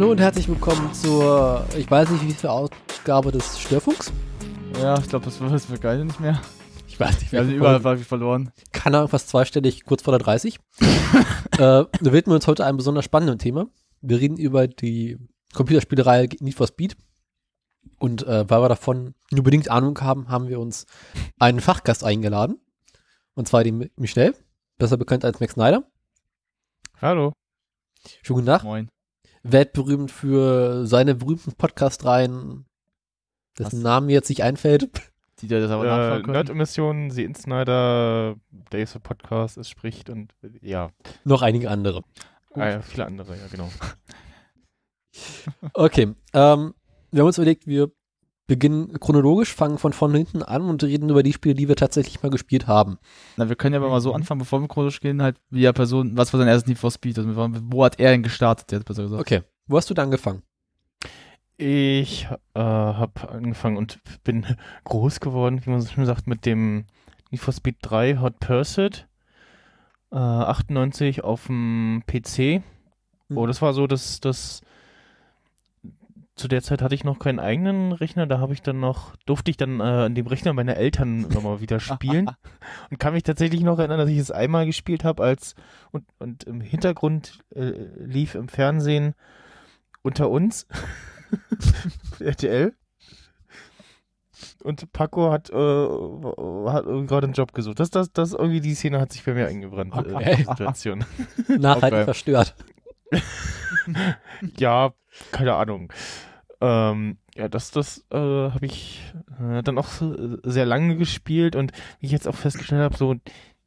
Hallo und herzlich willkommen zur, ich weiß nicht, wie viel Ausgabe des Störfunks. Ja, ich glaube, das wissen wir geil nicht mehr. Ich weiß nicht, Wir haben überall war verloren. Keine Ahnung, was zweistellig, kurz vor der 30. äh, wir widmen uns heute einem besonders spannenden Thema. Wir reden über die Computerspielereihe Need for Speed. Und äh, weil wir davon nur bedingt Ahnung haben, haben wir uns einen Fachgast eingeladen. Und zwar den Michel, besser bekannt als Max Snyder. Hallo. Schönen guten Tag. Moin. Weltberühmt für seine berühmten Podcast-Reihen, dessen Was? Namen mir jetzt nicht einfällt. Die dir das aber Äh, nachfragen können. Nerd-Emissionen, The Insnider, Days of Podcast, es spricht und äh, ja, Noch einige andere. äh, viele andere, ja genau. Okay, ähm, wir haben uns überlegt, wir beginnen chronologisch, fangen von vorne hinten an und reden über die Spiele, die wir tatsächlich mal gespielt haben. Na, wir können ja aber mal so Mhm. anfangen, bevor wir chronisch gehen, halt, wie der Person, was war sein erstes Need for Speed? Also, wo hat er denn gestartet, jetzt besser gesagt? Okay, wo hast du da angefangen? Ich äh, habe angefangen und bin groß geworden, wie man so schön sagt, mit dem Need for Speed 3 Hot Pursuit. Äh, 98 auf dem PC. Hm. Oh, das war so, dass das zu der Zeit hatte ich noch keinen eigenen Rechner, da habe ich dann noch, durfte ich dann äh, an dem Rechner meiner Eltern nochmal wieder spielen und kann mich tatsächlich noch erinnern, dass ich es einmal gespielt habe als und, und im Hintergrund äh, lief im Fernsehen unter uns RTL und Paco hat, äh, hat gerade einen Job gesucht. Das, das, das irgendwie die Szene hat sich bei mir eingebrannt. Äh, Okay. Situation. Nachhaltig Okay. verstört. Ja, keine Ahnung. Ähm, ja, das, das äh, habe ich äh, dann auch so, sehr lange gespielt und wie ich jetzt auch festgestellt habe, so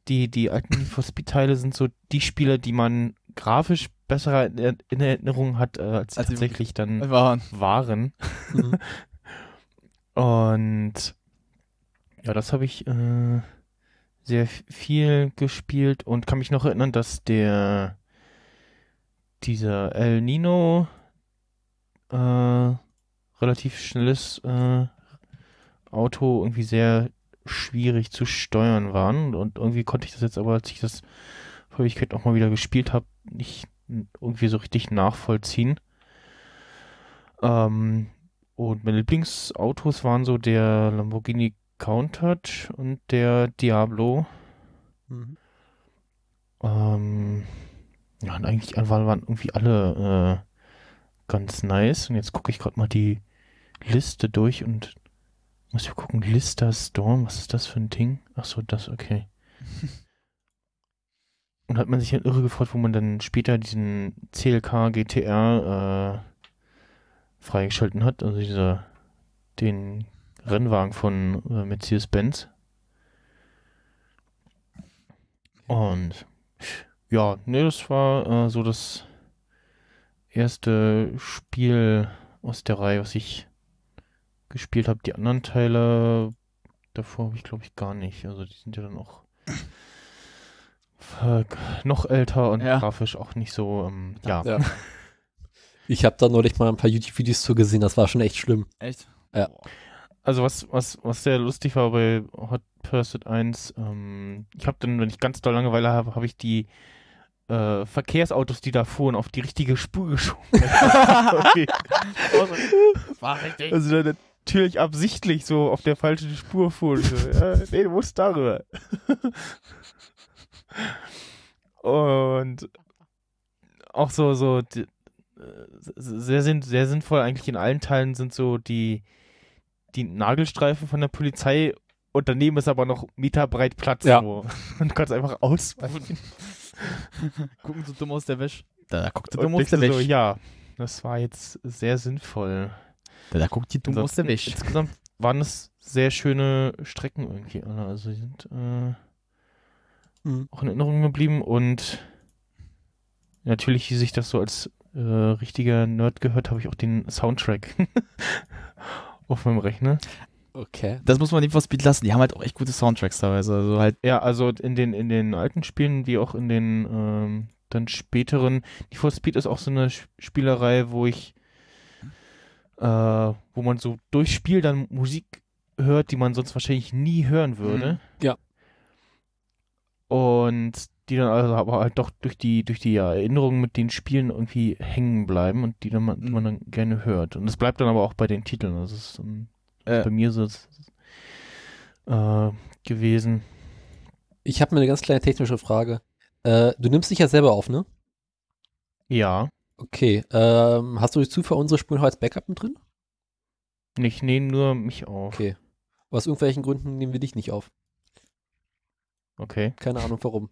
die, die alten Need for Speed-Teile sind so die Spiele, die man grafisch besser in, Er- in Erinnerung hat, äh, als sie Als tatsächlich dann Waren. waren. Mhm. Und ja, das habe ich äh, sehr viel gespielt und kann mich noch erinnern, dass der dieser El Nino äh, relativ schnelles äh, Auto irgendwie sehr schwierig zu steuern waren und irgendwie konnte ich das jetzt aber, als ich das vor Ewigkeit noch mal wieder gespielt habe, nicht irgendwie so richtig nachvollziehen. Ähm, und meine Lieblingsautos waren so der Lamborghini Countach und der Diablo. Mhm. Ähm, ja, und eigentlich waren, waren irgendwie alle äh, ganz nice. Und jetzt gucke ich gerade mal die Liste durch und muss ich gucken, Lister Storm, was ist das für ein Ding? Ach so, das, okay. Und hat man sich halt irre gefreut, wo man dann später diesen CLK GTR äh, freigeschalten hat, also dieser, den Rennwagen von äh, Mercedes-Benz. Und ja, ne, das war äh, so das erste Spiel aus der Reihe, was ich gespielt habe. Die anderen Teile davor habe ich, glaube ich, gar nicht. Also die sind ja dann auch noch älter und Ja. grafisch auch nicht so, ähm, ja. Ja. Ich habe da neulich mal ein paar YouTube-Videos zu gesehen, das war schon echt schlimm. Echt? Ja. Also was, was, was sehr lustig war bei Hot Pursuit 1, ähm, ich habe dann, wenn ich ganz doll Langeweile habe, habe ich die äh, Verkehrsautos, die da fuhren, auf die richtige Spur geschoben. okay. War richtig. Also dann natürlich absichtlich so auf der falschen Spur fuhren. So, ja, nee, du musst darüber. Und auch so, so die, äh, sehr, sinn- sehr sinnvoll eigentlich in allen Teilen sind so die, die Nagelstreifen von der Polizei und daneben ist aber noch meterbreit Platz. Ja. So. Und du kannst einfach ausweichen. Gucken so dumm aus der Wäsche. Da, guckt Und dumm aus der du so, Wäsche. ja, das war jetzt sehr sinnvoll. Da, da guckt die dumm aus der Wäsche. Insgesamt waren es sehr schöne Strecken irgendwie alle. Also die sind äh, Mhm. auch in Erinnerung geblieben und natürlich, wie sich das so als äh, richtiger Nerd gehört, habe ich auch den Soundtrack auf meinem Rechner. Okay. Das muss man nicht for Speed lassen. Die haben halt auch echt gute Soundtracks teilweise. Also halt, Ja, also in den, in den alten Spielen, wie auch in den ähm, dann späteren. Die for Speed ist auch so eine Spielerei, wo ich, äh, wo man so durchs Spiel dann Musik hört, die man sonst wahrscheinlich nie hören würde. Mhm. Ja. Und die dann also aber halt doch durch die, durch die Erinnerungen mit den Spielen irgendwie hängen bleiben und die dann man, die man dann gerne hört. Und es bleibt dann aber auch bei den Titeln. Das ist ähm, Äh. bei mir so äh, gewesen. Ich habe mir eine ganz kleine technische Frage. Äh, du nimmst dich ja selber auf, ne? Ja. Okay. Ähm, hast du durch Zufall unsere Spuren als Backup mit drin? Ich nehme nur mich auf. Okay. Aus irgendwelchen Gründen nehmen wir dich nicht auf. Okay. Keine Ahnung warum.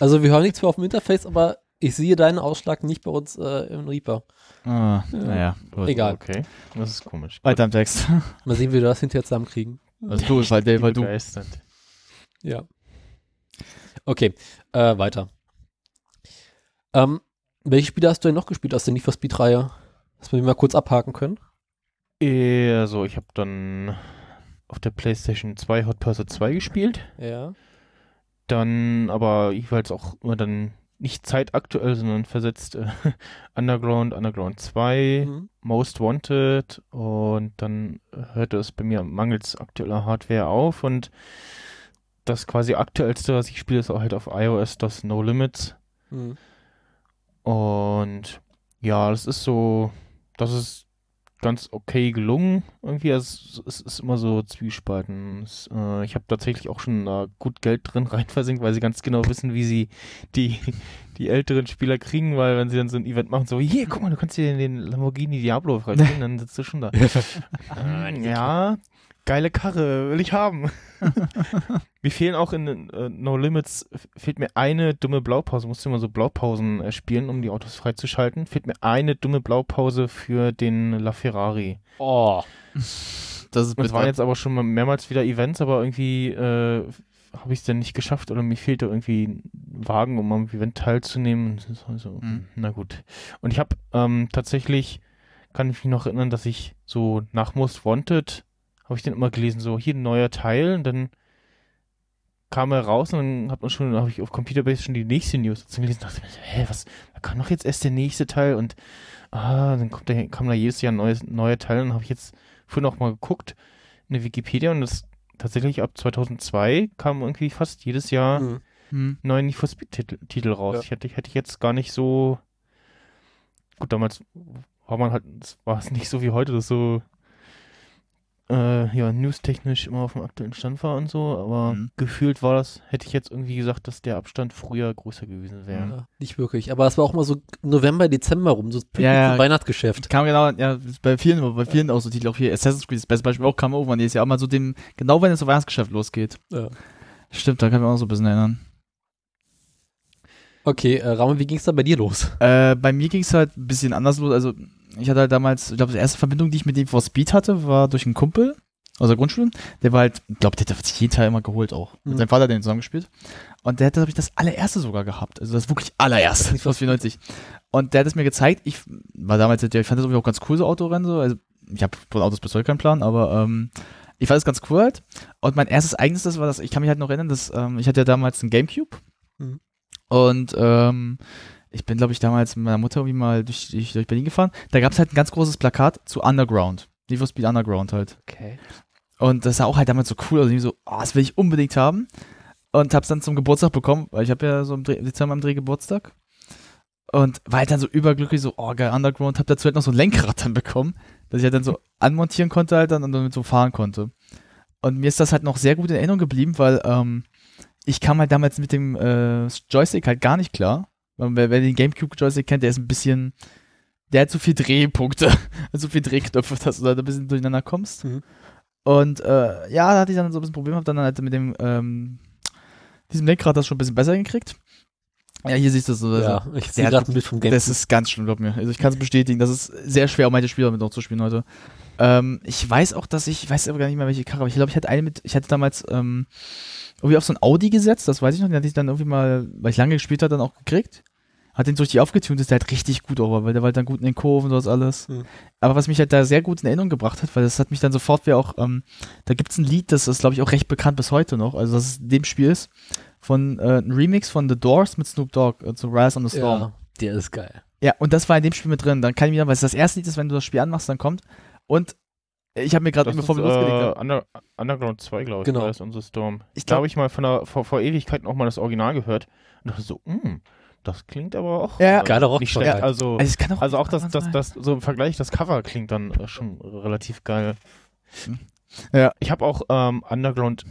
Also wir hören nichts mehr auf dem Interface, aber ich sehe deinen Ausschlag nicht bei uns äh, im Reaper. Ah, Ja. naja. Egal. Okay. Das ist komisch. Weiter im Text. Mal sehen, wie wir das hinterher zusammenkriegen. Also du, weil, Bin weil du. begeistert. Ja. Okay, äh, weiter. Ähm, welche Spiele hast du denn noch gespielt aus der Need for Speed-Reihe? Dass wir die mal kurz abhaken können. Also, ich habe dann auf der PlayStation 2 Hot Pursuit 2 gespielt. Ja. Dann aber jeweils auch immer dann nicht zeitaktuell, sondern versetzt äh, Underground, Underground 2, Mhm. Most Wanted und dann hörte es bei mir mangels aktueller Hardware auf und das quasi aktuellste, was ich spiele, ist auch halt auf iOS das No Limits Mhm. Und ja, das ist so, das ist ganz okay gelungen irgendwie. Also, es ist immer so zwiespalten. Es, äh, ich habe tatsächlich auch schon äh, gut Geld drin rein versinkt, weil sie ganz genau wissen, wie sie die, die älteren Spieler kriegen, weil wenn sie dann so ein Event machen, so, hier, guck mal, du kannst dir den Lamborghini Diablo freispielen, dann sitzt du schon da. Äh, ja, geile Karre, will ich haben. mir fehlen auch in äh, No Limits, fehlt mir eine dumme Blaupause. Musst du immer so Blaupausen äh, spielen, um die Autos freizuschalten. Fehlt mir eine dumme Blaupause für den LaFerrari. Oh. Das ist Das waren jetzt aber schon mal mehrmals wieder Events, aber irgendwie äh, habe ich es dann nicht geschafft oder mir fehlte irgendwie ein Wagen, um am Event teilzunehmen. Also, Mhm. Na gut. Und ich habe ähm, tatsächlich, kann ich mich noch erinnern, dass ich so nach Most Wanted, habe ich dann immer gelesen, so hier ein neuer Teil und dann kam er raus und dann hat man schon, habe ich auf Computerbase schon die nächste News dazu gelesen. dachte ich mir, so, hä, was, da kam doch jetzt erst der nächste Teil und ah, dann kommt da, kam da jedes Jahr ein neues, neuer Teil und dann habe ich jetzt vorhin auch mal geguckt in der Wikipedia und das tatsächlich ab 2002 kam irgendwie fast jedes Jahr Mhm. Hm. neuen Need for Speed Titel, Titel raus. Ja. Ich hätte, hätte ich jetzt gar nicht so. Gut, damals war man halt, war es nicht so wie heute, dass so äh, ja, newstechnisch immer auf dem aktuellen Stand war und so, aber Mhm. gefühlt war das, hätte ich jetzt irgendwie gesagt, dass der Abstand früher größer gewesen wäre. Ja, nicht wirklich. Aber es war auch mal so November, Dezember rum, so Ja, ja. Weihnachtsgeschäft. Kam genau, ja, bei vielen, bei vielen auch so Titel, auch hier Assassin's Creed, das beste Beispiel auch, kam irgendwann jedes Jahr mal so dem, genau wenn es so Weihnachtsgeschäft losgeht. Stimmt, da kann ich mich auch so ein bisschen erinnern. Okay, äh, Ramon, wie ging es da bei dir los? Äh, bei mir ging es halt ein bisschen anders los. Also, ich hatte halt damals, ich glaube, die erste Verbindung, die ich mit dem for Speed hatte, war durch einen Kumpel aus der Grundschule. Der war halt, ich glaube, der hat sich jeden Teil immer geholt auch. Mit Mhm. seinem Vater, den zusammengespielt. Und der hatte, glaube ich, das allererste sogar gehabt. Also das wirklich allererste. Nicht 94. Und der hat es mir gezeigt. Ich war damals, ich fand das irgendwie auch ganz cool, so Autorennen. So. Also, ich habe von Autos bis heute keinen Plan, aber ähm, ich fand es ganz cool halt. Und mein erstes eigenes, das war das, ich kann mich halt noch erinnern, dass ähm, ich hatte ja damals einen Gamecube. Mhm. Und ähm, ich bin, glaube ich, damals mit meiner Mutter irgendwie mal durch, durch, durch Berlin gefahren. Da gab es halt ein ganz großes Plakat zu Underground. Need for Speed Underground halt. Okay. Und das sah auch halt damals so cool aus. Und ich so, oh, das will ich unbedingt haben. Und hab's dann zum Geburtstag bekommen, weil ich habe ja so im Dreh, Dezember am Dreh Geburtstag. Und war halt dann so überglücklich, so, oh geil, Underground. Hab dazu halt noch so ein Lenkrad dann bekommen, dass ich halt dann so anmontieren konnte halt dann und damit so fahren konnte. Und mir ist das halt noch sehr gut in Erinnerung geblieben, weil ähm, ich kam halt damals mit dem äh, Joystick halt gar nicht klar. Wer, wer den Gamecube-Joystick kennt, der ist ein bisschen, der hat so viel Drehpunkte, so viel Drehknöpfe, dass du da ein bisschen durcheinander kommst. Mhm. Und äh, ja, da hatte ich dann so ein bisschen Probleme, hab dann halt mit dem, ähm, diesem Lenkrad das schon ein bisschen besser gekriegt. Ja, hier siehst du so. Also, ja, ich sehe gerade ein Bild vom Game. das ist ganz schlimm, glaub mir. Also ich kann es bestätigen, das ist sehr schwer, um manche Spieler damit noch zu spielen heute. Ähm, ich weiß auch, dass ich, ich weiß aber gar nicht mehr, welche Karre, aber ich glaube, ich hatte eine mit, ich hatte damals ähm, irgendwie auf so ein Audi gesetzt, das weiß ich noch, den hatte ich dann irgendwie mal, weil ich lange gespielt habe, dann auch gekriegt. Hat den so richtig aufgetunt, ist der halt richtig gut auch, weil der war halt dann gut in den Kurven und das alles. Mhm. Aber was mich halt da sehr gut in Erinnerung gebracht hat, weil das hat mich dann sofort wie auch, ähm, da gibt's ein Lied, das ist, glaube ich, auch recht bekannt bis heute noch, also das ist in dem Spiel ist, von, äh, ein Remix von The Doors mit Snoop Dogg, äh, zu Rise on the Storm. ja, der ist geil. Ja, und das war in dem Spiel mit drin. Dann kann ich wieder, weil es das erste Lied ist, wenn du das Spiel anmachst, dann kommt. Und Ich habe mir gerade, bevor wir losgelegt äh, haben. Under, Underground 2, glaube ich, Genau. war es unser Storm. Ich da glaub- ich mal von der, vor, vor Ewigkeiten auch mal das Original gehört und dachte so, hm, das klingt aber auch Ja, äh, geiler Rock- nicht schlecht. Ja. Also, Also, es kann auch, also auch das, das, das, so im Vergleich, das Cover klingt dann äh, schon relativ geil. Ja. Ich habe auch ähm, Underground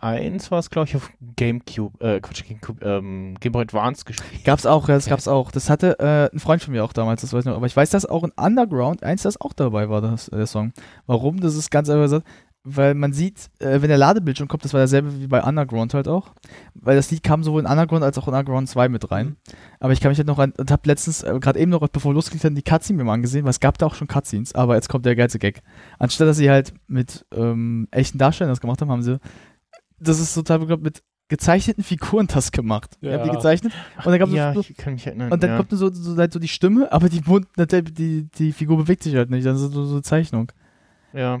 1 war es, glaube ich, auf Gamecube, äh, Quatsch, Gamecube, ähm, Game Boy Advance gespielt. Gab's auch, ja, das gab's auch. Das hatte äh, ein Freund von mir auch damals, das weiß ich noch. Aber ich weiß, dass auch in Underground eins, das auch dabei war, das, äh, der Song. Warum? Das ist ganz einfach gesagt, weil man sieht, äh, wenn der Ladebildschirm kommt, das war dasselbe wie bei Underground halt auch. Weil das Lied kam sowohl in Underground als auch in Underground 2 mit rein. Mhm. Aber ich kann mich halt noch an, und hab letztens, äh, gerade eben noch, bevor losgelegt haben, die Cutscene mir mal angesehen, weil es gab da auch schon Cutscenes, aber jetzt kommt der geilste Gag. Anstatt dass sie halt mit ähm, echten Darstellern das gemacht haben, haben sie, das ist total bekloppt, mit gezeichneten Figuren das gemacht. Ja. Ja. Haben die gezeichnet und dann ja, so, ich erinnern. und dann ja. kommt so, so, halt so die Stimme, aber die, Mund, die, die, die Figur bewegt sich halt nicht. Das ist so, so eine Zeichnung. ja.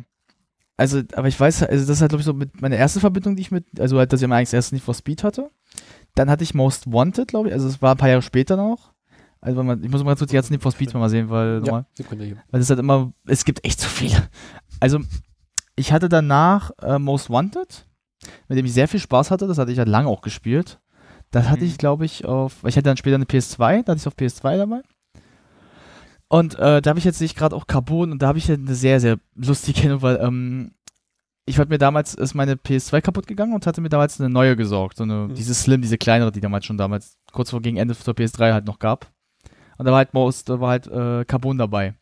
Also, aber ich weiß, also das ist halt, glaube ich, so mit meine erste Verbindung, die ich mit, also halt, dass ich am eigentlich erst nicht for Speed hatte. Dann hatte ich Most Wanted, glaube ich, also es war ein paar Jahre später noch. Also, man, ich muss mal ganz kurz die ganzen Need for Speeds mal sehen, weil, Ja, hier. weil es halt immer, es gibt echt zu viele. Also, ich hatte danach äh, Most Wanted, mit dem ich sehr viel Spaß hatte, das hatte ich halt lange auch gespielt. Das hatte Mhm. ich, glaube ich, auf, ich hatte dann später eine PS2, da hatte ich auf PS2 dabei. Und äh, da habe ich jetzt nicht gerade auch Carbon und da habe ich eine sehr, sehr lustige Erinnerung, weil ähm, ich hatte mir damals, ist meine PS2 kaputt gegangen und hatte mir damals eine neue gesorgt. So eine, Mhm. diese Slim, diese kleinere, die damals schon damals, kurz vor gegen Ende zur PS3 halt noch gab. Und da war halt Most, da war halt äh, Carbon dabei.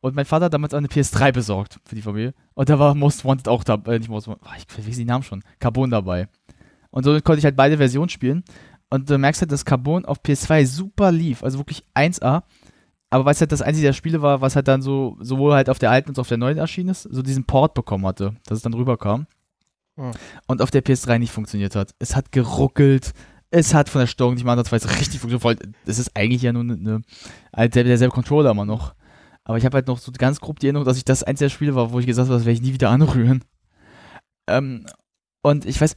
Und mein Vater hat damals auch eine PS3 besorgt für die Familie. Und da war Most Wanted auch dabei, äh, nicht Most Wanted, oh, ich vergesse den Namen schon, Carbon dabei. Und so konnte ich halt beide Versionen spielen. Und du merkst halt, dass Carbon auf PS2 super lief, also wirklich 1A. Aber weil es halt das einzige der Spiele war, was halt dann so, sowohl halt auf der alten als auch auf der neuen erschienen ist, so diesen Port bekommen hatte, dass es dann rüberkam. Ah. Und auf der PS3 nicht funktioniert hat. Es hat geruckelt, es hat von der Steuerung nicht mal ansatzweise richtig funktioniert. Es ist eigentlich ja nur eine, eine halt der, derselbe Controller immer noch. Aber ich habe halt noch so ganz grob die Erinnerung, dass ich das eins der Spiele war, wo ich gesagt habe, das werde ich nie wieder anrühren. Ähm, und ich weiß,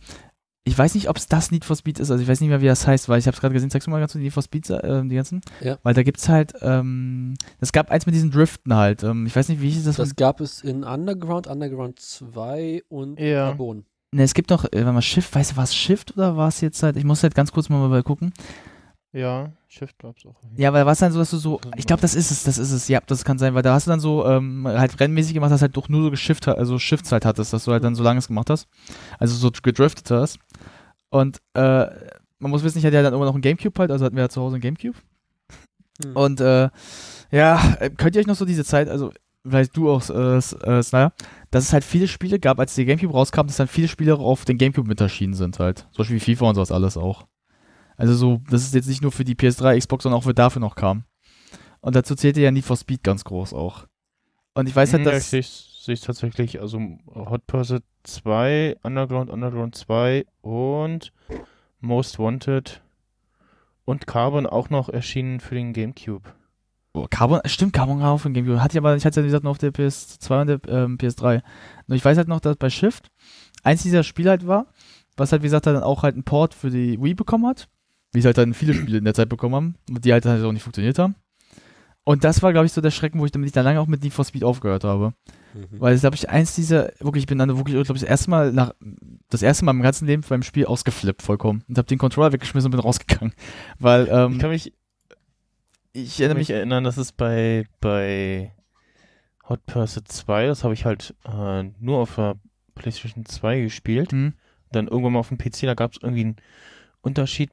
ich weiß nicht, ob es das Need for Speed ist, also ich weiß nicht mehr, wie das heißt, weil ich habe es gerade gesehen, zeigst du mal ganz kurz Need for Speed, äh, die ganzen? Ja. Weil da gibt's halt, ähm, es gab eins mit diesen Driften halt, ähm, ich weiß nicht, wie hieß das? Das gab es in Underground, Underground 2 und Ja. Carbon. ne, es gibt noch, äh, warte mal, Shift, weißt du, war es Shift oder war es jetzt halt, ich muss halt ganz kurz mal mal gucken. Ja, Shift gab's auch. Ja, weil war es dann so, dass du so, ich glaube, das ist es, das ist es, ja, das kann sein, weil da hast du dann so ähm, halt rennmäßig gemacht, dass halt doch nur so Geshift, also Shifts halt hattest, dass du halt dann so langes gemacht hast, also so gedriftet hast. Und äh, man muss wissen, ich hatte ja dann immer noch ein Gamecube halt, also hatten wir ja zu Hause ein Gamecube. Hm. Und äh, ja, könnt ihr euch noch so diese Zeit, also vielleicht du auch, äh, äh, Snyder, dass es halt viele Spiele gab, als die Gamecube rauskam, dass dann viele Spiele auf den Gamecube mit erschienen sind halt. Zum Beispiel wie FIFA und sowas alles auch. Also so, das ist jetzt nicht nur für die PS3, Xbox, sondern auch für dafür noch kam. Und dazu zählte ja Need for Speed ganz groß auch. Und ich weiß halt, Hm, ja, dass. ich sehe es tatsächlich, also Hot Pursuit 2, Underground, Underground 2 und Most Wanted und Carbon auch noch erschienen für den Gamecube. Oh, Carbon, stimmt, Carbon war auf dem Gamecube. Hatte ich aber, ich hatte ja wie gesagt nur auf der PS2 und der ähm, PS3. Nur ich weiß halt noch, dass bei Shift eins dieser Spiele halt war, was halt, wie gesagt, dann auch halt einen Port für die Wii bekommen hat. Wie es halt dann viele Spiele in der Zeit bekommen haben, die halt, halt auch nicht funktioniert haben. Und das war, glaube ich, so der Schrecken, wo ich damit ich dann lange auch mit Need for Speed aufgehört habe. Mhm. Weil es, glaube ich, eins dieser, wirklich, ich bin dann wirklich, glaube ich, das erste Mal nach, das erste Mal im ganzen Leben beim Spiel ausgeflippt vollkommen und habe den Controller weggeschmissen und bin rausgegangen. Weil, ähm, Ich kann mich, ich erinnere kann mich, mich erinnern, dass es bei, bei Hot Pursuit 2, das habe ich halt äh, nur auf der PlayStation 2 gespielt. hm, Dann irgendwann mal auf dem PC, da gab es irgendwie einen Unterschied,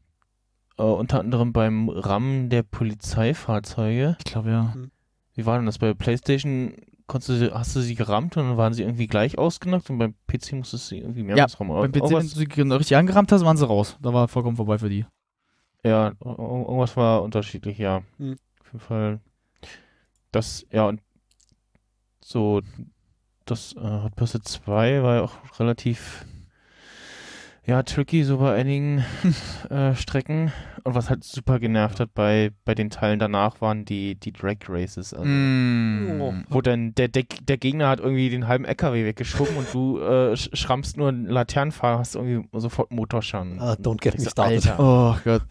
äh, unter anderem beim RAM der Polizeifahrzeuge. ich glaube, ja. Wie war denn das? Bei PlayStation konntest du, sie- hast du sie gerammt und dann waren sie irgendwie gleich ausgenockt und beim PC musstest du sie irgendwie mehrmals ram. Beim PC, wenn du sie genau richtig angerammt hast, waren sie raus. Da war vollkommen vorbei für die. ja, ir- irgendwas war unterschiedlich, ja. Hm. Auf jeden Fall. Das, ja, und so, das äh, Hot Pursuit 2 war ja auch relativ, ja, tricky, so bei einigen äh, Strecken. Und was halt super genervt hat bei, bei den Teilen danach, waren die, die Drag Races. Also, Mm. Wo dann der, der, der Gegner hat irgendwie den halben LKW weggeschoben und du äh, sch- schrammst nur einen Laternenfahrer, hast irgendwie sofort Motorschaden. Ah, don't get me so, started. Alter. Oh Gott.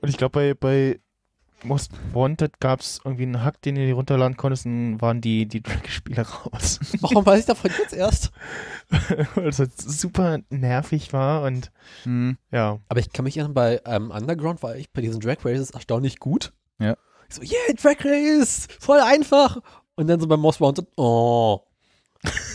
Und ich glaube, bei, bei Most Wanted gab es irgendwie einen Hack, den du dir runterladen konntest, und waren die, die Track-Spiele raus. Warum weiß ich davon jetzt erst? Weil es halt super nervig war und Hm. ja. Aber ich kann mich erinnern, bei ähm, Underground war ich bei diesen Drag Races erstaunlich gut. Ja. Ich so, yeah, Drag Race, voll einfach. Und dann so beim Most Wanted, oh.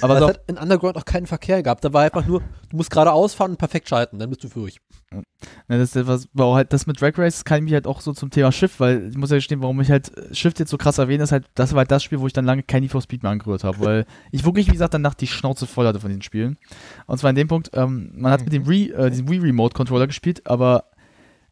Aber es hat in Underground auch keinen Verkehr gehabt. Da war einfach nur, du musst geradeaus fahren und perfekt schalten, dann bist du durch. Ne, das, ist etwas, auch halt das mit Drag Race kann ich mich halt auch so zum Thema Shift, weil ich muss ja gestehen, warum ich halt Shift jetzt so krass erwähne, ist halt, das war halt das Spiel, wo ich dann lange kein Need for Speed mehr angerührt habe, weil ich wirklich, wie gesagt, danach die Schnauze voll hatte von den Spielen. Und zwar in dem Punkt, ähm, man hat mit dem Re, äh, diesem Wii Remote Controller gespielt, aber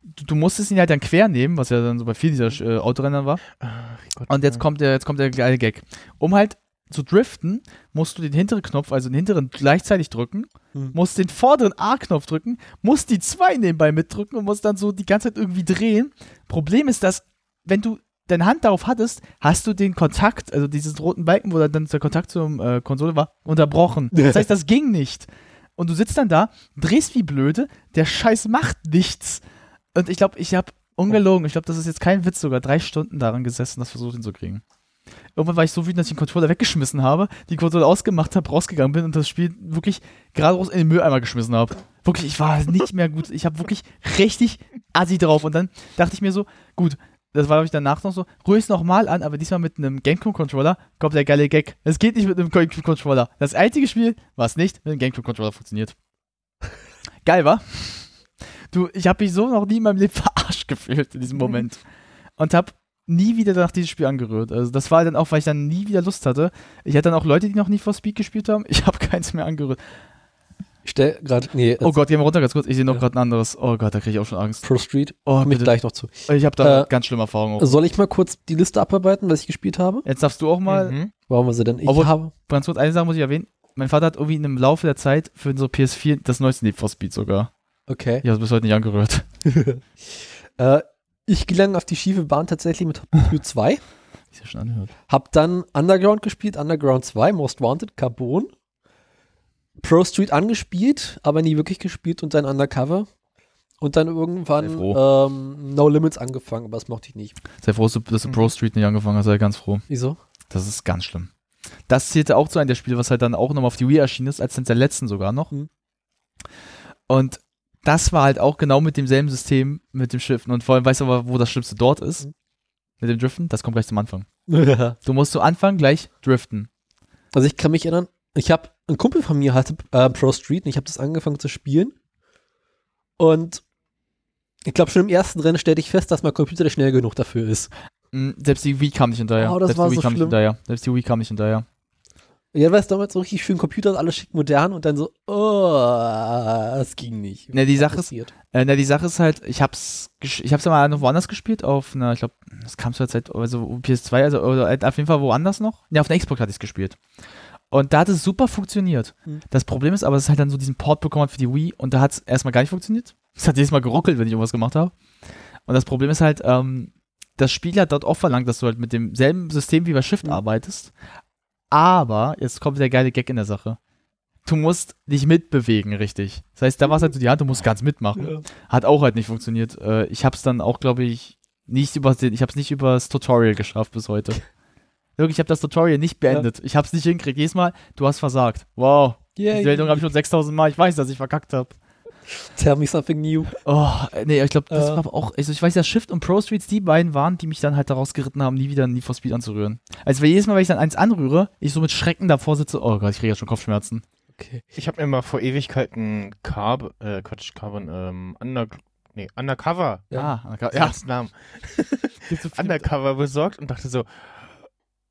du, du musstest ihn halt dann quer nehmen, was ja dann so bei vielen dieser äh, Autorennern war. Ach Gott, Und jetzt ja. kommt der, jetzt kommt der geile Gag. Um halt zu driften, musst du den hinteren Knopf, also den hinteren gleichzeitig drücken, Hm. musst den vorderen A-Knopf drücken, musst die zwei nebenbei mitdrücken und musst dann so die ganze Zeit irgendwie drehen. Problem ist, dass, wenn du deine Hand darauf hattest, hast du den Kontakt, also dieses roten Balken, wo dann der Kontakt zur äh, Konsole war, unterbrochen. Das heißt, das ging nicht. Und du sitzt dann da, drehst wie blöde, der Scheiß macht nichts. Und ich glaube, ich habe ungelogen, ich glaube, das ist jetzt kein Witz, sogar drei Stunden daran gesessen, das versucht hinzukriegen. Irgendwann war ich so wütend, dass ich den Controller weggeschmissen habe, die Konsole ausgemacht habe, rausgegangen bin und das Spiel wirklich geradeaus in den Mülleimer geschmissen habe. Wirklich, ich war nicht mehr gut. Ich habe wirklich richtig assi drauf. Und dann dachte ich mir so, gut, das war, glaube ich, danach noch so, rühr es nochmal an, aber diesmal mit einem GameCube-Controller kommt der geile Gag. Es geht nicht mit einem GameCube-Controller. Das einzige Spiel, was nicht mit einem GameCube-Controller funktioniert. Geil, wa? Du, ich habe mich so noch nie in meinem Leben verarscht gefühlt in diesem Moment. Und habe nie wieder nach dieses Spiel angerührt. Also das war dann auch, weil ich dann nie wieder Lust hatte. Ich hatte dann auch Leute, die noch nie for Speed gespielt haben. Ich habe keins mehr angerührt. Ich stell gerade, nee, Oh Gott, gehen wir runter ganz kurz. Ich sehe noch Ja. gerade ein anderes. Oh Gott, da kriege ich auch schon Angst. Pro Street, Oh, komme ich gleich noch zu. Ich habe da Äh, ganz schlimme Erfahrungen. Auch. Soll ich mal kurz die Liste abarbeiten, was ich gespielt habe? Jetzt darfst du auch mal, Mhm. Warum wir sie denn? Ich Obwohl- habe. ganz kurz eine Sache muss ich erwähnen. Mein Vater hat irgendwie im Laufe der Zeit für so PS4 das neueste Need for Speed sogar. Okay. Ich habe es bis heute nicht angerührt. Äh, ich gelang auf die schiefe Bahn tatsächlich mit Top Gear 2. Ist ja schon angehört. Hab dann Underground gespielt, Underground 2, Most Wanted, Carbon. Pro Street angespielt, aber nie wirklich gespielt und dann Undercover. Und dann irgendwann ähm, No Limits angefangen, aber das mochte ich nicht. Sei froh, dass du, dass du Mhm. Pro Street nicht angefangen hast, sei ganz froh. Wieso? Das ist ganz schlimm. Das zählte auch zu einem der Spiele, was halt dann auch nochmal auf die Wii erschienen ist, als eines der letzten sogar noch. Mhm. Und das war halt auch genau mit demselben System, mit dem Schiffen. Und vor allem weißt du aber, wo das Schlimmste dort ist? Mhm. Mit dem Driften? Das kommt gleich zum Anfang. also Du musst zu Anfang gleich driften. ich kann mich erinnern, ich habe ein Kumpel von mir hatte äh, Pro Street und ich habe das angefangen zu spielen. Und ich glaube, schon im ersten Rennen stellte ich fest, dass mein Computer nicht schnell genug dafür ist. Mm, Selbst die Wii kam nicht hinterher. Oh, das Selbst war die Wii so kam nicht schlimm. hinterher. Selbst die Wii kam nicht hinterher. Ja, weil es damals so richtig schön Computer, alles schick modern und dann so, oh, es ging nicht. Ne, die Sache ist. Äh, na, die Sache ist halt, ich hab's, ich hab's ja mal noch woanders gespielt, auf einer, ich glaube, das kam zur Zeit, also PS2, also oder halt auf jeden Fall woanders noch. Ja, auf einer Xbox hatte ich's gespielt. Und da hat es super funktioniert. Hm. Das Problem ist aber, es ist halt dann so diesen Port bekommen hat für die Wii und da hat's erstmal gar nicht funktioniert. Es hat jedes Mal geruckelt, wenn ich irgendwas gemacht habe. Und das Problem ist halt, ähm, das Spiel hat dort auch verlangt, dass du halt mit demselben System wie bei Shift Hm. arbeitest. Aber, jetzt kommt der geile Gag in der Sache. Du musst dich mitbewegen, richtig. Das heißt, da war es halt so die Hand, du musst ganz mitmachen. Hat auch halt nicht funktioniert. Äh, ich hab's dann auch, glaube ich, nicht über ich hab's nicht übers Tutorial geschafft bis heute. Wirklich, ich habe das Tutorial nicht beendet. Ich hab's nicht hingekriegt. Jedes Mal, du hast versagt. Wow. Yay. Die Meldung habe ich schon 6000 Mal. Ich weiß, dass ich verkackt habe. Tell me something new. Oh, nee, ich glaube, das Äh. war aber auch, also ich weiß, dass Shift und Pro Streets die beiden waren, die mich dann halt daraus geritten haben, nie wieder Need for Speed anzurühren. Also weil jedes Mal, wenn ich dann eins anrühre, ich so mit Schrecken davor sitze, oh Gott, ich kriege ja schon Kopfschmerzen. Okay. Ich habe mir mal vor Ewigkeiten Carb, äh, Quatsch, Carbon, ähm, Under, nee, Undercover, Ja. Ah, ja. ja. Namen, so Undercover besorgt und dachte so,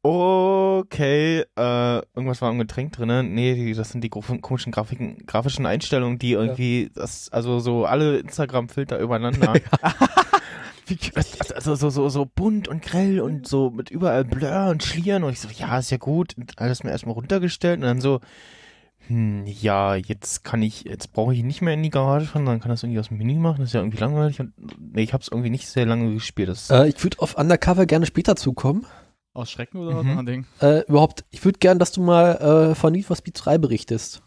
okay, äh, irgendwas war im Getränk drin. Nee, das sind die komischen Grafiken, grafischen Einstellungen, die irgendwie, das, also so alle Instagram-Filter übereinander. Also so, so, so bunt und grell und so mit überall Blur und Schlieren und ich so, ja, ist ja gut. Und alles mir erstmal runtergestellt und dann so, hm, ja, jetzt kann ich, jetzt brauche ich nicht mehr in die Garage fahren, dann kann das irgendwie aus dem Menü machen, das ist ja irgendwie langweilig und nee, ich habe es irgendwie nicht sehr lange gespielt. Äh, ich würde auf Undercover gerne später zukommen. Aus Schrecken oder Mhm. was? Mhm. Ding? Äh, überhaupt, ich würde gerne, dass du mal äh, von Need for Speed 3 berichtest.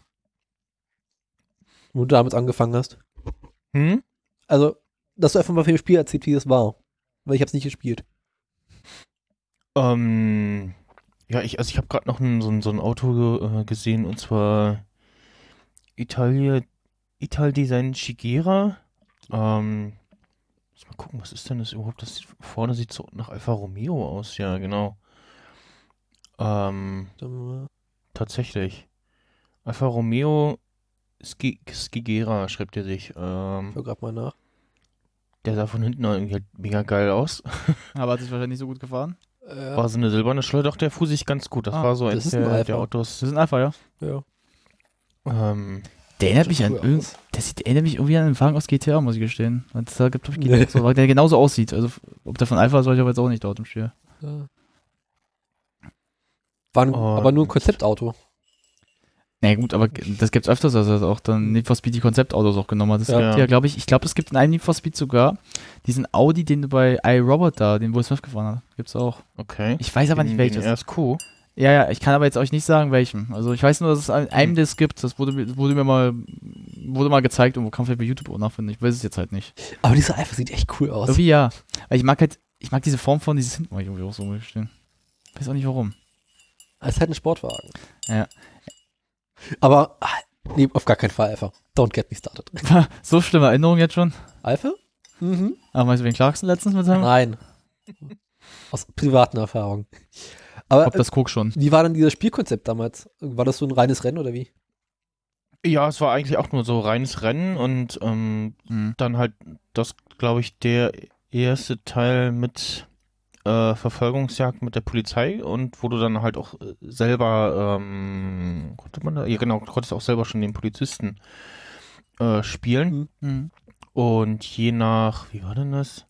Wo du damit angefangen hast. hm? Also, dass du einfach mal für das Spiel erzählst, wie das war. Weil ich habe es nicht gespielt. Ähm, ja, ich, also ich habe gerade noch ein, so, ein, so ein Auto äh, gesehen und zwar Italia, Ital Design Shigera. Ähm, mal gucken, was ist denn das überhaupt? Das sieht, vorne sieht so nach Alfa Romeo aus, ja, genau. Ähm, tatsächlich. Alfa Romeo Ski, Skigera schreibt er sich. Ähm, Ich schau grad mal nach. der sah von hinten irgendwie halt mega geil aus. Aber hat sich wahrscheinlich nicht so gut gefahren. Äh, War so eine silberne Schleuder, doch der fuhr sich ganz gut. Das Ah, war so das eins ist ein der, Alpha. der Autos. Das ist ein Alpha, ja. ja. Ähm, Der erinnert mich an irgend, der sieht, erinnert mich irgendwie an einen Wagen aus GTA, muss ich gestehen. Da gibt es GTA so, weil der genauso aussieht. Also ob der von Alpha ist, weiß ich aber jetzt auch nicht dort im Spiel. Ja. War ein, Und- aber nur ein Konzeptauto. Na gut, aber das gibt's öfters, dass er auch dann Need for Speed die Konzeptautos auch genommen hat. Das Ja. gibt ja, glaube ich, ich glaube, es gibt in einem Need for Speed sogar diesen Audi, den du bei iRobot da, den Will Smith gefahren hat. Gibt's auch. okay. Ich weiß aber Den- nicht welches. Den RSQ. Ja, ja, ich kann aber jetzt euch nicht sagen, welchem. Also ich weiß nur, dass es ein- einem das gibt. Das wurde, mir- wurde mir mal, wurde mal gezeigt und wo kann man vielleicht bei YouTube auch nachfinden. Ich weiß es jetzt halt nicht. Aber dieser Alpha sieht echt cool aus. Irgendwie ja. Weil ich mag halt, ich mag diese Form von dieses hinten ich irgendwie auch so gestehen. Weiß auch nicht warum. Es ist halt ein Sportwagen. Ja. Aber, ah, nee, auf gar keinen Fall Alpha. Don't get me started. so schlimme Erinnerung jetzt schon. Alpha? Mhm. Aber weißt du, wen Clarkson letztens mit seinem? Nein. Aus privaten Erfahrungen. Aber Ob das Coke schon. äh, wie war denn dieses Spielkonzept damals? War das so ein reines Rennen oder wie? Ja, es war eigentlich auch nur so reines Rennen und ähm, Mhm. dann halt das, glaube ich, der erste Teil mit äh, Verfolgungsjagd mit der Polizei und wo du dann halt auch äh, selber, ähm, konnte man da, ja genau, du konntest auch selber schon den Polizisten äh, spielen Mhm. und je nach, wie war denn das?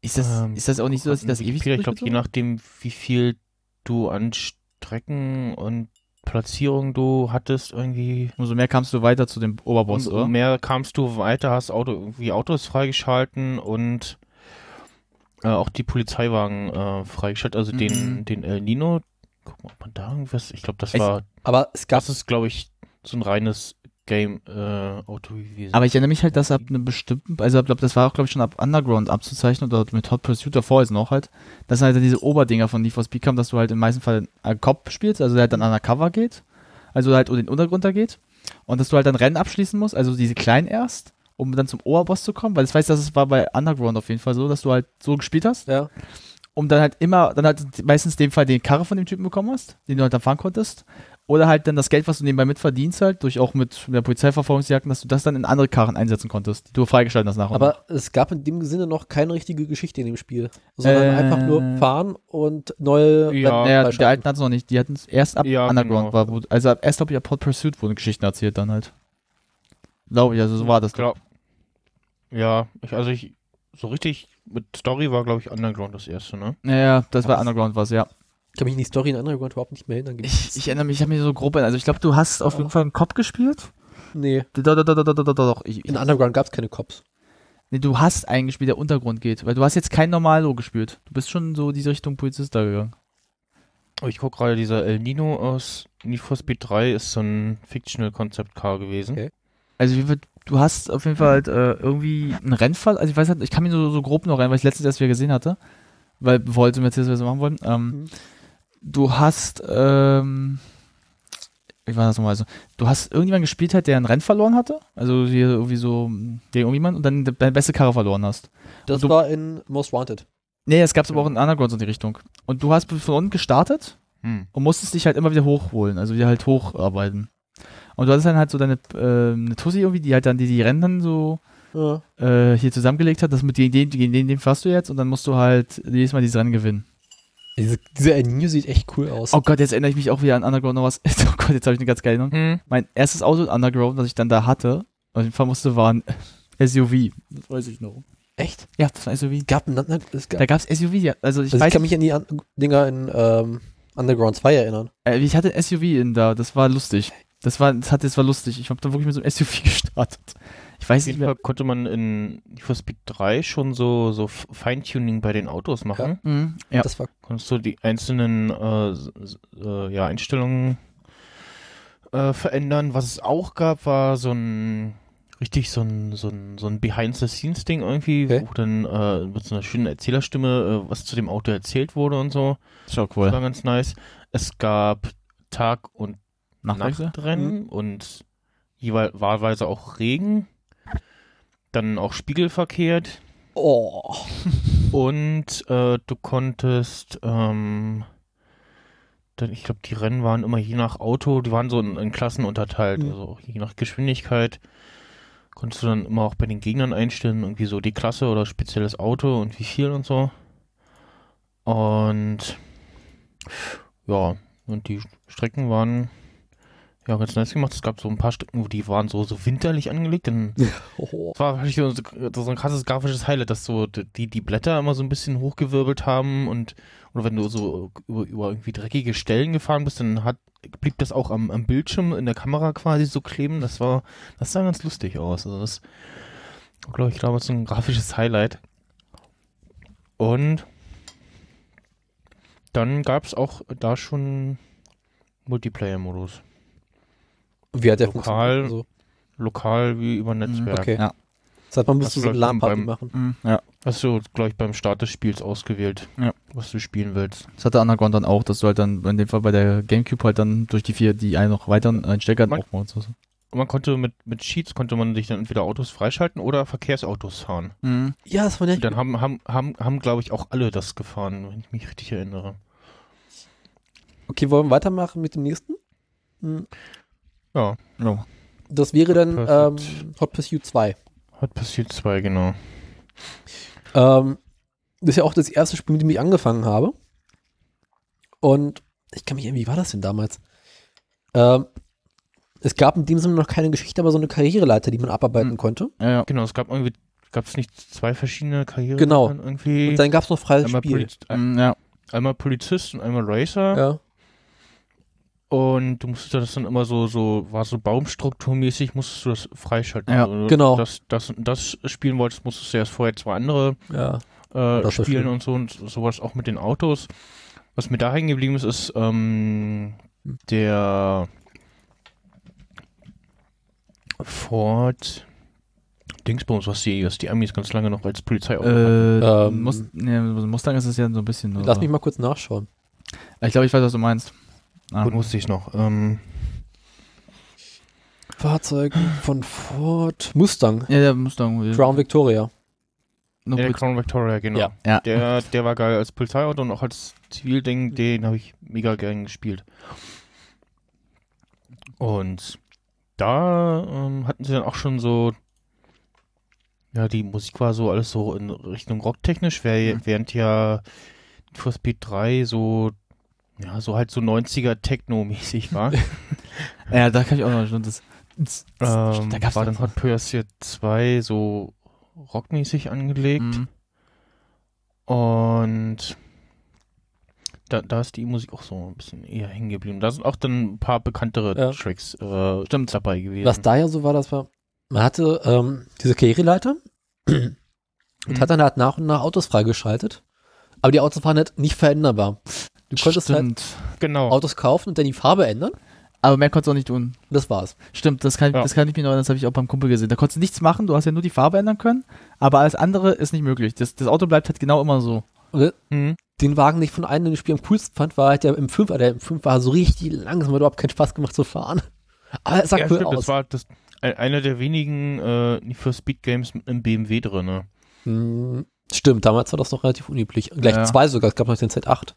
Ist das, Ähm, ist das auch nicht so, dass ich das ewig Ich glaube, je nachdem, wie viel du an Strecken und Platzierung du hattest, irgendwie Umso mehr kamst du weiter zu dem Oberboss, umso oder? mehr kamst du weiter, hast Auto, irgendwie Autos freigeschalten und äh, auch die Polizeiwagen äh, freigeschaltet, also den, Mhm. den El Nino. Guck mal, ob man da irgendwas, ich glaube, das war, Aber es gab das ist, glaube ich, so ein reines Game-Auto gewesen. Aber ich erinnere mich halt, dass ab einem bestimmten, also ich glaube, das war auch, glaube ich, schon ab Underground abzuzeichnen oder mit Hot Pursuit davor ist noch halt, dass halt diese Oberdinger von Need for Speed kamen, dass du halt im meisten Fall einen Cop spielst, also der halt dann undercover geht, also halt in den Untergrund da geht und dass du halt dann Rennen abschließen musst, also diese kleinen erst, um dann zum Oberboss zu kommen, weil ich weiß, dass es war bei Underground auf jeden Fall so, dass du halt so gespielt hast, ja. um dann halt immer, dann halt meistens in dem Fall den Karre von dem Typen bekommen hast, den du halt dann fahren konntest. Oder halt dann das Geld, was du nebenbei mitverdienst, halt, durch auch mit der Polizeiverfolgungsjagden, dass du das dann in andere Karren einsetzen konntest, die du freigeschaltet hast nach und nach. Aber es gab in dem Sinne noch keine richtige Geschichte in dem Spiel. Sondern Äh, einfach nur fahren und neue Ja, freischalten. die alten hatten es noch nicht. Die hatten es erst ab Ja, Underground genau. war. Wo, also ab- erst, glaube ich, ab Hot Pursuit wurden Geschichten erzählt dann halt. Glaube ich, also so war das. glaub, ja, ich, also ich, so richtig mit Story war, glaube ich, Underground das erste, ne? Naja, das war Underground was, ja. Ich kann mich in die Story in Underground überhaupt nicht mehr erinnern. Ich, ich erinnere mich, ich habe mir so grob, also ich glaube, du hast auf jeden Fall einen Cop gespielt. nee, Doch, doch, doch, doch, doch, doch, doch. Ich, in Underground gab es keine Cops. nee, du hast einen gespielt, der Untergrund geht, weil du hast jetzt kein Normalo gespielt. Du bist schon so diese Richtung Polizist da gegangen. Oh, ich gucke gerade, dieser El Nino aus Need for Speed 3 ist so ein Fictional Concept Car gewesen. Okay. Also wie wird, du hast auf jeden Fall halt äh, irgendwie einen Rennfall, also ich weiß halt, ich kann mich so, so grob noch rein, weil ich letztens erst wieder gesehen hatte, weil bevor wir zum Mercedes machen wollen. Ähm, Mhm. Du hast, ähm, wie war das nochmal so? Du hast irgendjemanden gespielt hat, der ein Rennen verloren hatte, also hier irgendwie so gegen irgendjemand und dann deine beste Karre verloren hast. Das du- war in Most Wanted. Nee, es gab es aber auch in Underground in die Richtung. Und du hast von unten gestartet Hm. und musstest dich halt immer wieder hochholen, also wieder halt hocharbeiten. Und du hattest dann halt so deine äh, eine Tussi irgendwie, die halt dann die, die Rennen dann so Ja. äh, hier zusammengelegt hat, das mit gegen den, gegen den, den fährst du jetzt und dann musst du halt jedes Mal dieses Rennen gewinnen. Diese, dieser El Nino sieht echt cool aus. Oh Gott, jetzt erinnere ich mich auch wieder an Underground noch was. Oh Gott, jetzt habe ich eine ganz geile Erinnerung. Hm. Mein erstes Auto in Underground, was ich dann da hatte, was ich fahren musste, war ein SUV. Das weiß ich noch. Echt? Ja, das war ein SUV. Gab ein, es gab, Da gab es SUV, ja. Also ich also ich weiß, kann mich an die an Dinger in ähm, Underground 2 erinnern. äh, ich hatte ein SUV in da, das war lustig. Das war, das, hat, das war lustig. Ich habe dann wirklich mit so einem SUV gestartet. Ich weiß Auf nicht jeden mehr. Fall konnte man in for Speed 3 schon so, so Feintuning bei den Autos machen. Mhm, ja. Das war Konntest du die einzelnen äh, äh, ja, Einstellungen äh, verändern. Was es auch gab, war so ein richtig so ein, so ein, so ein Behind-the-Scenes-Ding irgendwie, Okay. wo dann äh, mit so einer schönen Erzählerstimme äh, was zu dem Auto erzählt wurde und so. Das war cool. ganz nice. Es gab Tag- und? Nachtrennen und jeweils wahlweise auch Regen. Dann auch spiegelverkehrt. Oh. Und äh, du konntest, ähm, dann, ich glaube, die Rennen waren immer je nach Auto, die waren so in, in Klassen unterteilt, Mhm. also je nach Geschwindigkeit. Konntest du dann immer auch bei den Gegnern einstellen, irgendwie so die Klasse oder spezielles Auto und wie viel und so. Und ja, und die Strecken waren ja ganz nice gemacht. Es gab so ein paar Strecken, wo die waren so, so winterlich angelegt, dann oh. das war wirklich so, so ein krasses grafisches Highlight, dass so die, die Blätter immer so ein bisschen hochgewirbelt haben und oder wenn du so über, über irgendwie dreckige Stellen gefahren bist, dann hat, blieb das auch am, am Bildschirm in der Kamera quasi so kleben. Das war, das sah ganz lustig aus. Also das glaube ich, damals so ein grafisches Highlight. Und dann gab es auch da schon Multiplayer-Modus. Wie hat der Lokal. funktioniert? Also, Lokal wie über Netzwerk. okay. Ja. das heißt, man müsste so eine LAN-Party machen. Mhm, ja. Hast du, glaube ich, beim Start des Spiels ausgewählt, Ja. was du spielen willst. Das hatte Underground dann auch, dass du halt dann in dem Fall bei der Gamecube halt dann durch die vier, die einen noch weiteren einen Stecker Man- auch mal und so. Und man konnte mit, mit Cheats konnte man sich dann entweder Autos freischalten oder Verkehrsautos fahren. Mhm. Ja, das war Und nett. dann haben, haben, haben, haben glaube ich, auch alle das gefahren, wenn ich mich richtig erinnere. Okay, wollen wir weitermachen mit dem nächsten? Hm, Ja, Ja. Das wäre dann ähm. Hot Pursuit 2. hat passiert zwei, genau. Ähm, das ist ja auch das erste Spiel, mit dem ich angefangen habe. Und ich kann mich erinnern, wie war das denn damals? Ähm, es gab in dem Sinne noch keine Geschichte, aber so eine Karriereleiter, die man abarbeiten Hm. konnte. Ja, ja. Genau, es gab irgendwie, gab es nicht zwei verschiedene Karrieren? Genau. Irgendwie Und dann gab es noch freies einmal, Spiel. Poliz Mhm, ja. einmal Polizist und einmal Racer. Ja. Und du musstest das dann immer so, so, war so baumstrukturmäßig, musstest du das freischalten. Ja, also, genau. Das, das, das spielen wolltest, musstest du erst vorher zwei andere ja. äh, spielen und so und sowas auch mit den Autos. Was mir da hängen geblieben ist, ist ähm, der Ford Dingsbums, was die, was die Amis ganz lange noch als Polizei Äh, Ähm, Must, nee, Mustang ist es ja so ein bisschen. Lass oder? mich mal kurz nachschauen. Ich glaube, ich weiß, was du meinst. Ah. Gut, wusste ich noch. Ähm, Fahrzeug von Ford Mustang. Ja, der Mustang. Crown Victoria. No, der. Crown Victoria, genau. Ja. Ja. Der, der war geil als Polizeiauto und auch als Zivilding, den habe ich mega gern gespielt. Und da ähm, hatten sie dann auch schon so, ja, die Musik war so alles so in Richtung rocktechnisch, Mhm. während ja Need for Speed 3 so, ja, so halt so 90er Techno-mäßig war. Ja, da kann ich auch noch schon das. ähm, da gab's war dann so- Hot Pursuit 2 so rockmäßig angelegt. Mhm. Und da, da ist die Musik auch so ein bisschen eher hängen geblieben. Da sind auch dann ein paar bekanntere Ja. Tracks äh, Stimmt. dabei gewesen. Was da ja so war, das war, man hatte ähm, diese Karriereleiter und Mhm. hat dann halt nach und nach Autos freigeschaltet. Aber die Autos waren halt nicht veränderbar. Du konntest halt Stimmt. genau. Autos kaufen und dann die Farbe ändern. Aber mehr konntest du auch nicht tun. Das war's. Stimmt, das kann, Ja. das kann ich mir noch erinnern, das habe ich auch beim Kumpel gesehen. Da konntest du nichts machen, du hast ja nur die Farbe ändern können, aber alles andere ist nicht möglich. Das, das Auto bleibt halt genau immer so. Mhm. den Wagen, den ich von einem den ich Spiel am coolsten fand, war halt der im 5, der im 5 war so richtig langsam, hat überhaupt keinen Spaß gemacht zu fahren. Aber es sah Ja, cool stimmt, aus. das war das, ein- einer der wenigen äh, Need for Speed Games mit einem BMW drin. Ne? Hm, Stimmt, damals war das noch relativ unüblich. Gleich Ja. zwei sogar, es gab noch den Z8.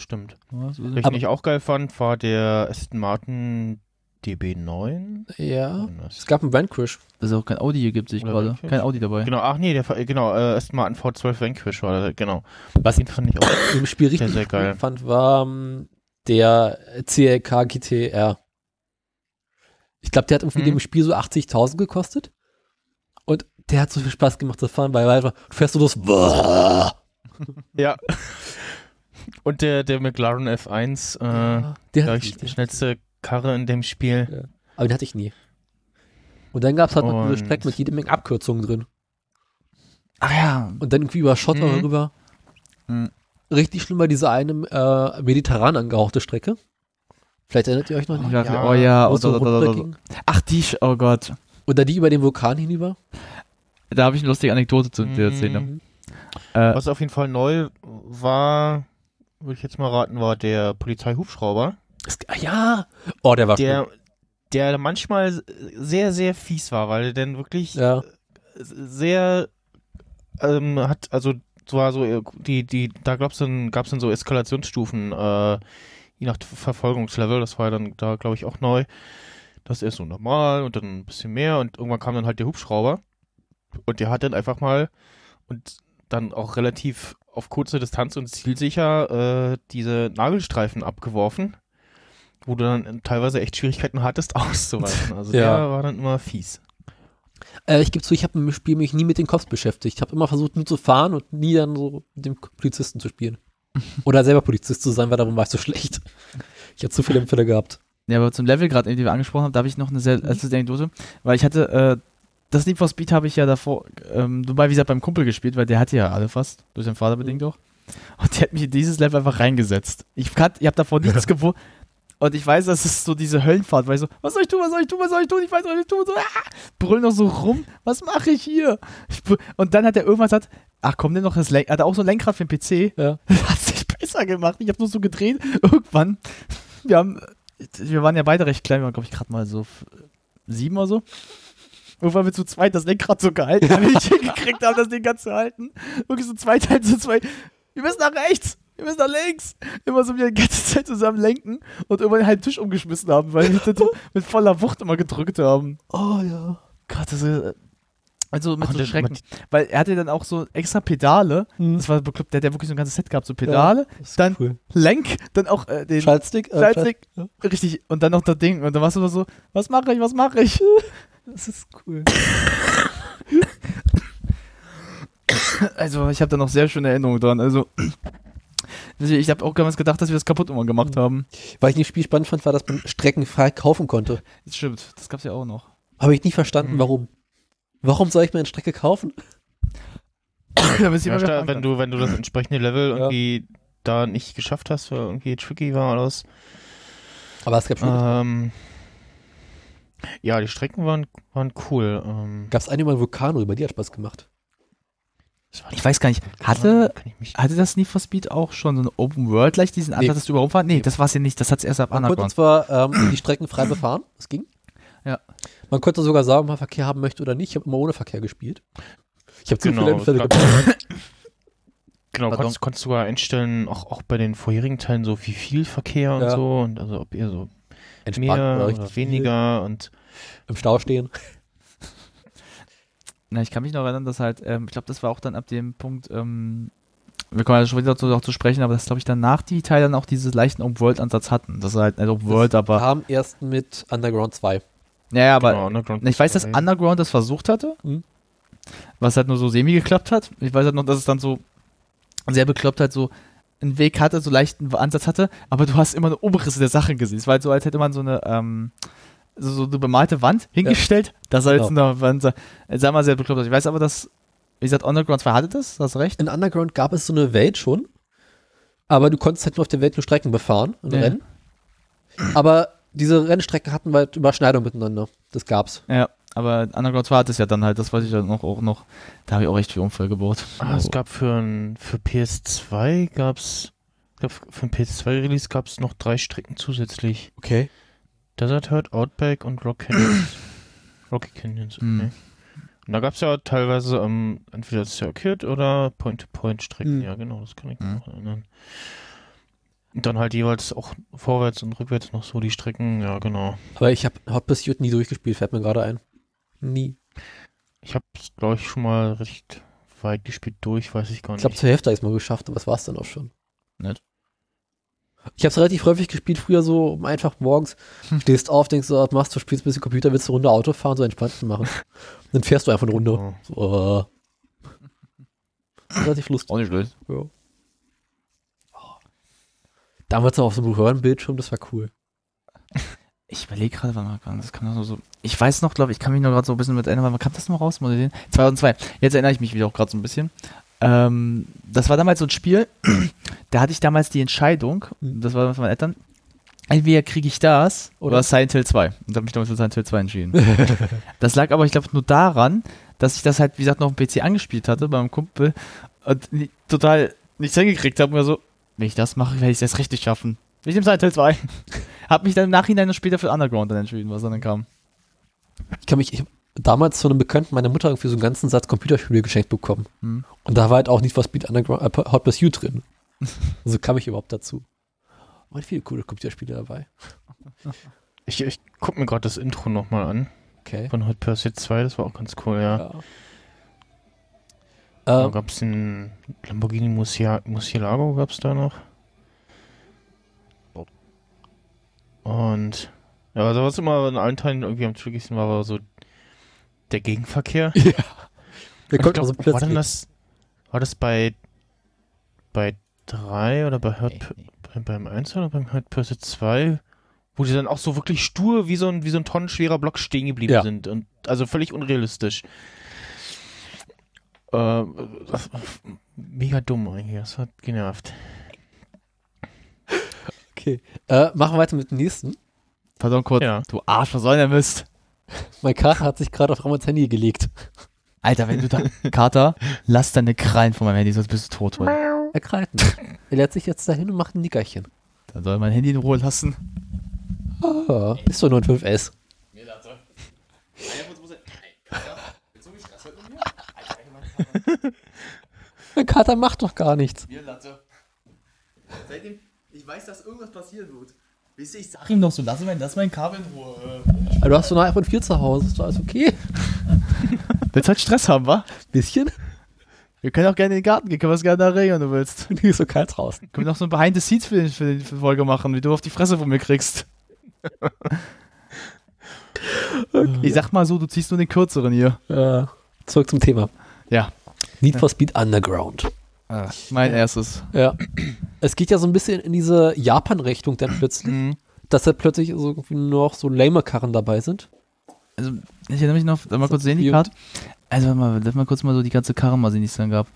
Stimmt. Was Aber- ich auch geil fand, war der Aston Martin DB9. Ja. Das- Es gab einen Vanquish. Dass es auch kein Audi hier gibt, sehe ich Oder gerade. welches? Kein Audi dabei. Genau, ach nee, der war- genau, äh, Aston Martin V12 Vanquish war der, genau. Was Den fand ich auch. im Spiel Sehr, richtig sehr geil. cool fand, war ähm, der CLK GTR. Ich glaube, der hat irgendwie Mhm. dem Spiel so 80.000 gekostet. Und der hat so viel Spaß gemacht zu fahren, weil einfach, du fährst so los. Ja. Und der, der McLaren F1, äh, der glaub hat ich, die schnellste Karre in dem Spiel. Aber den hatte ich nie. Und dann gab es halt noch diese Strecken mit jede Menge Abkürzungen drin. Ach ja. Und dann irgendwie über Schotter Mhm. rüber. Mhm. Richtig schlimm war diese eine äh, mediterran angehauchte Strecke. Vielleicht erinnert ihr euch noch Oh nicht. ja, Ja, oh ja. Wo Oh, so da, da, da. Ach, die, Sch- oh Gott. Oder die über den Vulkan hinüber? Da habe ich eine lustige Anekdote zu der Mhm. Szene. Äh, Was auf jeden Fall neu war, würde ich jetzt mal raten, war der Polizeihubschrauber. Es- ah, ja. Oh, der war Der, der manchmal sehr, sehr fies war, weil er dann wirklich. Ja. sehr ähm, hat, also es war so, äh, die, die, da gab's dann, gab's dann so Eskalationsstufen, äh, je nach Verfolgungslevel, das war ja dann da, glaube ich, auch neu. Das ist so normal und dann ein bisschen mehr und irgendwann kam dann halt der Hubschrauber und der hat dann einfach mal und dann auch relativ auf kurze Distanz und zielsicher äh, diese Nagelstreifen abgeworfen, wo du dann teilweise echt Schwierigkeiten hattest auszuweichen. Also Ja. der war dann immer fies. Äh, ich gebe zu, ich habe im Spiel mich nie mit den Cops beschäftigt. Ich habe immer versucht, nur zu fahren und nie dann so mit dem Polizisten zu spielen. Oder selber Polizist zu sein, weil darum war ich so schlecht. Ich hatte zu viele Fälle gehabt. Ja, aber zum Level gerade, die wir angesprochen haben, da habe ich noch eine sehr also Anekdote, weil ich hatte, äh, das Need for Speed habe ich ja davor, ähm, wobei, wie gesagt, beim Kumpel gespielt, weil der hatte ja alle fast, durch seinen Vater bedingt auch. Und der hat mich in dieses Level einfach reingesetzt. Ich, kann- ich habe davor nichts gewohnt. Und ich weiß, das ist so diese Höllenfahrt, weil ich so, was soll ich tun, was soll ich tun, was soll ich tun, ich weiß, was ich tun, so, ah, brüll noch so rum, was mache ich hier? Ich, und dann hat er irgendwas gesagt, ach komm, nimm noch das Lenkrad, hat er auch so ein Lenkrad für den PC, Ja. hat sich besser gemacht, ich habe nur so gedreht, irgendwann, wir haben, wir waren ja beide recht klein, wir waren glaube ich gerade mal so sieben oder so. Irgendwann wird zu zweit das Lenkrad so gehalten, weil wir nicht hingekriegt haben, das Ding ganz zu halten. Wirklich so zwei Teile zu zwei. Wir müssen nach rechts, wir müssen nach links. Immer so wieder die ganze Zeit zusammen lenken und irgendwann halt den Tisch umgeschmissen haben, weil wir mit voller Wucht immer gedrückt haben. Oh ja. Gott, das ist. Also mit Ach, so der- Schrecken. Weil er hatte dann auch so extra Pedale. Hm. Das war bekloppt. Der hat ja wirklich so ein ganzes Set gehabt. So Pedale, Das ist dann cool. Lenk, dann auch äh, den Schaltstick. Äh, Schaltstick. Schalt- Richtig. Und dann noch das Ding. Und dann warst du immer so, was mache ich, was mache ich? Das ist cool. Also ich habe da noch sehr schöne Erinnerungen dran. Also ich habe auch damals gedacht, dass wir das kaputt immer gemacht haben. Was ich dem Spiel spannend fand, war, dass man Strecken frei kaufen konnte. Das stimmt. Das gab's ja auch noch. Habe ich nie verstanden, Mhm. warum. Warum soll ich mir eine Strecke kaufen? da bist du Ja, wieder wenn du, wenn du das entsprechende Level Ja. irgendwie da nicht geschafft hast, weil irgendwie tricky war oder was. Aber es gab schon. Ähm, ja, die Strecken waren, waren cool. Ähm, Gab es eine über den Vulkan rüber, die hat Spaß gemacht. Ich weiß gar nicht, hatte, hatte das Need for Speed auch schon so eine Open World, gleich diesen Ansatz, Nee. dass du überhaupt fahren? Nee, Nee. das war es ja nicht. Das hat's erst ab konnte Underground. zwar ähm, die Strecken frei befahren, das ging. Ja. Man konnte sogar sagen, ob man Verkehr haben möchte oder nicht. Ich habe immer ohne Verkehr gespielt. Ich habe zu Genau, viele gab- gebaut. genau, Pardon. konntest, konntest sogar einstellen, auch, auch bei den vorherigen Teilen, so wie viel Verkehr und Ja. so. Und also ob ihr so Entspannt mehr oder weniger und Im Stau stehen. Na, ich kann mich noch erinnern, dass halt, ähm, ich glaube, das war auch dann ab dem Punkt, ähm, wir kommen ja schon wieder dazu noch zu sprechen, aber das glaube ich danach die Teile dann auch diesen leichten Open-World-Ansatz hatten. Das war halt nicht Open-World, aber. Kam erst mit Underground 2. Ja, ja, aber genau, ich weiß, dass. Underground das versucht hatte, Mhm. was halt nur so semi geklappt hat. Ich weiß halt noch, dass es dann so sehr bekloppt halt so einen Weg hatte, so leichten Ansatz hatte, aber du hast immer eine Umrisse der Sachen gesehen. Es war halt so, als hätte man so eine, ähm, so, so eine bemalte Wand hingestellt, dass er jetzt in der Wand, sag mal, sehr bekloppt. Ich weiß aber, dass, wie gesagt, Underground 2 hatte das, hast recht. In Underground gab es so eine Welt schon, aber du konntest halt nur auf der Welt nur Strecken befahren und Ja. rennen. Aber diese Rennstrecken hatten halt Überschneidung miteinander. Das gab's. Ja, aber Underground 2 hat es ja dann halt, das weiß ich ja noch, auch noch, da habe ich auch echt viel Unfall gebaut. Ah, es gab für, ein, für PS2 gab's, ich glaub, für ein PS2-Release gab es noch drei Strecken zusätzlich. Okay. Desert Hurt, Outback und Rock Canyons. Rocky Canyons, okay. Hm. Und da gab es ja teilweise ähm, entweder Circuit oder Point-to-Point-Strecken. Hm. Ja, genau, das kann ich Hm. mich noch erinnern. Und dann halt jeweils auch vorwärts und rückwärts noch so die Strecken, ja, genau. Aber ich habe Hot Pursuit nie durchgespielt, fällt mir gerade ein. Nie. Ich habe es, glaube ich, schon mal recht weit gespielt durch, weiß ich gar Ich nicht. glaube, zur Hälfte ich es mal geschafft, aber das war es dann auch schon. Nett. Ich habe es relativ häufig gespielt, früher so um einfach morgens, stehst auf, denkst so, was machst du, spielst ein bisschen Computer, willst du eine Runde Auto fahren, so entspannt zu machen. Und dann fährst du einfach eine Runde. Oh. So, äh. Relativ lustig. Auch nicht schlecht. Ja. Damals noch auf so einem Röhrenbildschirm, das war cool. Ich überlege gerade, wann man das kann das so. Ich weiß noch, glaube ich, kann mich noch gerade so ein bisschen mit erinnern, wann kam das noch raus? Muss ich sehen? 2002. Jetzt erinnere ich mich wieder auch gerade so ein bisschen. Ähm, das war damals so ein Spiel, da hatte ich damals die Entscheidung, das war von meinen Eltern, entweder kriege ich das oder? Silent Hill 2. Und habe mich damals für Silent Hill 2 entschieden. das lag aber, ich glaube, nur daran, dass ich das halt, wie gesagt, noch auf dem PC angespielt hatte beim Kumpel und total nichts hingekriegt habe. Und so, wenn ich das mache, werde ich es erst richtig schaffen. Ich nehme Silent Hill 2. hab mich dann im Nachhinein noch später für Underground dann entschieden, was dann kam. Ich kann mich, ich damals von einem Bekannten meiner Mutter irgendwie so einen ganzen Satz Computerspiele geschenkt bekommen. Hm. Und da war halt auch nicht was Speed Underground, äh, Hot Pursuit drin. so kam ich überhaupt dazu. Waren viele coole Computerspiele dabei. Ich, ich guck mir gerade das Intro nochmal an. Okay. Von Hot Pursuit 2, das war auch ganz cool, ja. Ja. Da Ähm, gab es den Lamborghini Murcielago, gab es da noch. Und ja, also was immer in allen Teilen irgendwie am trickigsten war, war so der Gegenverkehr. der Und ich kommt glaub, also war denn plötzlich. das, war das bei, bei 3 oder bei Hot, bei, beim 1 oder beim Hot Pursuit 2, wo die dann auch so wirklich stur wie so ein, wie so ein tonnenschwerer Block stehen geblieben Ja. sind und also völlig unrealistisch. Äh, das war mega dumm eigentlich, das hat genervt. Okay. Äh, machen wir weiter mit dem nächsten. Pardon kurz. Ja. Du Arsch, was soll denn der Mist? Mein Kater hat sich gerade auf Ramons Handy gelegt. Alter, wenn du da. Kater, lass deine Krallen von meinem Handy, sonst bist du tot heute. Er krallt nicht. er lädt sich jetzt dahin und macht ein Nickerchen. Dann soll mein Handy in Ruhe lassen. Ah, ist doch nur ein 5S. Mein Kater macht doch gar nichts. Seitdem ich weiß, dass irgendwas passieren wird. Wisst ihr, ich sag ihm doch so, lass mein, lass mein Kabel in Ruhe. Aber du hast doch noch iPhone 4 zu Hause. Ist doch alles okay? Willst halt Stress haben, wa? Bisschen? Wir können auch gerne in den Garten gehen, können wir es gerne da regeln, wenn du willst. Hier ist so kalt draußen. Können wir noch so ein Behind the Scenes für, den- für, den- für die Folge machen, wie du auf die Fresse von mir kriegst. Ich sag mal so, du ziehst nur den kürzeren hier. Äh, zurück zum Thema. Ja. Need for Speed Underground. Mein erstes. Ja. Es geht ja so ein bisschen in diese Japan-Richtung dann plötzlich, Mhm. dass da plötzlich so irgendwie nur noch so lame Karren dabei sind. Also, ich erinnere mich noch, mal kurz sehen, die. Karte. Also, warte mal, lass mal kurz mal so die ganze Karre mal sehen, die es dann gab.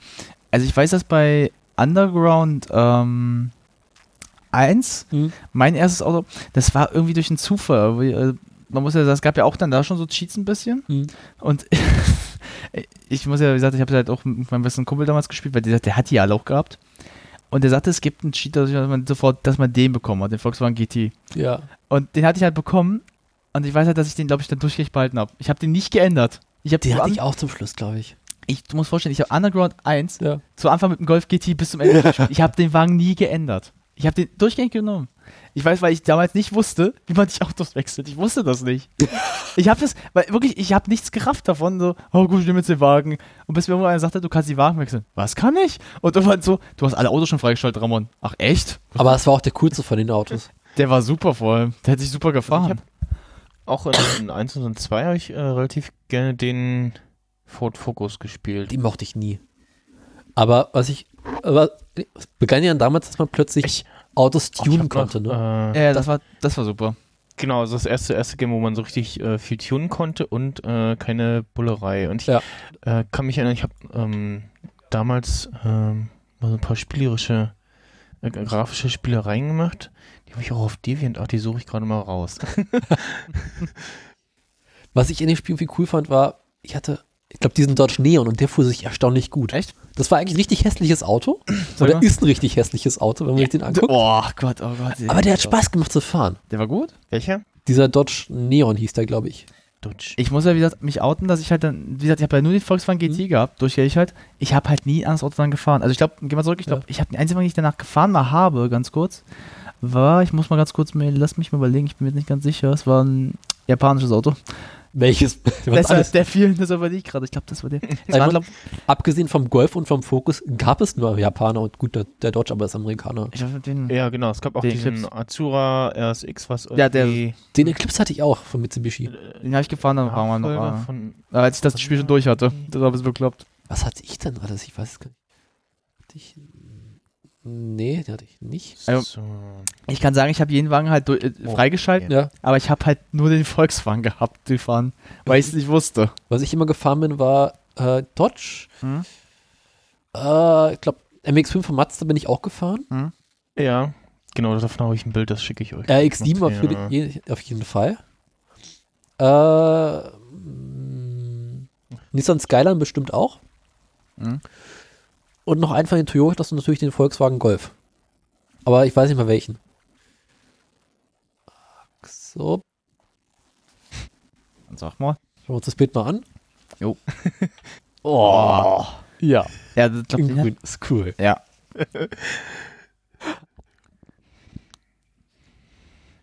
Also, ich weiß, dass bei Underground ähm, 1 Mhm. mein erstes Auto, das war irgendwie durch einen Zufall. Man muss ja sagen, es gab ja auch dann da schon so Cheats ein bisschen. Mhm. Und ich muss ja, wie gesagt, ich habe halt auch mit meinem besten Kumpel damals gespielt, weil der, der hat die alle auch gehabt. Und der sagte, es gibt einen Cheat, dass man sofort, dass man den bekommen hat, den Volkswagen GT. Ja. Und den hatte ich halt bekommen. Und ich weiß halt, dass ich den, glaube ich, dann durchgängig behalten habe. Ich habe den nicht geändert. Ich habe Den hatte ich auch zum Schluss, glaube ich. ich, du musst vorstellen, ich habe Underground 1 Ja. zu Anfang mit dem Golf GT bis zum Ende gespielt. Ich habe den Wagen nie geändert. Ich habe den durchgängig genommen. Ich weiß, weil ich damals nicht wusste, wie man die Autos wechselt. Ich wusste das nicht. Ich habe das, weil wirklich, ich habe nichts gerafft davon. So, oh gut, ich nehme jetzt den Wagen. Und bis mir irgendwann einer sagte, du kannst die Wagen wechseln. Was kann ich? Und irgendwann so, du hast alle Autos schon freigeschaltet, Ramon. Ach echt? Aber es war auch der coolste von den Autos. Der war super vor allem. Der hat sich super gefahren. Auch in, in 1 und 2 habe ich äh, relativ gerne den Ford Focus gespielt. Die mochte ich nie. Aber was ich, aber es begann ja damals, dass man plötzlich Autos Ach, tunen konnte, noch, ne? Äh, ja, das war, das war super. Genau, also das erste, erste Game, wo man so richtig äh, viel tunen konnte und äh, keine Bullerei. Und ich Ja. äh, kann mich erinnern, ich habe ähm, damals ähm, mal so ein paar spielerische, äh, grafische Spielereien gemacht. Die habe ich auch auf DeviantArt, die suche ich gerade mal raus. Was ich in dem Spiel viel cool fand, war, ich hatte, ich glaube, diesen Dodge Neon und der fuhr sich erstaunlich gut. Echt? Das war eigentlich ein richtig hässliches Auto. Oder ist ein richtig hässliches Auto, wenn man sich den anguckt. Oh Gott, oh Gott. Aber der hat Spaß gemacht zu fahren. Der war gut? Welcher? Dieser Dodge Neon hieß der, glaube ich. Dutch. Ich muss ja, wie gesagt, mich outen, dass ich halt dann, wie gesagt, ich habe ja nur den Volkswagen GT gehabt, durchgehe ich halt. Ich habe halt nie ein anderes Auto dann gefahren. Also ich glaube, geh mal zurück, ich glaube, ich habe den einzigen, den ich danach gefahren mal habe, ganz kurz, war, ich muss mal ganz kurz, lass mich mal überlegen, ich bin mir nicht ganz sicher, es war ein japanisches Auto. Welches? Was Das alles? der fiel, das aber nicht gerade. Ich glaube, das war der. Das war, glaub, Abgesehen vom Golf und vom Focus gab es nur Japaner und gut, der, der Dodge aber ist Amerikaner. ich glaub, den, Ja, genau, es gab auch Den diesen Eclipse. Azura RSX, was Ja, der- Den Eclipse hatte ich auch von Mitsubishi. den habe ich gefahren, dann war man noch, äh, von als ich das Spiel schon durch hatte. Das war ein bisschen bekloppt. Was hatte ich denn alles? Ich weiß es gar nicht. Hatte ich. Nee, den hatte ich nicht. Also- so. Ich kann sagen, ich habe jeden Wagen halt durch- äh, Oh, freigeschalten, Ja. aber ich habe halt nur den Volkswagen gehabt, die fahren, weil ich es nicht wusste. Was ich immer gefahren bin, war äh, Dodge. Hm? Äh, ich glaube, MX5 von Mazda bin ich auch gefahren. Ja, genau, davon habe ich ein Bild, das schicke ich euch. RX7 auf, Ja. jeden- je- auf jeden Fall. Äh, mh, Nissan Skyline bestimmt auch. Mhm. Und noch einen von den Toyotas und natürlich den Volkswagen Golf. Aber ich weiß nicht mal welchen. So, Dann sag mal. schauen wir uns das Bild mal an. Jo. Oh, ja. Ja, das glaub, In grün. Ist cool. Ja.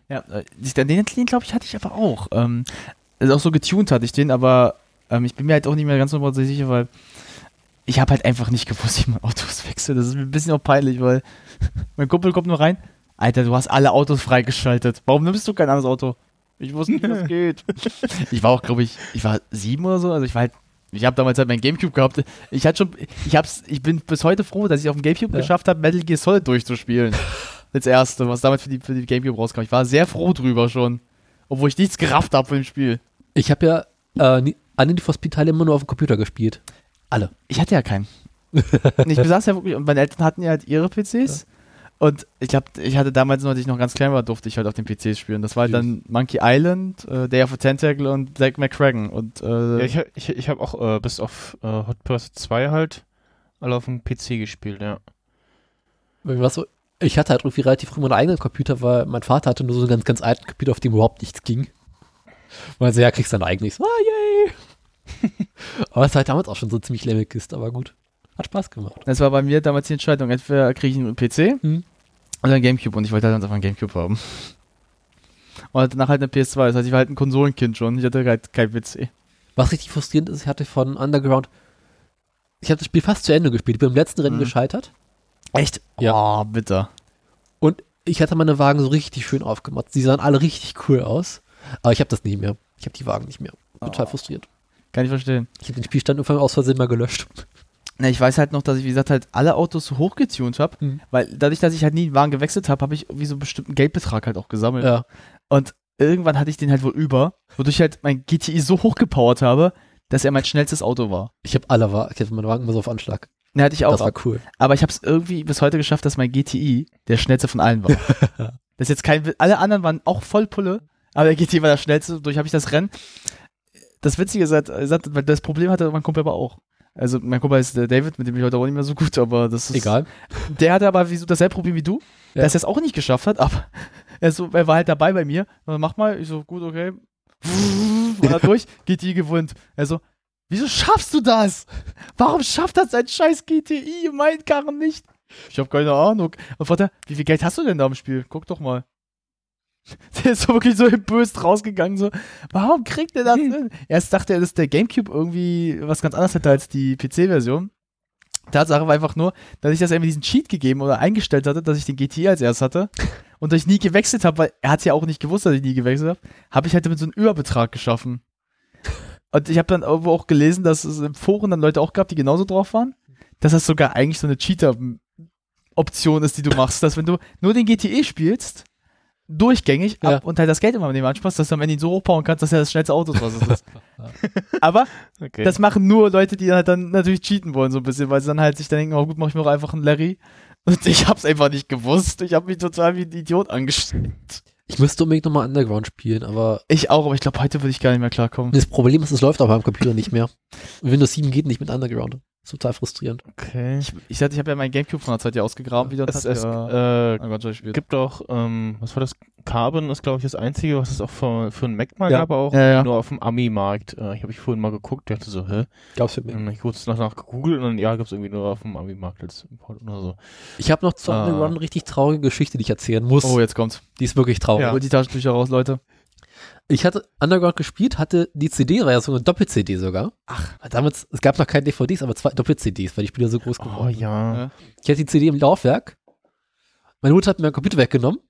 ja, äh, ich- den, den glaube ich, hatte ich aber auch. Ähm, also auch so getuned hatte ich den, aber ähm, ich bin mir halt auch nicht mehr ganz so sicher, weil ich habe halt einfach nicht gewusst, wie man Autos wechselt. Das ist mir ein bisschen auch peinlich, weil mein Kumpel kommt nur rein. Alter, du hast alle Autos freigeschaltet. Warum nimmst du kein anderes Auto? Ich wusste nicht, was geht. Ich war auch, glaube ich, ich war sieben oder so. Also ich war halt, ich habe damals halt mein Gamecube gehabt. Ich hatte schon, ich hab's, ich bin bis heute froh, dass ich auf dem Gamecube Ja. geschafft habe, Metal Gear Solid durchzuspielen. Als erste, was damals für die, für die Gamecube rauskam. Ich war sehr froh drüber schon. Obwohl ich nichts gerafft habe von dem Spiel. Ich habe ja äh, alle die Teile immer nur auf dem Computer gespielt. Alle. Ich hatte ja keinen. ich besaß ja wirklich, und meine Eltern hatten ja halt ihre PCs. Und ich glaube, ich hatte damals noch, als ich noch ganz klein war, durfte ich halt auf den PCs spielen. Das war halt dann Monkey Island, äh, Day of the Tentacle und Zack McCracken. Und äh, Ja, ich, hab- ich, ich habe auch äh, bis auf äh, Hot Pursuit 2 halt alle auf dem PC gespielt, ja. Irgendwas so, ich hatte halt irgendwie relativ früh meinen eigenen Computer, weil mein Vater hatte nur so einen ganz, ganz alten Computer, auf dem überhaupt nichts ging. Weil so, ja, kriegst dein eigenes. Ah, yay! Aber es war halt damals auch schon so ziemlich Lemmelkiste, aber gut. Hat Spaß gemacht. das war bei mir damals die Entscheidung. Entweder kriege ich einen PC Hm. oder einen Gamecube. Und ich wollte halt einfach einen Gamecube haben. Und danach halt eine PS2. Das heißt, ich war halt ein Konsolenkind schon. Ich hatte halt kein PC. Was richtig frustrierend ist, ich hatte von Underground, ich habe das Spiel fast zu Ende gespielt, ich bin im letzten Rennen Mhm. gescheitert. Echt? Ja. Oh, bitter. Und ich hatte meine Wagen so richtig schön aufgemacht. Sie sahen alle richtig cool aus. Aber ich habe das nicht mehr. Ich habe die Wagen nicht mehr. Total Oh. frustriert. Kann ich verstehen. Ich habe den Spielstand irgendwann aus Versehen mal gelöscht. Na, ich weiß halt noch, dass ich, wie gesagt, halt alle Autos so hochgetunt habe, Mhm. weil dadurch, dass ich halt nie einen Wagen gewechselt habe, habe ich irgendwie so einen bestimmten Geldbetrag halt auch gesammelt. Ja. Und irgendwann hatte ich den halt wohl über, wodurch ich halt mein GTI so hochgepowert habe, dass er mein schnellstes Auto war. Ich habe alle Wagen, ich hatte meine Wagen immer so auf Anschlag. Ne, hatte ich auch. das war cool. Aber ich habe es irgendwie bis heute geschafft, dass mein GTI der schnellste von allen war. das ist jetzt kein, alle anderen waren auch voll Pulle, aber der GTI war der schnellste. Dadurch habe ich das Rennen. Das Witzige ist, halt, halt, weil das Problem hatte mein Kumpel aber auch. Also mein Kumpel ist der David, mit dem ich heute auch nicht mehr so gut, aber das ist Egal. Der hatte aber wieso dasselbe Problem wie du, Ja. dass er es auch nicht geschafft hat, aber er, so, er war halt dabei bei mir. Und mach mal, ich so, gut, okay. War durch, GTI gewohnt. Er so, wieso schaffst du das? Warum schafft das ein scheiß GTI mein Karren nicht? Ich habe keine Ahnung. Und Vater, wie viel Geld hast du denn da im Spiel? Guck doch mal. Der ist so wirklich so böse rausgegangen, so, warum kriegt der das hin? Erst dachte er, dass der Gamecube irgendwie was ganz anderes hätte als die PC-Version. Tatsache war einfach nur, dass ich das irgendwie diesen Cheat gegeben oder eingestellt hatte, dass ich den GTI als erst hatte und dass ich nie gewechselt habe, weil er hat ja auch nicht gewusst, dass ich nie gewechselt habe, habe ich halt damit so einen Überbetrag geschaffen. Und ich habe dann irgendwo auch gelesen, dass es im Foren dann Leute auch gab, die genauso drauf waren, dass das sogar eigentlich so eine Cheater-Option ist, die du machst, dass wenn du nur den GTE spielst, durchgängig Ja. ab und halt das Geld immer mit dem ansparst, dass du am Ende ihn so hochbauen kannst, dass er das schnellste Auto ist, was es ist. Aber Okay. das machen nur Leute, die halt dann natürlich cheaten wollen, so ein bisschen, weil sie dann halt sich dann denken, oh gut, mach ich mir auch einfach einen Larry. Und ich hab's einfach nicht gewusst. Ich habe mich total wie ein Idiot angestellt. Ich müsste unbedingt nochmal Underground spielen, aber Ich auch, aber ich glaube, heute würde ich gar nicht mehr klarkommen. das Problem ist, es läuft auf meinem Computer nicht mehr. Windows 7 geht nicht mit Underground. Total frustrierend. okay. Ich, ich, hatte- ich habe ja meinen Gamecube von der Zeit ja ausgegraben wieder Es, es ja äh, Underground gespielt. gibt auch, ähm, was war das? Carbon ist, glaube ich, das einzige, was es auch für, für einen Mac mal Ja. gab, aber auch Ja, ja. nur auf dem Ami-Markt. Äh, ich habe ich vorhin mal geguckt, der hatte so, hä? Gab's für mich. Und ich kurz danach gegoogelt und dann, ja, gibt's irgendwie nur auf dem Ami-Markt als Import oder so. Ich habe noch zu Ah. Underground eine richtig traurige Geschichte, die ich erzählen muss. Oh, jetzt kommt's. Die ist wirklich traurig. Ja. Holt die Taschentücher raus, Leute. Ich hatte Underground gespielt, hatte die CD, war ja so eine Doppel-CD sogar. Ach. Damals, es gab noch keine DVDs, aber zwei Doppel-CDs, weil die Spiele so groß Oh geworden sind. ja. Ja. Ich hatte die CD im Laufwerk. Meine Mutter hat mir mein Computer weggenommen.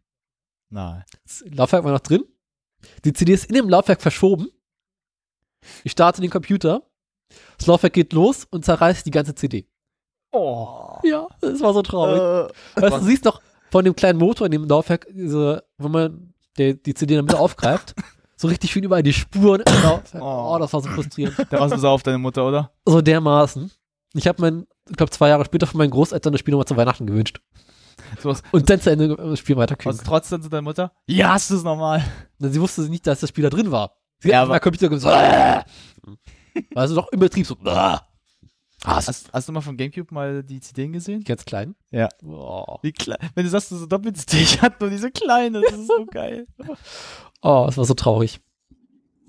Nein. Das Laufwerk war noch drin. Die CD ist in dem Laufwerk verschoben. Ich starte den Computer. Das Laufwerk geht los und zerreißt die ganze CD. Oh. Ja, das war so traurig. Äh, weißt, du siehst doch von dem kleinen Motor in dem Laufwerk, diese, wo man der, die CD in der Mitte aufgreift, so richtig schön überall die Spuren. Oh. Oh, das war so frustrierend. da warst du sauer auf deine Mutter, oder? So dermaßen. Ich habe mein, ich glaube, zwei Jahre später von meinen Großeltern das Spiel nochmal zu Weihnachten gewünscht. Sowas. Und dann zu Ende das Spiel weiterkriegen. Was trotz dann zu deiner Mutter? Ja, hast du es nochmal. Sie wusste nicht, dass das Spiel da drin war. Sie Ja, hat aber- Computer gesagt, also doch im Betrieb so, Hass. Hast, hast du mal von Gamecube mal die CDs gesehen? Ganz klein. Ja. Oh, Wie klein. Wenn du sagst, du so doppelt ich hatte nur diese kleine, das ist so geil. Oh, es war so traurig.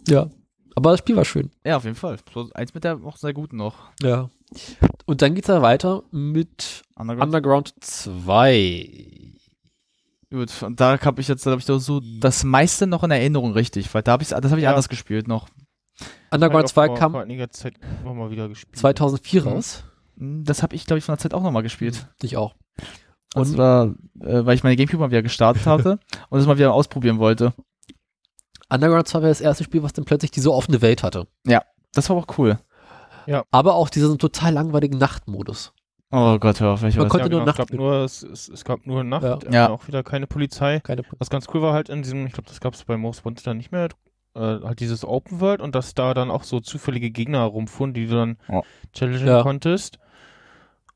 Ja. Aber das Spiel war schön. Ja, auf jeden Fall. So eins mit der noch sehr guten noch. Ja. Und dann geht's ja weiter mit Underground. Underground 2. Gut, und da habe ich jetzt, glaube ich, so das meiste noch in Erinnerung richtig, weil da habe ich das habe ich Ja. anders gespielt noch. Underground 2 vor, kam vor einiger Zeit noch mal wieder gespielt. 2004 Mhm. raus. Das habe ich, glaube ich, von der Zeit auch nochmal gespielt. Ich auch. Und Und zwar, äh, weil ich meine Gamecube mal wieder gestartet hatte und es mal wieder ausprobieren wollte. Underground 2 war das erste Spiel, was dann plötzlich diese offene Welt hatte. Das war auch cool. Aber auch diesen total langweiligen Nachtmodus. Oh Gott, hör auf, welche Man konnte ja, nur genau, es, Nacht gab nur, es, es, es gab nur Nacht, Ja. äh, Ja. auch wieder keine Polizei. Keine Was ganz cool war halt in diesem, ich glaube, das gab es bei Most Wanted dann nicht mehr, äh, halt dieses Open World und dass da dann auch so zufällige Gegner rumfuhren, die du dann Ja. challengen Ja. konntest.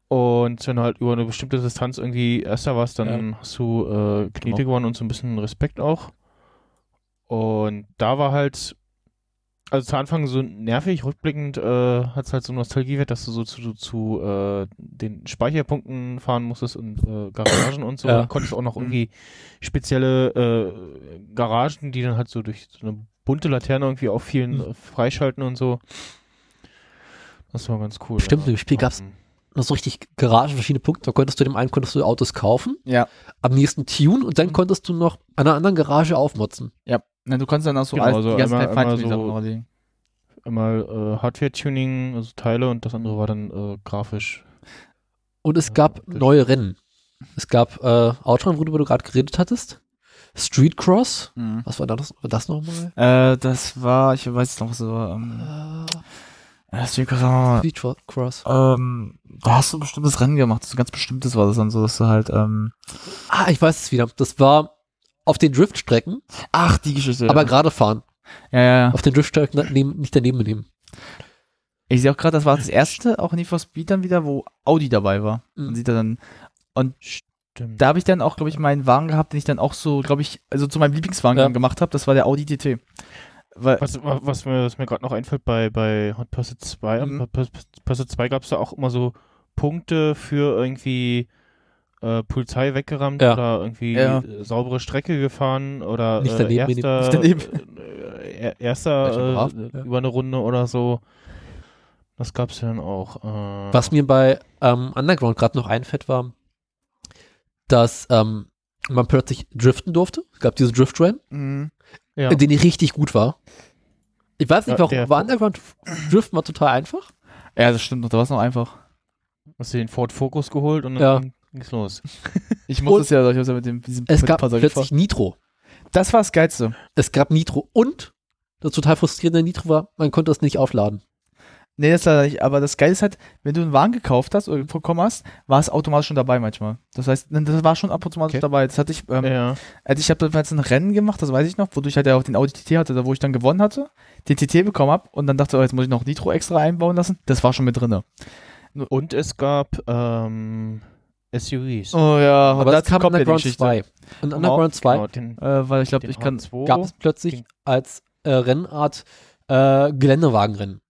Und wenn du halt über eine bestimmte Distanz irgendwie Erster warst, dann hast du äh, Knete Genau. gewonnen und so ein bisschen Respekt auch. Und da war halt, also zu Anfang so nervig, rückblickend äh, hat es halt so Nostalgiewert, dass du so zu, zu äh, den Speicherpunkten fahren musstest und äh, Garagen und so. Ja. Dann konntest du auch noch Mhm. irgendwie spezielle äh, Garagen, die dann halt so durch so eine bunte Laterne irgendwie auffielen, Mhm. äh, freischalten und so. Das war ganz cool. Stimmt, im Spiel gab's Ähm, noch so richtig Garagen, verschiedene Punkte. Da konntest du dem einen konntest du Autos kaufen, Ja. am nächsten tune und dann konntest du noch an einer anderen Garage aufmotzen. Ja. Na, du konntest dann auch so Genau, alles, also die einmal- Teil einmal Sachen so-. Einmal äh, Hardware-Tuning, also Teile und das andere war dann äh, grafisch. Und es Ja, gab das- neue Rennen. Es gab äh, Outrun, worüber du gerade geredet hattest. Street Cross. Mhm. Was war das, war das nochmal? Äh, das war, ich weiß es noch so, ähm, Äh, äh, Street Cross, Street Cross. ähm, da hast du ein bestimmtes Rennen gemacht, so ein ganz bestimmtes war das dann so, dass du halt, ähm, Ah, ich weiß es wieder. Das war auf den Driftstrecken, ach, die Geschichte. aber gerade fahren. ja, ja, ja. Auf den Driftstrecken daneben, nicht daneben nehmen. Ich sehe auch gerade, das war das erste, auch in Need for Speed dann wieder, wo Audi dabei war. Mhm. Man sieht da dann, Stimmt. da habe ich dann auch, glaube ich, meinen Wagen gehabt, den ich dann auch so, glaube ich, also zu meinem Lieblingswagen Ja. gemacht habe, das war der Audi TT. Weil, Was, was, mir, was mir gerade noch einfällt, bei, bei Hot Pursuit 2, Mhm. Pursuit 2 gab es da auch immer so Punkte für irgendwie äh, Polizei weggerammt Ja. oder irgendwie Ja. äh, saubere Strecke gefahren oder Nicht äh, daneben nehmen. erster, Nicht daneben. Äh, er- erster brav, äh, ja. über eine Runde oder so. Das gab es ja dann auch. Äh, Was mir bei ähm, Underground gerade noch einfällt, war, dass ähm, man plötzlich driften durfte. Es gab diese Drift-Rennen, Mhm. Ja. in denen ich richtig gut war. Ich weiß nicht Ja, warum, der- aber Underground Driften war total einfach. Ja, das stimmt noch, da war es noch einfach. hast du den Ford Focus geholt und Ja. dann ging's los. Ich muss es ja, ich hab's ja mit dem, diesem Es mit gab plötzlich gefahren. Nitro. Das war das Geilste. Es gab Nitro und das total frustrierende Nitro war, man konnte es nicht aufladen. Nee, das leider nicht, aber das Geile ist halt, wenn du einen Wagen gekauft hast oder bekommen hast, war es automatisch schon dabei manchmal. Das heißt, das war schon ab und zu mal Okay. dabei. Das hatte ich, ähm, ja. also ich habe jetzt ein Rennen gemacht, das weiß ich noch, wodurch halt ja auch den Audi TT hatte, da wo ich dann gewonnen hatte, den TT bekommen habe und dann dachte, oh, jetzt muss ich noch Nitro extra einbauen lassen. Das war schon mit drinne. Und es gab ähm, SUVs. Oh ja, Aber das kam Underground 2. Und Underground 2 Genau, den, Äh, weil ich glaube, ich kann. H2. gab es plötzlich als äh, Rennart äh, Geländewagenrennen.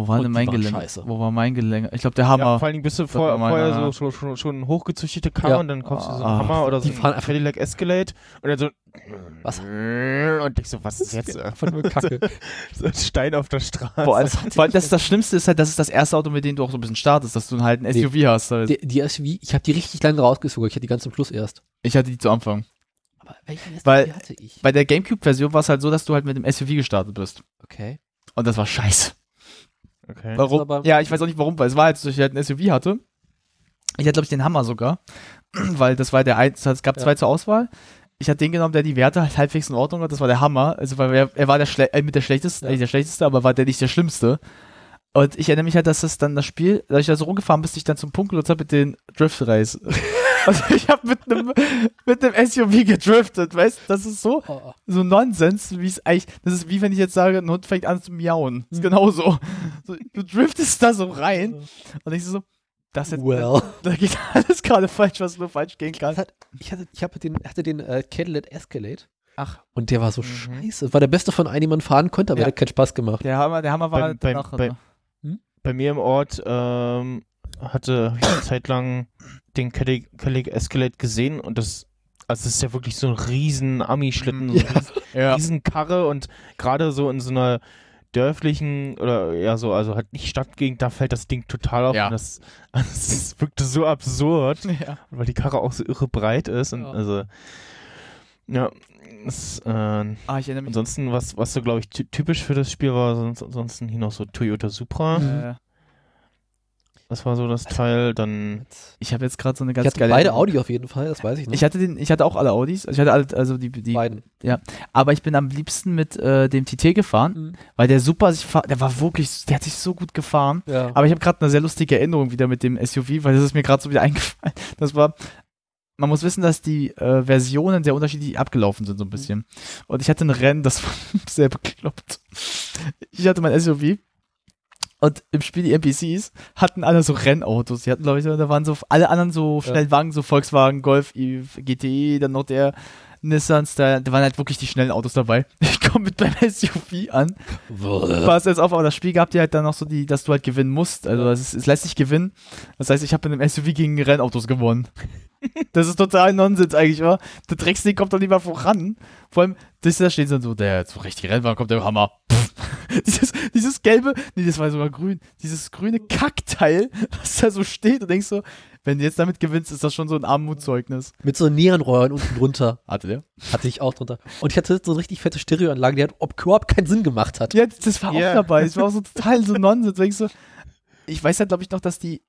Wo war Und denn mein Gelenk? scheiße. Wo war mein Gelenk? Ich glaube, der Ja, Hammer. vor allen Dingen bist du Das vor, vorher ja. so, so schon, schon hochgezüchtete Karre Ja. und dann kaufst du so Ah. einen Hammer oder so Die fahren Cadillac Escalade und dann so Was? und ich so, was ist jetzt? Einfach nur Kacke. so ein Stein auf der Straße. Vor allem, vor allem das, das Schlimmste ist halt, das ist das erste Auto, mit dem du auch so ein bisschen startest, dass du halt ein Nee. SUV hast. Halt. Die, die SUV, ich habe die richtig lange rausgesucht. Ich hatte die ganz zum Schluss erst. Ich hatte die zu Anfang. Aber welche SUV Weil- hatte ich? Bei der Gamecube-Version war es halt so, dass du halt mit dem SUV gestartet bist. Okay. Und das war scheiße. Okay. Warum? aber- ja, ich weiß auch nicht warum, weil es war halt so, dass ich halt ein SUV hatte. Ich hatte, glaube ich, den Hammer sogar. weil das war der eins, es gab Ja. zwei zur Auswahl. Ich hatte den genommen, der die Werte halt halbwegs in Ordnung hat. Das war der Hammer. Also, weil er, er war der Schle äh, mit der schlechteste, Ja. nicht der schlechteste, aber war der nicht der schlimmste. Und ich erinnere mich halt, dass das dann das Spiel, dass ich da so rumgefahren bin, bis ich dann zum Punkt genutzt habe mit den Drift Race. also ich habe mit einem mit einem SUV gedriftet, weißt du? Das ist so Oh, so Nonsens, wie es eigentlich, das ist wie wenn ich jetzt sage, ein Hund fängt an zu miauen. Das ist Mhm. genauso. So, du driftest da so rein und ich so, Das jetzt, Well. da geht alles gerade falsch, was nur falsch gehen kann. hat, ich hatte, ich hatte den, hatte den äh, Cadillac Escalade Ach, und der war so Mhm. scheiße. Das war der beste von einem, den man fahren konnte, aber Ja. der hat keinen Spaß gemacht. der Hammer, der Hammer war Beim- beim- danach, beim- ne? Bei mir im Ort ähm, hatte ich eine Zeit lang den Cadillac Cadillac Escalade gesehen und das, also das ist ja wirklich so ein riesen Ami-Schlitten, so Ja. eine riesen, ja. riesen Karre und gerade so in so einer dörflichen oder ja so, also halt nicht Stadtgegend, da fällt das Ding total auf Ja. und das, also das wirkte so absurd, ja. weil die Karre auch so irre breit ist und also ja, das, äh, Ah, ich erinnere mich. ansonsten, was, was so glaube ich ty- typisch für das Spiel war, sonst, ansonsten hier noch so Toyota Supra, Äh, das war so das Teil, dann ich habe jetzt gerade so eine Ich ganz hatte geile. beide. Audi auf jeden Fall, das weiß ich noch. Ich hatte den, ich hatte auch alle Audis. Also ich hatte alle, also die, die beiden. aber ich bin am liebsten mit äh, dem TT gefahren, Mhm. weil der super sich der war wirklich, der hat sich so gut gefahren. Ja. Aber ich habe gerade eine sehr lustige Erinnerung wieder mit dem SUV, weil das ist mir gerade so wieder eingefallen. Das war, man muss wissen, dass die äh, Versionen sehr unterschiedlich abgelaufen sind, so ein bisschen. Und ich hatte ein Rennen, das war sehr bekloppt. Ich hatte mein SUV und im Spiel die NPCs hatten alle so Rennautos. Die hatten, glaube ich, da waren so alle anderen so Ja. Schnellwagen, so Volkswagen, Golf, GTE, dann noch der Nissan Style. Da waren halt wirklich die schnellen Autos dabei. Ich komme mit meinem SUV an Pass jetzt auf, aber das Spiel gab dir halt dann noch so die, dass du halt gewinnen musst. Also es, es lässt sich gewinnen. Das heißt, ich habe mit einem SUV gegen Rennautos gewonnen. Das ist total Nonsens eigentlich, wa? Der Drecksding kommt doch lieber voran. Vor allem, das, da steht dann so, der so richtig Rennwagen kommt der Hammer. Dieses, dieses gelbe, nee, das war sogar grün, dieses grüne Kackteil, was da so steht und denkst so, wenn du jetzt damit gewinnst, ist das schon so ein Armutszeugnis. Mit so Neonröhren unten drunter. Hatte der? Hatte ich auch drunter. Und ich hatte so eine richtig fette Stereoanlage, die hat ob überhaupt keinen Sinn gemacht hat. Ja, das war Ja. auch dabei. Das war auch so total so Nonsens. Ich, so, ich weiß ja, glaube ich, noch, dass die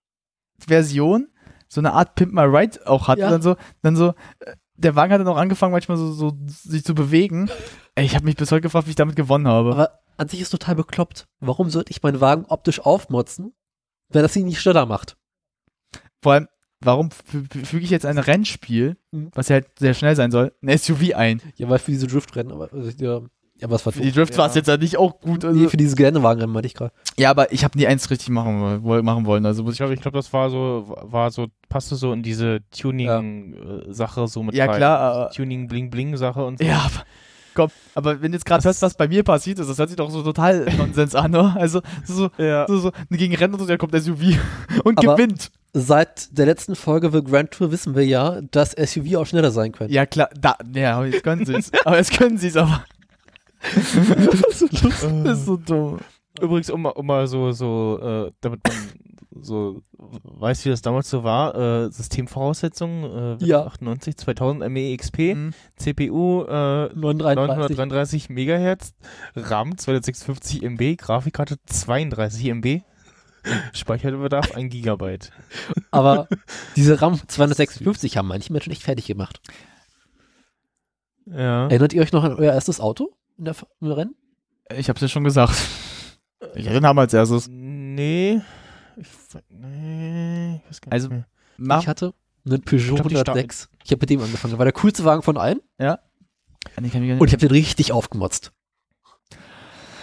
Version so eine Art Pimp My Ride auch hatte. Ja. Dann so, dann so, äh, der Wagen hat dann auch angefangen, manchmal so, so sich zu bewegen. Ey, ich habe mich bis heute gefragt, wie ich damit gewonnen habe. Aber an sich ist total bekloppt. Warum sollte ich meinen Wagen optisch aufmotzen, wenn das ihn nicht schneller macht? Vor allem, warum fü- fü- füge ich jetzt ein Rennspiel, Mhm. was ja halt sehr schnell sein soll, ein SUV ein? Ja, weil für diese Driftrennen, aber äh, ja, ja was war Für die Drifts Ja. war es jetzt halt nicht auch gut. Also, Nee, für diese Geländewagenrennen meinte ich gerade. ja, aber ich habe nie eins richtig machen, machen wollen. Also Ich glaube, ich glaube, das war so, war so, passte so in diese Tuning-Sache so mit ja rein. klar, äh, Tuning-Bling-Bling-Sache und so. Ja, aber, komm, aber wenn du jetzt gerade hörst, was bei mir passiert ist, das hört sich doch so total Nonsens an, oder? Also, so, Ja. so, so gegen Rennen und so, der kommt der SUV und Aber- gewinnt. Seit der letzten Folge The Grand Tour wissen wir ja, dass SUV auch schneller sein können. Ja, klar, da, ja, aber jetzt können sie es. aber jetzt können sie es, aber. das ist das ist so dumm. Übrigens, um, mal- um mal so, so, äh, damit man so weiß, wie das damals so war, äh, Systemvoraussetzungen, äh, Ja. 98, 2000 ME-XP, Mhm. CPU, äh, 933. 933 Megahertz, RAM 256 MB, Grafikkarte 32 MB, Speicherbedarf 1 Gigabyte. Aber diese RAM 256 haben manche Menschen echt fertig gemacht. Ja. Erinnert ihr euch noch an euer erstes Auto in der, im Rennen? Ich hab's ja schon gesagt. Ich hatte den Hammer als erstes. Nee. Ich, nee, ich weiß gar nicht Also, mehr. Ich hatte einen Peugeot Ich glaub, die 106. Ich habe mit dem angefangen. Das war der coolste Wagen von allen. Nicht- Und ich habe den richtig aufgemotzt.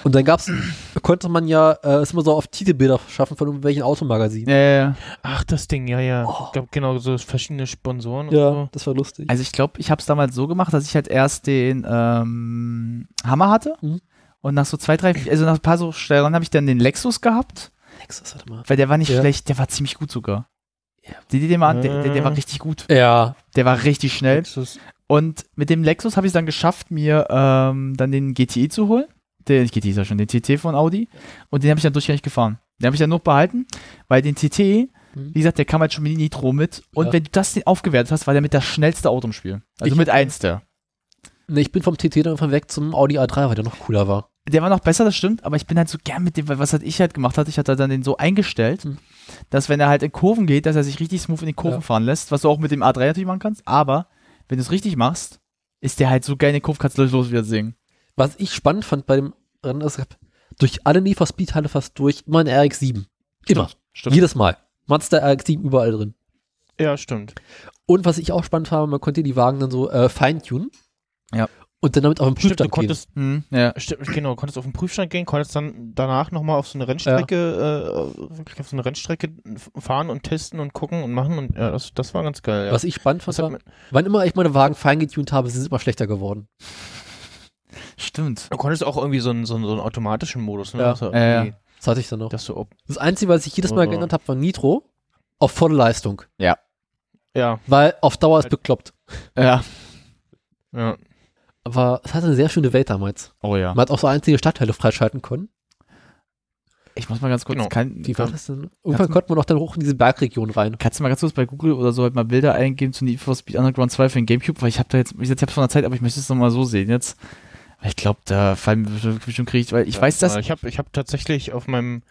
Und dann gab's, konnte man ja äh, es immer so auf Titelbilder schaffen von irgendwelchen Automagazinen. ja, ja, ja. Ach, das Ding, ja, ja. Oh. Ich glaube, genau, so verschiedene Sponsoren Ja, und so. das war lustig. Also ich glaube, ich habe es damals so gemacht, dass ich halt erst den ähm, Hammer hatte Mhm. und nach so zwei, drei, also nach ein paar so Stellen habe ich dann den Lexus gehabt, Lexus, warte mal. weil der war nicht Ja. schlecht, der war ziemlich gut sogar. Ja. Die, die, den mal an, der, der, der war Äh. richtig gut. Ja, Der war richtig schnell. Lexus. Und mit dem Lexus habe ich es dann geschafft, mir ähm, dann den GTI zu holen. GTI ist ja schon, den TT von Audi. Und den habe ich dann durchgängig gefahren. Den habe ich dann noch behalten, weil den TT, Mhm. wie gesagt, der kam halt schon mit Nitro mit. Und Ja. wenn du das den aufgewertet hast, war der mit das schnellste Auto im Spiel. Also Ich- mit eins der. nee, ich bin vom TT dann einfach weg zum Audi A3, weil der noch cooler war. Der war noch besser, das stimmt, aber ich bin halt so gern mit dem, weil was halt ich halt gemacht hatte, ich hatte dann den so eingestellt, Hm. dass wenn er halt in Kurven geht, dass er sich richtig smooth in den Kurven Ja. fahren lässt, was du auch mit dem A3 natürlich machen kannst, aber wenn du es richtig machst, ist der halt so geil in den Kurven, kannst du los wieder singen. Was ich spannend fand bei dem Rennen, ist, durch alle Need for Speed Teile fast durch, immer eine RX-7. Immer. Stimmt. Jedes Mal. Mazda RX-7 überall drin. Ja, stimmt. Und was ich auch spannend fand, man konnte die Wagen dann so äh, feintunen. Ja. und dann damit auf den Stimmt, du Prüfstand gehen. konntest, Hm, ja. stimmt, genau, konntest auf den Prüfstand gehen, konntest dann danach nochmal auf so eine Rennstrecke, äh, wirklich auf so eine Rennstrecke fahren und testen und gucken und machen und ja, das, das war ganz geil. Ja. Was ich spannend fand, war, wann immer ich meine Wagen fein getunt habe, sind sie immer schlechter geworden. Stimmt. du konntest auch irgendwie so einen, so einen, so einen automatischen Modus, ne? Ja. Also Ja, ja. irgendwie, Das hatte ich dann noch. Ob, Das Einzige, was ich jedes Mal geändert habe, war Nitro auf volle Leistung. ja, Weil auf Dauer ist bekloppt. Ja. ja. Aber es hatte eine sehr schöne Welt damals. Oh ja. Man hat auch so einzige Stadtteile freischalten können. Ich muss mal ganz kurz. Genau. Kann, Wie war das denn? Irgendwann konnte man auch dann hoch in diese Bergregion rein. kannst du mal ganz kurz bei Google oder so halt mal Bilder eingeben zu Need for Speed Underground 2 für den Gamecube? Weil ich habe da jetzt, ich habe von der Zeit, aber ich möchte es nochmal so sehen jetzt. Weil Ich glaube, da fallen bestimmt, kriege ich, weil ich Ja, weiß das. Ich habe ich hab tatsächlich auf meinem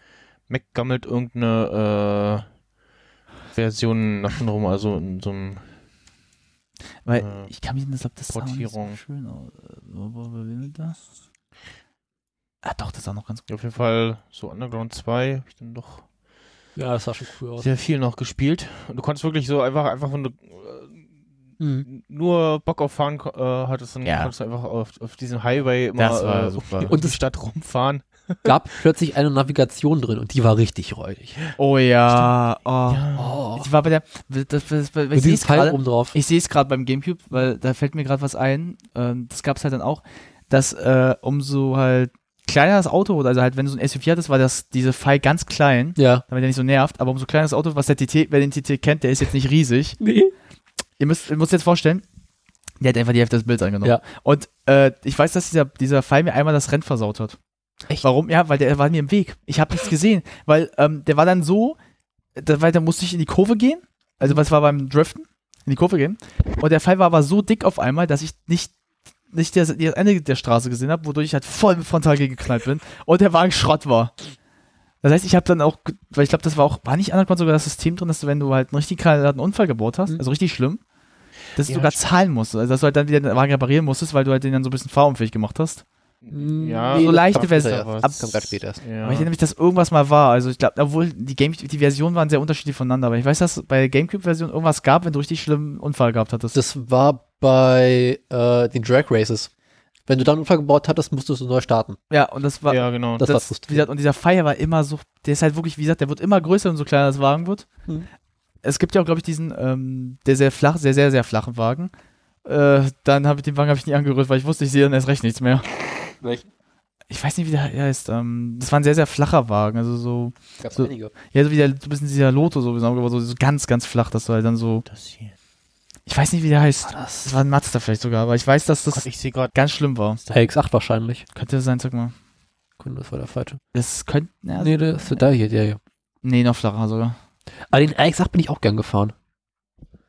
Mac gammelt irgendeine äh, Version nach rum, also in so einem Weil äh, ich kann mich nicht, ob das sah nicht so Portierung. schön aus. Ich das? Ah, doch, das sah noch ganz gut. auf jeden Fall so Underground 2 habe ich dann doch Ja, das sah schon cool aus. sehr viel noch gespielt. Und du konntest wirklich so einfach, einfach wenn du Mhm. nur Bock auf Fahren äh, hattest, dann Ja. konntest du einfach auf, auf diesem Highway immer Das war äh, super. und die das- Stadt rumfahren. Gab plötzlich eine Navigation drin und die war richtig räudig. Oh ja. Oh. Oh. Ich war bei der. Das, das, das, ich sehe es Pfeil gerade. oben drauf. Ich sehe es gerade beim Gamecube, weil da fällt mir gerade was ein. Ähm, das gab es halt dann auch, dass äh, umso halt kleiner das Auto wurde, also halt wenn du so ein SUV hattest, war das diese Pfeil ganz klein, Ja. damit der nicht so nervt, aber umso kleiner das Auto, was der TT, wer den TT kennt, der ist jetzt nicht riesig. Nee. Ihr müsst, ihr müsst jetzt vorstellen, der hat einfach die Hälfte des Bilds angenommen. Ja. Und äh, ich weiß, dass dieser, dieser Pfeil mir einmal das Rennen versaut hat. Echt? Warum? Ja, weil der war mir im Weg. Ich habe nichts gesehen, weil ähm, der war dann so, da, weil da musste ich in die Kurve gehen, also was war beim Driften, in die Kurve gehen. Und der Pfeil war aber so dick auf einmal, dass ich nicht nicht das, das Ende der Straße gesehen habe, wodurch ich halt voll frontal gegeknallt bin und der Wagen Schrott war. Das heißt, ich habe dann auch, weil ich glaube, das war auch, war nicht anerkannt sogar das System drin, dass du, wenn du halt einen richtig kalten Unfall gebaut hast, Mhm. also richtig schlimm, dass du Ja, sogar stimmt. zahlen musst. Also dass du halt dann wieder den Wagen reparieren musstest, weil du halt den dann so ein bisschen fahrunfähig gemacht hast. Ja, Nee, so leichte Version. später erst. Ab- Das kam grad später erst. Ja. Aber ich erinnere mich, dass irgendwas mal war. Also ich glaube, obwohl die Game, die Versionen waren sehr unterschiedlich voneinander, aber ich weiß, dass bei der Gamecube-Version irgendwas gab, wenn du richtig schlimmen Unfall gehabt hattest. Das war bei äh, den Drag Races. Wenn du dann einen Unfall gebaut hattest, musstest du neu starten. ja, und das war, ja, genau. Das war das, wie frustrierend. gesagt, und dieser Fire war immer so, der ist halt wirklich, wie gesagt, der wird immer größer, umso kleiner das Wagen wird. Mhm. Es gibt ja auch, glaube ich, diesen, ähm, der sehr flach, sehr, sehr, sehr flachen Wagen. Äh, dann habe ich den Wagen hab ich nie angerührt, weil ich wusste, ich sehe dann erst recht nichts mehr. Welchen? Ich weiß nicht, wie der heißt. Ähm, das war ein sehr, sehr flacher Wagen. Also so, Gab's So- einige. ja, so wie der, so ein bisschen dieser Loto, so, aber so, so ganz, ganz flach, dass du halt dann so, das hier. ich weiß nicht, wie der heißt. War Das das? war ein Mazda vielleicht sogar, aber ich weiß, dass das Gott, ich sehe gerade. ganz schlimm war. HX8 wahrscheinlich. Könnte sein, sag mal. Kunde, das war der falsche. Das könnte, ja, nee, das ist der hier, der hier. nee, noch flacher sogar. Aber den HX8 bin ich auch gern gefahren.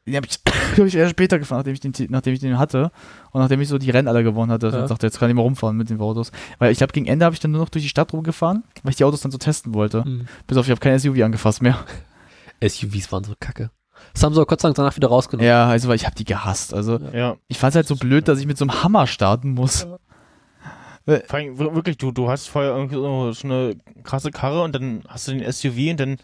Den habe ich, glaub ich erst später gefahren, nachdem ich, den, nachdem ich den hatte und nachdem ich so die Rennen alle gewonnen hatte. Ja. Und dachte, jetzt kann ich mal rumfahren mit den Autos. Weil ich glaube, gegen Ende habe ich dann nur noch durch die Stadt rumgefahren, weil ich die Autos dann so testen wollte. Bis auf, ich habe kein SUV angefasst mehr. SUVs waren so kacke. Das haben sie auch Gott sei Dank danach wieder rausgenommen. Ja, also weil ich habe die gehasst. Also Ja. ich fand es halt so blöd, dass ich mit so einem Hammer starten muss. Vor allem wir- wirklich, du, du hast vorher irgendwie so, eine krasse Karre und dann hast du den SUV und dann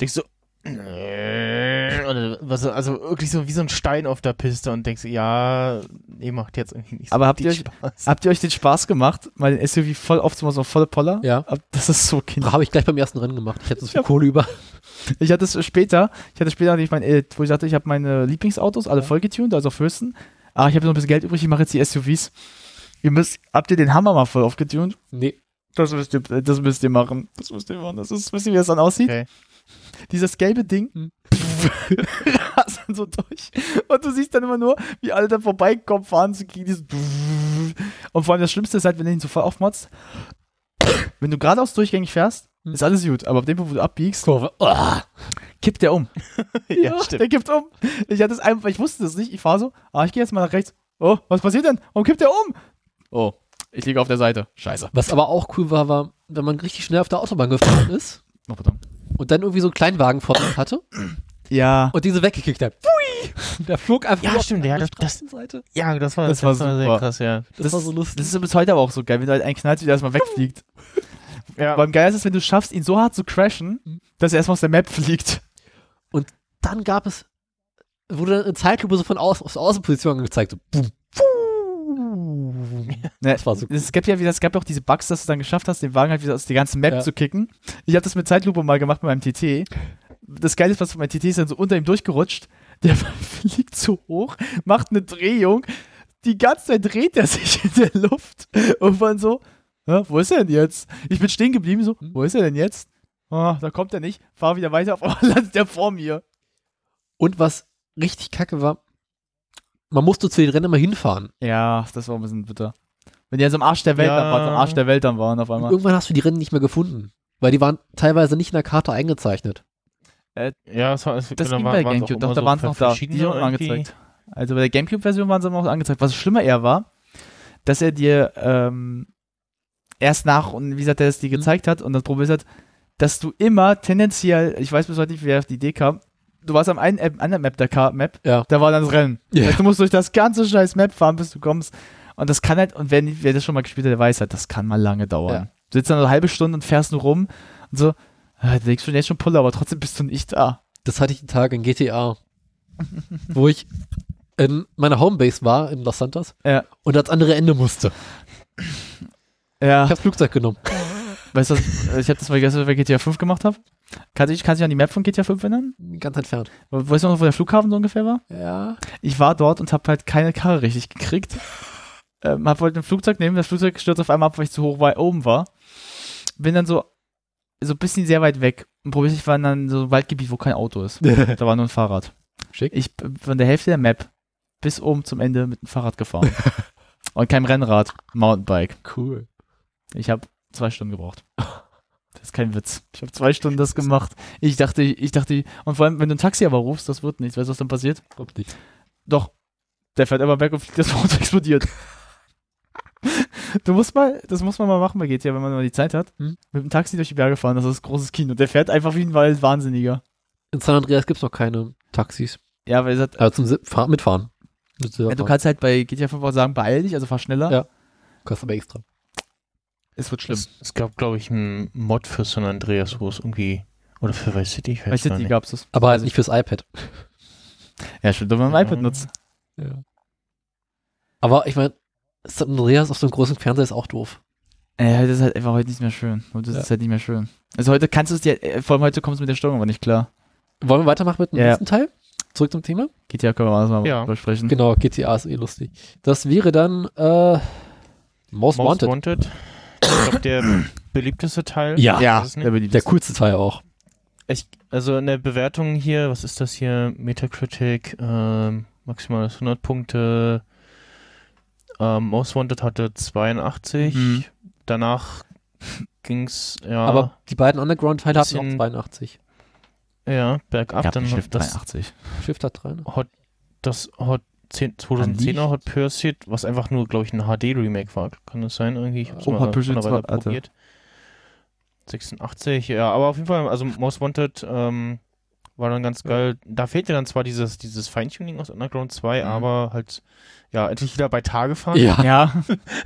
denkst du, oder was, also wirklich so wie so ein Stein auf der Piste und denkst, ja, nee, macht jetzt irgendwie nicht so Aber habt ihr richtig Spaß. Habt ihr euch den Spaß gemacht, mal den SUV voll aufzumachen, so volle Poller? Ja. Das ist so kindisch. Habe ich gleich beim ersten Rennen gemacht. Ich hatte so viel Ja. Kohle über. Ich hatte es später, ich hatte später, ich mein, äh, wo ich sagte, ich habe meine Lieblingsautos alle voll getuned, also auf höchsten. Aber ich habe noch ein bisschen Geld übrig, ich mache jetzt die SUVs. Ihr müsst, habt ihr den Hammer mal voll aufgetuned? Nee. Das müsst ihr, das müsst ihr machen. Das müsst ihr machen. Das ist, wisst ihr, wie das dann aussieht? Okay. Dieses gelbe Ding Hm. rast dann so durch. Und du siehst dann immer nur, wie alle da vorbeikommen, fahren zu kriegen. Dieses und vor allem das Schlimmste ist halt, wenn du ihn so voll aufmotzt. Wenn du geradeaus durchgängig fährst, Hm. ist alles gut. Aber ab dem Punkt, wo du abbiegst, Kurve. Oh. kippt der um. ja, stimmt. Der kippt um. Ich hatte es einfach, ich wusste das nicht. Ich fahre so, ah, ich gehe jetzt mal nach rechts. Oh, was passiert denn? Warum kippt der um? Oh, ich liege auf der Seite. Scheiße. Was aber auch cool war, war, wenn man richtig schnell auf der Autobahn gefahren ist Oh, pardon. Und dann irgendwie so einen Kleinwagen vor sich hatte Ja. und diese weggekickt hat. Pfui! Der flog einfach Ja, stimmt, die ja, das- das-. Ja, das war, Das war sehr super. krass, ja. Das, war so lustig. Das ist bis heute aber auch so geil, wenn du halt einen knallst, wie der erstmal wegfliegt. ja. Aber am geilsten ist, wenn du schaffst, ihn so hart zu crashen, Mhm. dass er erstmal aus der Map fliegt. dann gab es, wurde eine Zeitlupe so von aus, aus Außenposition angezeigt. So, boom. Ne, Das war so Es gab ja wieder, es gab ja auch diese Bugs, dass du dann geschafft hast, den Wagen halt wieder aus der ganzen Map Ja. zu kicken. Ich habe das mit Zeitlupe mal gemacht mit meinem TT. Das Geile ist, was mein TT ist dann so unter ihm durchgerutscht. Der fliegt so hoch, macht eine Drehung. Die ganze Zeit dreht er sich in der Luft. Und man so, "Hä, wo ist er denn jetzt? Ich bin stehen geblieben, so, wo ist er denn jetzt? Ah, da kommt er nicht. Fahr wieder weiter, auf einmal landet er vor mir. Und was richtig kacke war, man musste zu den Rennen mal hinfahren. Ja, das war ein bisschen bitter. Wenn die so am Arsch der Welt Ja. dann waren, am Arsch der Welt dann waren auf Und einmal. irgendwann hast du die Rennen nicht mehr gefunden. Weil die waren teilweise nicht in der Karte eingezeichnet. Ja, es war, es, Das genau, ging war- bei auch Gamecube, immer doch, da so waren es noch da. Die wurden angezeigt. Also bei der Gamecube-Version waren sie immer noch angezeigt. Was schlimmer eher war, dass er dir ähm, erst nach und wie gesagt, er es dir Mhm. gezeigt hat und das Problem ist halt, dass du immer tendenziell, ich weiß bis heute nicht, wer auf die Idee kam, du warst am einen App, anderen Map der Car Map, Ja. da war dann das Rennen. Ja. Also du musst durch das ganze scheiß Map fahren, bis du kommst. Und das kann halt, und wer, wer das schon mal gespielt hat, der weiß halt, das kann mal lange dauern. Ja. Du sitzt dann eine halbe Stunde und fährst nur rum und so, ah, du legst schon jetzt schon Pulle, aber trotzdem bist du nicht da. Das hatte ich den Tag in GTA, wo ich in meiner Homebase war in Los Santos Ja. und ans andere Ende musste. Ja. Ich habe Flugzeug genommen. Weißt du, ich habe das mal gestern bei GTA 5 gemacht habe. Kannst du dich kannst du dich an die Map von GTA 5 erinnern? Ganz entfernt. We- Weißt du noch, wo der Flughafen so ungefähr war? Ja. Ich war dort und habe halt keine Karre richtig gekriegt. ähm, hab wollte ein Flugzeug nehmen, das Flugzeug stürzt auf einmal ab, weil ich zu hoch weit oben war. Bin dann so so ein bisschen sehr weit weg. Und probier ich war dann so ein Waldgebiet, wo kein Auto ist. Da war nur ein Fahrrad. Schick. Ich bin von der Hälfte der Map bis oben zum Ende mit dem Fahrrad gefahren. und kein Rennrad, Mountainbike. Cool. Ich habe zwei Stunden gebraucht. Das ist kein Witz. Ich habe zwei Stunden das gemacht. Ich dachte, ich dachte, und vor allem, wenn du ein Taxi aber rufst, das wird nichts. Weißt du, was dann passiert? Kommt nicht. Doch. Der fährt immer weg und fliegt, das Auto explodiert. Du musst mal, das muss man mal machen bei GTA, wenn man mal die Zeit hat. Hm? Mit dem Taxi durch die Berge fahren, das ist ein großes Kino. Der fährt einfach wie ein Wald- Wahnsinniger. In San Andreas gibt es noch keine Taxis. Ja, weil es hat, Also zum Fahr Mitfahren. Mit ja, du kannst halt bei GTA 5 auch sagen, beeil dich, also fahr schneller. Ja. Kostet aber extra. Es wird schlimm. Es, es gab, glaube ich, einen Mod für San Andreas, wo es irgendwie. Oder für Vice City, ich weiß Weißt gar du, die nicht. gab's das. Aber halt nicht fürs iPad. Ja, stimmt, wenn man ein iPad nutzt. Ja. Aber ich meine, San Andreas auf so einem großen Fernseher ist auch doof. Ja, das ist halt einfach heute nicht mehr schön. Ja. ist halt nicht mehr schön. Also heute kannst du es dir, äh, vor allem heute kommst du mit der Steuerung aber nicht klar. Wollen wir weitermachen mit dem Ja. nächsten Teil? Zurück zum Thema? GTA können wir alles mal Ja. besprechen. Genau, GTA ist eh lustig. Das wäre dann äh, Most, Most Wanted. Wanted. Ich glaube, der beliebteste Teil. Ja. Ja, der. Der coolste Teil auch. Ich, also in der Bewertung hier, was ist das hier? Metacritic, ähm, maximal 100 Punkte. Ähm, Most Wanted hatte 82. Mhm. Danach ging's, ja, Aber die beiden Underground-Teile hatten auch Bisschen- 82. ja, bergab. Gab dann Shift das, 83. Shift hat 3. Ne? Hot, das Hot 10, 2010er Hot Pursuit, was einfach nur, glaube ich, ein HD-Remake war. Kann das sein irgendwie? Ich hab's Oh, mal Hot Pursuit von einer Weile war- Alter. probiert. 86, ja, aber auf jeden Fall, also Most Wanted ähm, war dann ganz geil. Da fehlte dann zwar dieses, dieses Feintuning aus Underground 2, Mhm. aber halt, ja, endlich wieder bei Tage fahren. Ja. Ja.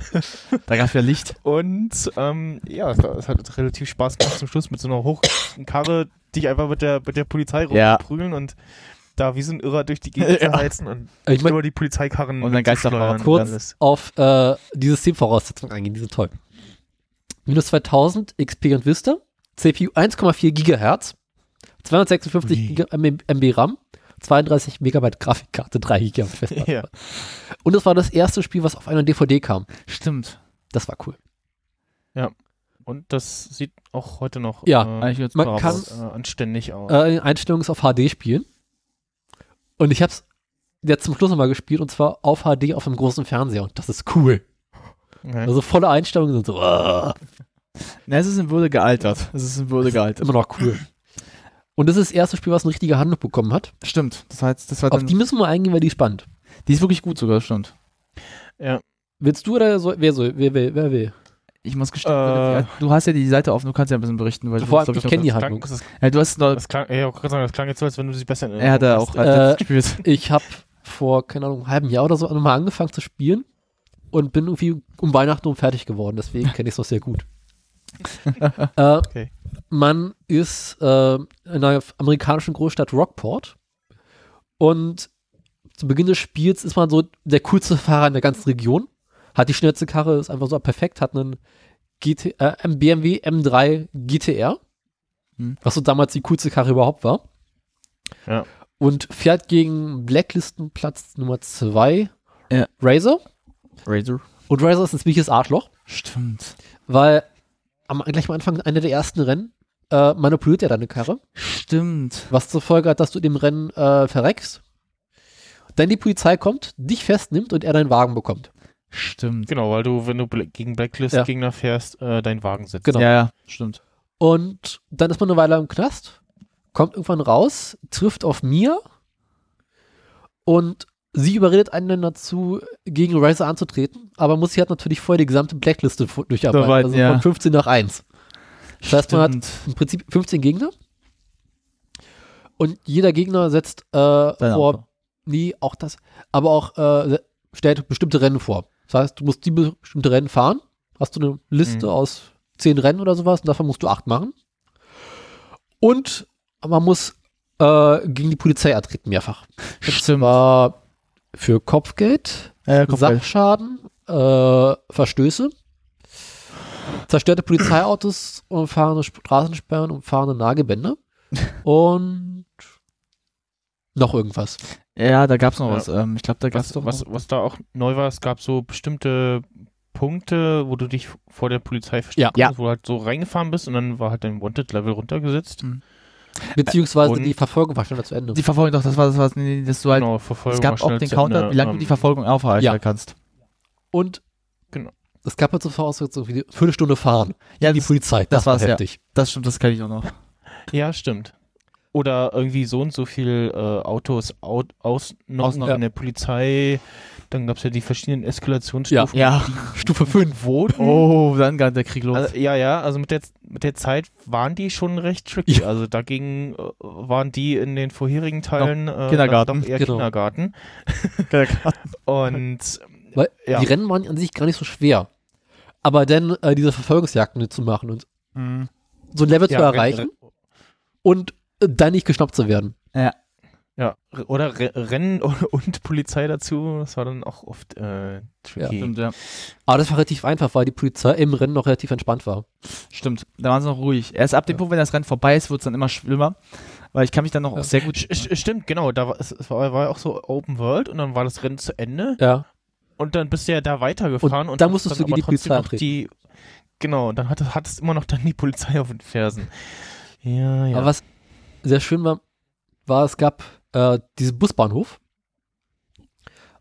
da gab es ja Licht. Und ähm, ja, es, hat relativ Spaß gemacht zum Schluss mit so einer hohen Karre, dich einfach mit der, mit der Polizei Ja. rumprügeln und da wie so ein Irrer durch die Gegend Ja. zu heizen und Ich meine, über die Polizeikarren Und dann Geisterfahrrad. wegzuschleudern. kurz Alles. auf äh, die Systemvoraussetzungen eingehen, die sind toll. Minus 2000 XP und Vista, CPU 1,4 Gigahertz, 256 Ui. Giga MB, RAM, 32 Megabyte Grafikkarte, 3 Gigabyte Festplatte. Ja. Und es war das erste Spiel, was auf einer DVD kam. Stimmt. Das war cool. Und das sieht auch heute noch Ja, äh, man kann- aus. äh, anständig aus. Äh, in Einstellungen ist auf HD spielen. Und ich habe es jetzt zum Schluss nochmal gespielt und zwar auf HD auf einem großen Fernseher und das ist cool. Okay. Also volle Einstellungen sind so uh, Na, es ist in Würde gealtert. Es ist in Würde gealtert. immer noch cool. Und das ist das erste Spiel, was eine richtige Handlung bekommen hat. Stimmt. Das heißt, das war Auf die müssen wir eingehen, weil die ist spannend. die ist wirklich gut sogar, stimmt. ja. Willst du oder so, wer soll? Wer will? Wer will? Ich muss gestehen, Äh. du hast ja die Seite offen, du kannst ja ein bisschen berichten, weil Vor du allem, ich glaub kenne die Handlung. klang, das, Ja, du hast noch, das klang, ja, ich sagen, das klang jetzt so, als wenn du sie besser in er hat auch halt Äh, gespielt. Ich habe vor, keine Ahnung, einem halben Jahr oder so nochmal angefangen zu spielen und bin irgendwie um Weihnachten um fertig geworden. Deswegen kenne ich es noch sehr gut. äh, Man ist äh, in einer amerikanischen Großstadt Rockport und zu Beginn des Spiels ist man so der coolste Fahrer in der ganzen Region, hat die schnellste Karre, ist einfach so perfekt, hat einen GT, äh, einen BMW M3 GTR, Hm. was so damals die coolste Karre überhaupt war. Ja. Und fährt gegen Blacklistenplatz Nummer 2 Ja. Razor. Razor. Und Razor ist ein ziemliches Arschloch, Stimmt. weil am, gleich am Anfang einer der ersten Rennen äh, manipuliert er deine Karre, Stimmt. was zur Folge hat, dass du in dem Rennen äh, verreckst. Dann die Polizei kommt, dich festnimmt und er deinen Wagen bekommt. Stimmt. Genau, weil du, wenn du gegen Blacklist-Gegner fährst, äh, deinen Wagen setzt. Genau. Ja, ja, stimmt. Und dann ist man eine Weile im Knast, kommt irgendwann raus, trifft auf Mia und sie überredet einen dann dazu, gegen Razor anzutreten, aber muss sie halt natürlich vorher die gesamte Blackliste durcharbeiten, Soweit, also ja. von 15 nach 1. Das heißt, man hat im Prinzip 15 Gegner und jeder Gegner setzt äh, vor, nie auch das, aber auch äh, stellt bestimmte Rennen vor. Das heißt, du musst die bestimmte Rennen fahren, hast du eine Liste Mhm. aus zehn Rennen oder sowas und davon musst du acht machen. Und man muss äh, gegen die Polizei antreten mehrfach. Stimmt. zwar für Kopfgeld, kommt gleich. Sachschaden, äh, Verstöße, zerstörte Polizeiautos, umfahrende Straßensperren, umfahrende Nagelbänder und noch irgendwas. Ja, da gab's noch Ja. was. Ähm, ich glaube, da gab's Was, doch was, was da auch neu war, es gab so bestimmte Punkte, wo du dich vor der Polizei verstecken Ja. konntest, wo du halt so reingefahren bist und dann war halt dein Wanted-Level runtergesetzt. Mhm. Beziehungsweise Und- die Verfolgung war schneller zu Ende. Die Verfolgung, doch, das war das, was, nee, dass du halt. Genau, Verfolgung es gab auch den Counter, Ende, wie lange du ähm, die Verfolgung aufhalten ja. kannst. Und Genau. es gab halt so Voraussetzungen wie die Viertelstunde fahren. Ja, die das, Polizei. das war war's, ja. heftig. das stimmt, das kann ich auch noch. Ja, stimmt. Oder irgendwie so und so viel äh, Autos out, aus noch Ausnahmen. in der Polizei. Dann gab es ja die verschiedenen Eskalationsstufen. Ja. Stufe 5. Wo? Oh, dann geht der Krieg los. Also, ja, ja, also mit der, mit der Zeit waren die schon recht tricky. Also dagegen äh, waren die in den vorherigen Teilen äh, Kindergarten. Doch eher Genau. Kindergarten. Und Weil Ja. die Rennen waren an sich gar nicht so schwer. Aber dann äh, diese Verfolgungsjagden zu machen und Mhm. so ein Level ja, zu erreichen und dann nicht geschnappt zu werden. Ja, r- oder Re Rennen und Polizei dazu, das war dann auch oft äh, tricky. Stimmt, ja. Aber das war relativ einfach, weil die Polizei im Rennen noch relativ entspannt war. Stimmt. Da waren sie noch ruhig. Erst ab dem Punkt, wenn das Rennen vorbei ist, wird es dann immer schlimmer. Weil ich kann mich dann noch Ja. auch sehr gut. Sch- sch- Stimmt, genau. Da war, es, es war, war ja auch so Open World und dann war das Rennen zu Ende Ja. und dann bist du ja da weitergefahren Und und, dann musstest du aber gegen die Polizei noch die Genau, dann hat, hattest immer noch dann die Polizei auf den Fersen. Ja, ja. Aber was sehr schön war, war, es gab äh, diesen Busbahnhof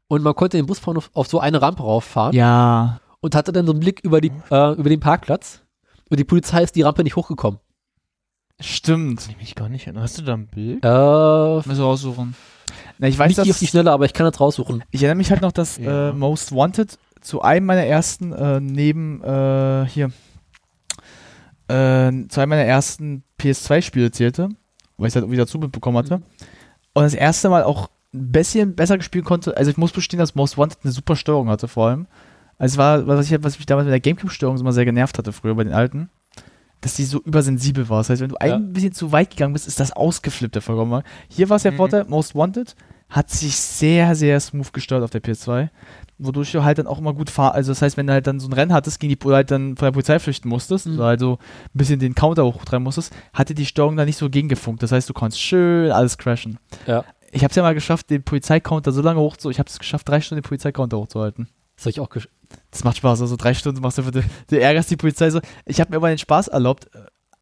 und man konnte den Busbahnhof auf so eine Rampe rauffahren Ja. und hatte dann so einen Blick über, die, äh, über den Parkplatz und die Polizei ist die Rampe nicht hochgekommen. Stimmt. Kann ich mich gar nicht erinnern. Hast du da ein Bild? Äh, Müssen raussuchen. Na, ich weiß, nicht die auf dass, die Schnelle, aber ich kann das raussuchen. ich erinnere mich halt noch, dass Ja. äh, Most Wanted zu einem meiner ersten, äh, neben, äh, hier, äh, zu einem meiner ersten PS2-Spiele zählte, weil ich es halt wieder zu mitbekommen hatte. Und das erste Mal auch ein bisschen besser gespielt konnte. Also ich muss bestehen, dass Most Wanted eine super Steuerung hatte, vor allem. Also es war, was, ich, was mich damals mit der Gamecube-Steuerung immer sehr genervt hatte, früher bei den alten, dass die so übersensibel war. Das heißt, wenn du Ja. ein bisschen zu weit gegangen bist, ist das ausgeflippt, der vollkommen. Hier war es der Mhm. Vorteil, Most Wanted hat sich sehr, sehr smooth gesteuert auf der PS2, wodurch du halt dann auch immer gut fahr. Also das heißt, wenn du halt dann so ein Rennen hattest, gegen die du halt dann von der Polizei flüchten musstest, Mhm. oder halt so ein bisschen den Counter hochtreiben musstest, hatte die Steuerung da nicht so gegengefunkt. Das heißt, du konntest schön alles crashen. Ja. Ich habe es ja mal geschafft, den Polizeicounter so lange hoch zu, ich habe es geschafft, drei Stunden den Polizeicounter hochzuhalten. Das habe ich auch gesch Das macht Spaß, also drei Stunden machst du für die, du ärgerst die Polizei so. Ich habe mir aber den Spaß erlaubt.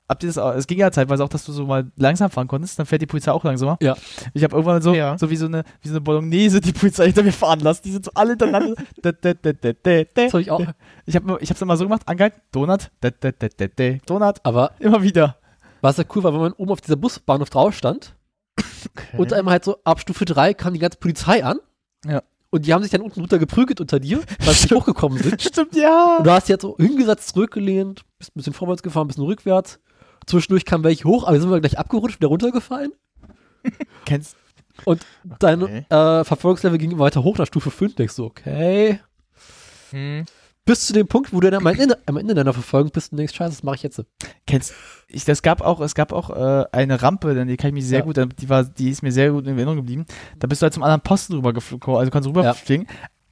Habt ihr das auch, es ging ja zeitweise auch, dass du so mal langsam fahren konntest, dann fährt die Polizei auch langsamer. Ja. Ich habe irgendwann so, Ja. so wie so eine, wie so eine Bolognese die Polizei hinter mir fahren lassen. Die sind so alle hintereinander. Da, da, da, da, da, da. Das habe ich auch. ich habe ich hab's immer so gemacht, angehalten, Donut, da, da, da, da, da, Donut, Aber immer wieder. was ja cool war, wenn man oben auf dieser Busbahnhof drauf stand Okay. und einmal halt so ab Stufe 3 kam die ganze Polizei an. Ja. Und die haben sich dann unten runter geprügelt unter dir, weil sie hochgekommen sind. Stimmt, ja. Und du hast dich jetzt so hingesetzt, zurückgelehnt, bist ein bisschen vorwärts gefahren, ein bisschen rückwärts. Zwischendurch kamen welche hoch, aber sind wir gleich abgerutscht, wieder runtergefallen. Kennst Dein Okay. äh, Verfolgungslevel ging weiter hoch nach Stufe 5. Denkst du, okay. Hm. Bis zu dem Punkt, wo du dann am Ende, am Ende deiner Verfolgung bist und denkst, scheiße, das mache ich jetzt. Kennst ich, das gab auch, es gab auch äh, eine Rampe, denn die kann ich mich sehr Ja. gut, die war, die ist mir sehr gut in Erinnerung geblieben. Da bist du halt zum anderen Posten rüber geflogen, also kannst du Ja.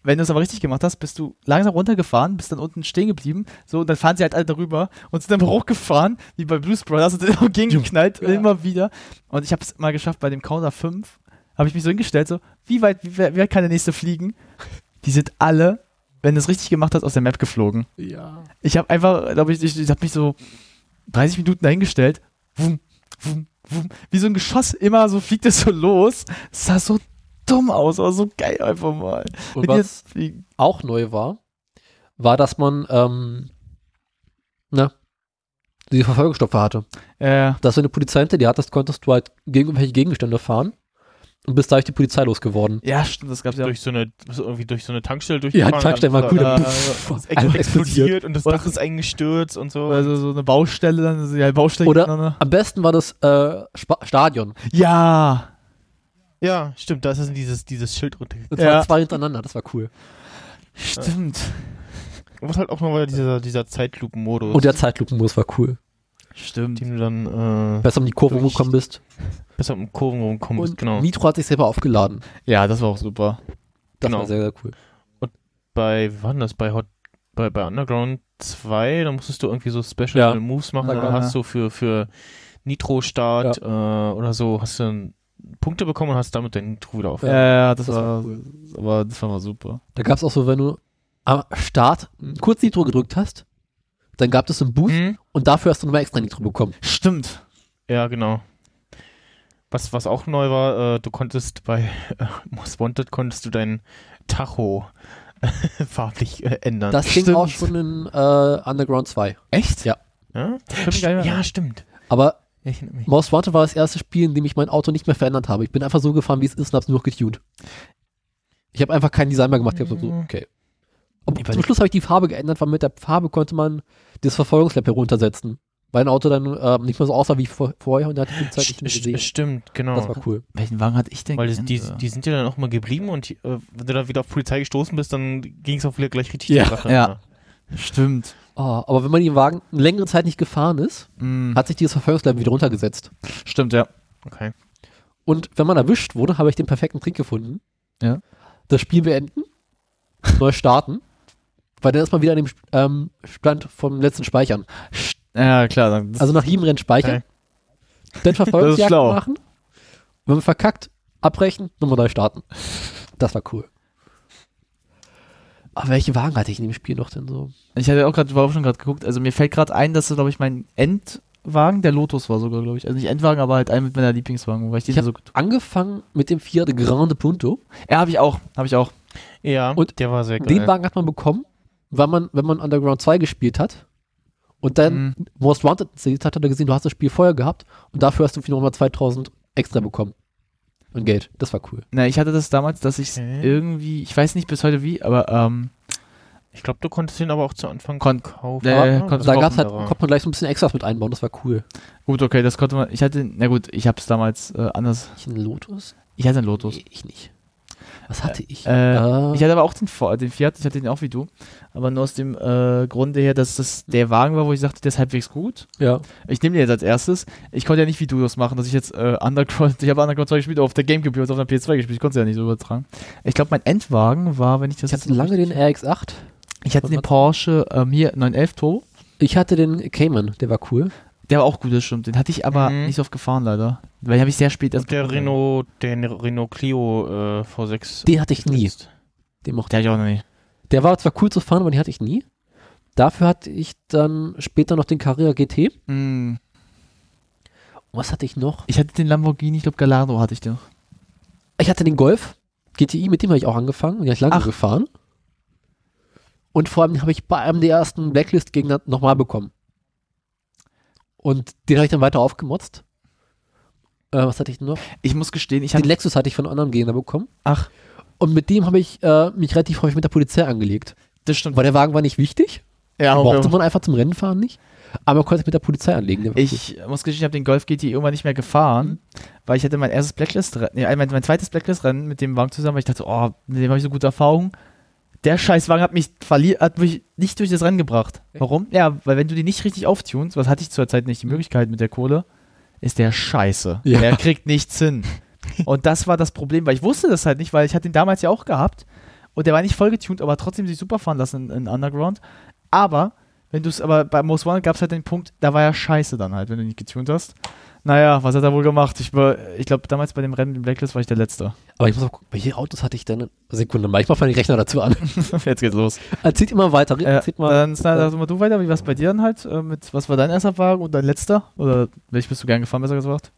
Wenn du es aber richtig gemacht hast, bist du langsam runtergefahren, bist dann unten stehen geblieben, so, und dann fahren sie halt alle darüber und sind dann hochgefahren, wie bei Blues Brothers, und sind immer gegengeknallt, Ja. immer wieder. Und ich habe es mal geschafft, bei dem Counter 5, habe ich mich so hingestellt, so, wie weit, wie, weit- wie weit kann der nächste fliegen? Die sind alle, wenn du es richtig gemacht hast, aus der Map geflogen. Ja. Ich habe einfach, glaube ich, ich, ich habe mich so 30 Minuten dahingestellt, wum, wum, wie so ein Geschoss, immer so fliegt es so los. Es sah so dumm aus, aber so geil einfach mal. Und Wenn was auch neu war, war, dass man, ähm, na, die Verfolgestoffe hatte. Äh, Dass wenn du Polizei hinter dir hattest, konntest du halt gegen irgendwelche Gegenstände fahren und bist dadurch die Polizei losgeworden. ja, stimmt, das gab's ja. Durch so eine, irgendwie durch so eine Tankstelle Ja, durchgefahren. die Tankstelle war cool. äh, Puff, Das einfach Ex explodiert und das Dach ist eingestürzt und so. Also so eine Baustelle, dann so, ja, Baustelle Oder-. Am besten war das äh, Stadion. Ja, ja, stimmt, da ist dieses, dieses Schild runter. Und Ja. zwar zwei hintereinander, das war cool. stimmt. Und halt auch nochmal dieser, dieser Zeitlupen-Modus, Und der Zeitlupenmodus war cool. Stimmt. den du dann äh, Besser um die Kurve rumgekommen bist. besser um Kurven rumkommen Und musst. Genau. Nitro hat sich selber aufgeladen. Ja, das war auch super. Das Genau. war sehr, sehr cool. Bei, wie war denn das? Bei Hot, bei, bei Underground 2, da musstest du irgendwie so Special Ja. Moves machen. Ja. Da hast du für, für Nitro-Start äh, oder so, hast du Punkte bekommen und hast damit dein Nitro wieder auf. Ja, ja, das, das war, war cool. aber das war mal super. Da gab es auch so, wenn du am Start kurz Nitro gedrückt hast, dann gab es einen Boost Hm? und dafür hast du nochmal extra Nitro bekommen. Stimmt. Ja, genau. Was, was auch neu war, äh, du konntest bei äh, Most Wanted konntest du dein Tacho farblich äh, ändern. Das ging auch schon in äh, Underground 2. Echt? Ja. ja? Ja, stimmt. Aber ich erinnere mich. Most Wanted war das erste Spiel, in dem ich mein Auto nicht mehr verändert habe. Ich bin einfach so gefahren, wie es ist und hab's nur noch getuned. Ich habe einfach kein Design mehr gemacht. Ich hab so, Mhm. okay. Und Ich weiß zum. Schluss habe ich die Farbe geändert, weil mit der Farbe konnte man das Verfolgungslab heruntersetzen. Weil ein Auto dann äh, nicht mehr so aussah wie vor, vorher und er hat die Polizei nicht mehr gesehen. Stimmt, genau. Das war cool. Welchen Wagen hatte ich denn? Weil das, die, die sind ja dann auch mal geblieben und äh, wenn du dann wieder auf Polizei gestoßen bist, dann ging es auch wieder gleich richtig Ja, Sache. ja. Stimmt. Ah, aber wenn man den Wagen eine längere Zeit nicht gefahren ist, Mm, hat sich dieses Verfolgungslab wieder runtergesetzt. stimmt, ja. Okay. Und wenn man erwischt wurde, habe ich den perfekten Trick gefunden. Ja. Das Spiel beenden, neu starten, weil dann ist man wieder an dem ähm, Stand vom letzten Speichern. Ja, klar. Also nach jedem Rennen speichern, dann Verfolgungsjagd machen. Wenn man verkackt, abbrechen, nochmal neu starten. Das war cool. Aber welche Wagen hatte ich in dem Spiel noch denn so? ich hatte auch gerade, war auch schon gerade geguckt. Also mir fällt gerade ein, dass, glaube ich, mein Endwagen der Lotus war sogar, glaube ich. Also nicht Endwagen, aber halt ein mit meiner Lieblingswagen, weil ich den Ich hab- so gut. Angefangen mit dem Fiat Grande Punto. Ja, habe ich auch. Habe ich auch. Ja, Und der war sehr geil. Den Wagen hat man bekommen, weil man, wenn man Underground 2 gespielt hat und dann Mhm. Most Wanted installiert hat, hat er gesehen, du hast das Spiel vorher gehabt und dafür hast du nochmal 2000 extra bekommen. Und Geld. Das war cool. Na, ich hatte das damals, dass ich Okay. irgendwie, ich weiß nicht bis heute wie, aber ähm, Ich glaube, du konntest den aber auch zu Anfang Kon- kaufen. Äh, Ja, Da gab's halt, konnte man gleich so ein bisschen Extras mit einbauen, das war cool. gut, okay, das konnte man. Ich hatte, na gut, ich habe es damals äh, anders. Ich ein Lotus? Ich hatte einen Lotus. Nee, ich nicht. Was hatte ich? Äh, Ah. Ich hatte aber auch den, den Fiat, ich hatte den auch wie du. Aber nur aus dem äh, Grunde her, dass das der Wagen war, wo ich sagte, der ist halbwegs gut. ja. Ich nehme den jetzt als erstes. Ich konnte ja nicht wie du das machen, dass ich jetzt äh, Underground, ich habe Underground 2 gespielt, auf der Gamecube und auf der PS2 gespielt. Ich konnte es ja nicht so übertragen. Ich glaube, mein Endwagen war, wenn ich das Ich hatte lange den RX-8. Ich hatte den Porsche ähm, hier 911 Turbo. Ich hatte den Cayman, der war cool. Der war auch gut, das stimmt. Den hatte ich aber Mhm. nicht so oft gefahren, leider. Weil den habe ich sehr spät erst Und der. Renault, der Renault Clio äh, V6. Den hatte ich nie. Den mochte ich auch noch nicht. Der war zwar cool zu fahren, aber den hatte ich nie. Dafür hatte ich dann später noch den Carrera GT. Mm. Was hatte ich noch? Ich hatte den Lamborghini, ich glaube Gallardo hatte ich den noch. Ich hatte den Golf GTI, mit dem habe ich auch angefangen. Den habe ich lange Ach. gefahren. Und vor allem habe ich bei einem der ersten Blacklist-Gegner nochmal bekommen. Und den habe ich dann weiter aufgemotzt. Äh, was hatte ich denn noch? Ich muss gestehen, ich Den hatte. Lexus hatte ich von einem anderen Gegner bekommen. Ach, Und mit dem habe ich äh, mich relativ häufig mit der Polizei angelegt. das stimmt. Weil der Wagen war nicht wichtig. Ja, brauchte okay. man einfach zum Rennen fahren nicht. Aber man konnte sich mit der Polizei anlegen. Ich muss gestehen, ich habe den Golf GT irgendwann nicht mehr gefahren, weil ich hatte mein erstes Blacklist-Rennen, nee, mein, mein zweites Blacklist-Rennen mit dem Wagen zusammen, weil ich dachte, oh, mit dem habe ich so gute Erfahrungen. Der Scheißwagen hat mich verliert, hat mich nicht durch das Rennen gebracht. Warum? Ja, weil wenn du die nicht richtig auftunst, was hatte ich zur Zeit nicht die Möglichkeit mit der Kohle, ist der scheiße. Ja. Der kriegt nichts hin. Und das war das Problem, weil ich wusste das halt nicht, weil ich hatte ihn damals ja auch gehabt. und der war nicht voll getuned, aber trotzdem sich super fahren lassen in, in Underground. Aber, wenn du es, aber bei Most Wanted gab es halt den Punkt, da war ja scheiße dann halt, wenn du nicht getuned hast. Naja, was hat er wohl gemacht? Ich, war- ich glaube, damals bei dem Rennen in Blacklist war ich der Letzte. Aber ich muss auch gucken, welche Autos hatte ich denn? Sekunde mal, ich mach mal die Rechner dazu an. Jetzt geht's los. Erzählt immer weiter. Äh, Erzählt mal. dann sag sag mal du weiter, wie war es bei dir dann halt? Äh, mit, was war dein erster Wagen und dein letzter? Oder welch bist du gern gefahren, besser gesagt?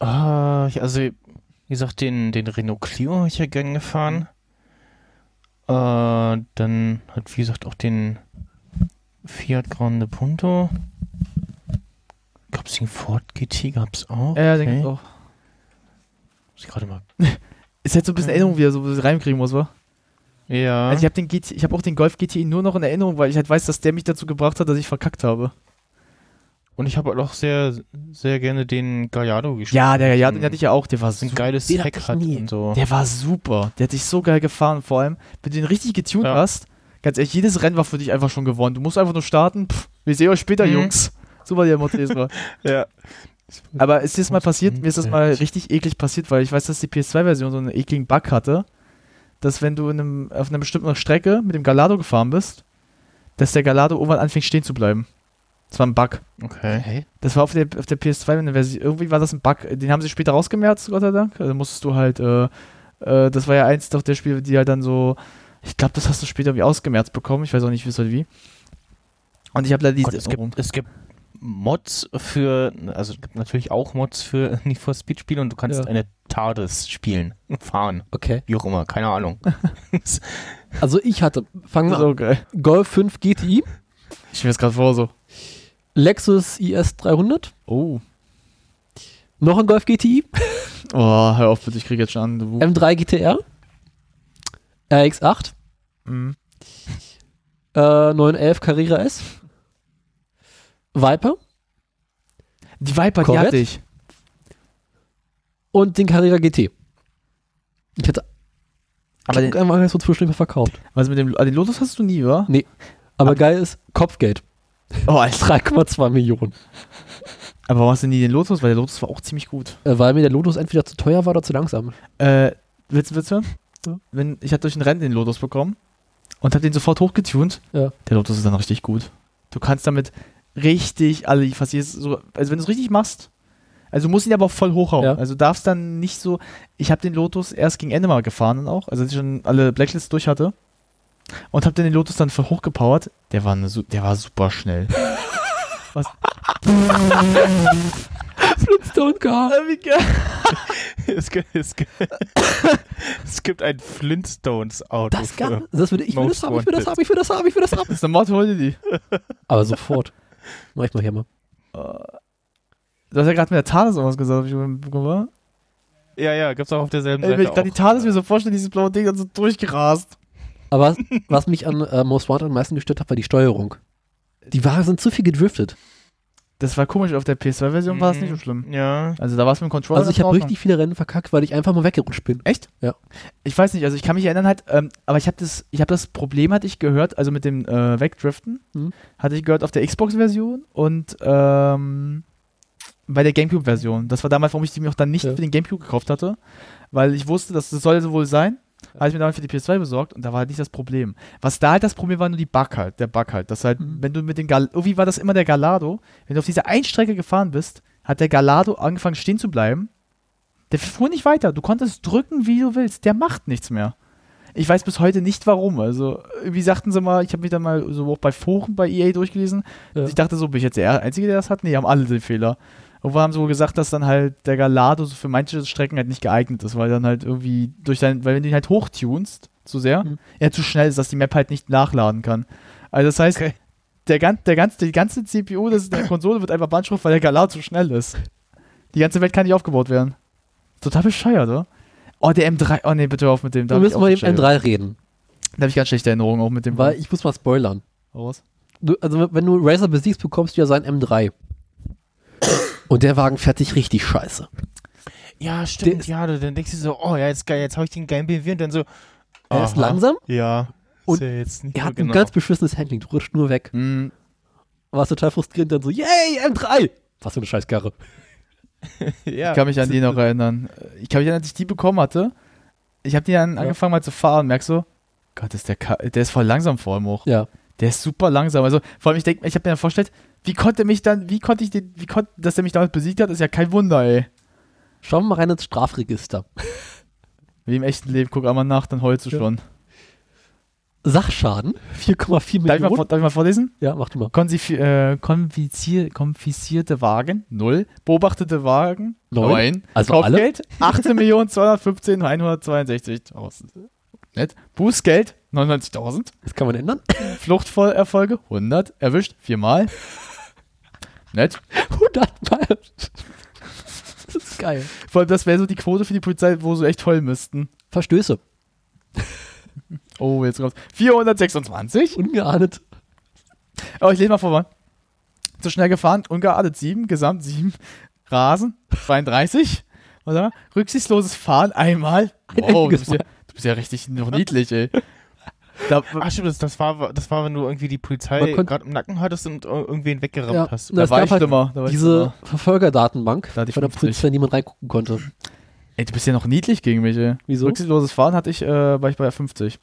Ah, ja, also, wie gesagt, den, den Renault Clio habe ich ja gern gefahren. Äh, dann hat, wie gesagt, auch den Fiat Grande Punto. Gab es den Ford GT? Gab es auch? Ja, Okay. denke ich auch. Muss ich gerade mal. Ist jetzt so ein bisschen Erinnerung, wie er so ein reinkriegen muss, wa? Ja. Also ich habe den GT, ich habe auch den Golf GTI nur noch in Erinnerung, weil ich halt weiß, dass der mich dazu gebracht hat, dass ich verkackt habe. Und ich habe halt auch sehr, sehr gerne den Gallardo gespielt. Ja, der ja, den Ein- hatte ich ja auch, der war ein super. geiles den Heck hat und so. Der war super. Der hat dich so geil gefahren. Vor allem, wenn du den richtig getuned Ja. hast, ganz ehrlich, jedes Rennen war für dich einfach schon gewonnen. Du musst einfach nur starten. Pff, wir sehen euch später, Mhm. Jungs. So war der Motto diesmal. Ja. Aber ist das mal passiert? Mir ist das mal richtig eklig passiert, weil ich weiß, dass die PS2-Version so einen ekligen Bug hatte, dass wenn du in einem, auf einer bestimmten Strecke mit dem Gallardo gefahren bist, dass der Gallardo irgendwann anfängt stehen zu bleiben. Das war ein Bug. Okay. Das war auf der, auf der PS2 eine Version. Irgendwie war das ein Bug. Den haben sie später rausgemerzt, Gott sei Dank. Also musstest du halt, äh, äh, das war ja eins doch der Spiele, die halt dann so, ich glaube, das hast du später irgendwie ausgemerzt bekommen. Ich weiß auch nicht, wie wie. Und ich habe da diese Gott, es, gibt, es gibt Mods für, also es gibt natürlich auch Mods für Need for Speed Spiele und du kannst Ja. eine TARDIS spielen, fahren, Okay. wie auch immer, keine Ahnung. Also ich hatte, fangen wir an. geil. Golf 5 GTI, Ich stelle mir das gerade vor so. Lexus IS 300, Oh. noch ein Golf GTI, Oh, hör auf bitte, ich krieg jetzt schon an. Du. M3 GTR, RX8, Mhm. äh, 911 Carrera S, Viper Die Viper, die Corvette? hatte ich. und den Carrera GT. Ich hätte Aber den, einmal so zwischendurch mal verkauft. was mit dem, ah, den Lotus hast du nie, wa? Aber, Aber- geil ist, Kopfgeld. Oh, Alter. 3,2 Millionen. Aber warum hast du nie den Lotus? Weil der Lotus war auch ziemlich gut. Äh, weil mir der Lotus entweder zu teuer war oder zu langsam. Äh, willst, willst du? Ja. Wenn, ich hatte durch ein Rennen den Lotus bekommen und habe den sofort hochgetunt. Ja. Der Lotus ist dann richtig gut. Du kannst damit richtig alle, fast jedes, so, also wenn du es richtig machst, also du musst ihn aber auch voll hochhauen. Ja. Also darfst dann nicht so, ich habe den Lotus erst gegen Ende mal gefahren dann auch, also als ich schon alle Blacklists durch hatte und habe den Lotus dann voll hochgepowert. Der war, eine, der war super schnell. Was? Flintstone Car. Wie geil. es, gibt, es, gibt, es gibt ein Flintstones-Auto. Das, für- gar, das würde ich will das haben, ich will das haben, ich will das haben, ich will das haben. Das ist eine Mod, hol dir die. Aber sofort. Mach ich mal hier mal. Du hast ja gerade mit der Thales irgendwas gesagt, hab ich mitbekommen, wa? Ja, ja, gibt's auch auf derselben Ey, wenn Seite. ich gerade die. Thales mir so vorstelle, dieses blaue Ding dann so durchgerast. Aber was, was mich an äh, Most Wanted am meisten gestört hat, war die Steuerung. Die Wagen sind zu viel gedriftet. Das war komisch, auf der PS2-Version war es nicht so Mhm. schlimm. Ja. Also da war es mit dem Controller. Also ich habe richtig viele Rennen verkackt, weil ich einfach mal weggerutscht bin. Echt? Ja. Ich weiß nicht, also ich kann mich erinnern halt, ähm, aber ich habe das, ich habe das Problem hatte ich gehört, also mit dem äh, Wegdriften, Mhm. hatte ich gehört auf der Xbox-Version und ähm, bei der GameCube-Version. Das war damals, warum ich die mir auch dann nicht Ja. für den GameCube gekauft hatte, weil ich wusste, dass das soll so wohl sein. Habe ich mir damals für die PS2 besorgt und da war halt nicht das Problem. Was da halt das Problem war, nur die Bug halt, der Bug halt. Das halt, Mhm. wenn du mit dem Gal irgendwie war das immer der Gallardo, wenn du auf dieser einen Strecke gefahren bist, hat der Gallardo angefangen stehen zu bleiben. Der fuhr nicht weiter. Du konntest drücken, wie du willst. Der macht nichts mehr. Ich weiß bis heute nicht warum. Also, wie sagten sie mal, ich habe mich dann mal so auch bei Foren bei EA durchgelesen. Ja. Ich dachte so, bin ich jetzt der Einzige, der das hat? Nee, haben alle den Fehler. Irgendwo haben sie wohl gesagt, dass dann halt der Gallardo so für manche Strecken halt nicht geeignet ist, weil dann halt irgendwie durch dein, weil wenn du ihn halt hochtunst, zu sehr, Mhm. er zu schnell ist, dass die Map halt nicht nachladen kann. Also das heißt, Okay. der, gan der ganze, die ganze CPU des, der Konsole wird einfach Bandschrift, weil der Gallardo zu schnell ist. Die ganze Welt kann nicht aufgebaut werden. Total bescheuert, oder? Oh, der M3. Oh nee, bitte auf mit dem. Da Wir hab ich müssen mal dem schlechte- M3 reden, Da habe ich ganz schlechte Erinnerungen auch mit dem. weil ich muss mal spoilern. raus. Du, also wenn du Razer besiegst, bekommst du ja sein M3. Und der Wagen fährt sich richtig scheiße. Ja, Der stimmt. ist- Ja, du- dann denkst du so, oh ja, jetzt geil, jetzt habe ich den geilen BMW und dann so. Er ist aha. langsam, Ja. Und ist ja jetzt nicht er hat genau. ein ganz beschissenes Handling, du rutscht nur weg. Hm, Warst total frustrierend, dann so, yay, M3! Was für eine Scheißkarre. ja. ich kann mich an die noch erinnern. Ich kann mich erinnern, als ich die bekommen hatte. ich habe die dann Ja. angefangen mal zu fahren, merkst so, Gott, ist der, Ka der ist voll langsam vor allem auch. Ja. Der ist super langsam. Also vor allem, ich denke, ich habe mir dann vorgestellt, wie konnte mich dann, wie konnte ich den, wie konnte, dass er mich damals besiegt hat, ist ja kein Wunder, ey. Schauen wir mal rein ins Strafregister. Wie im echten Leben, guck einmal nach, dann heulst du Ja. schon. Sachschaden, 4,4 Darf ich, mal, Millionen. darf ich mal vorlesen? Ja, mach du mal. Konfizier, äh, konfiszierte Wagen, 0. Beobachtete Wagen, Neun. 9. Also alle? Kopfgeld, 18.215.162.000. Nett. Bußgeld, 99.000. Das kann man ändern. Fluchtvollerfolge, 100. Erwischt, viermal. Nett. 100 Mal. Das ist geil. Vor allem, das wäre so die Quote für die Polizei, wo sie echt heulen müssten. Verstöße. Oh, jetzt kommt 426. Ungeahndet. Oh, ich lese mal vor. Mann. Zu schnell gefahren, ungeahndet 7, gesamt 7. Rasen, 32. Oder? Rücksichtsloses Fahren einmal. Ein Wow, du bist, ja, du bist ja richtig noch niedlich, ey. Da, Ach stimmt, das, das, war, das war, wenn du irgendwie die Polizei gerade im Nacken hattest und ir- irgendwen weggerammt Ja. hast. Da es war gab ich halt schlimmer. Da war Diese schlimmer. Verfolgerdatenbank, Da bei der 50. Polizei niemand reingucken konnte. Ey, du bist ja noch niedlich gegen mich, ey. Wieso? Rücksichtsloses Fahren hatte ich, äh, war ich bei 50.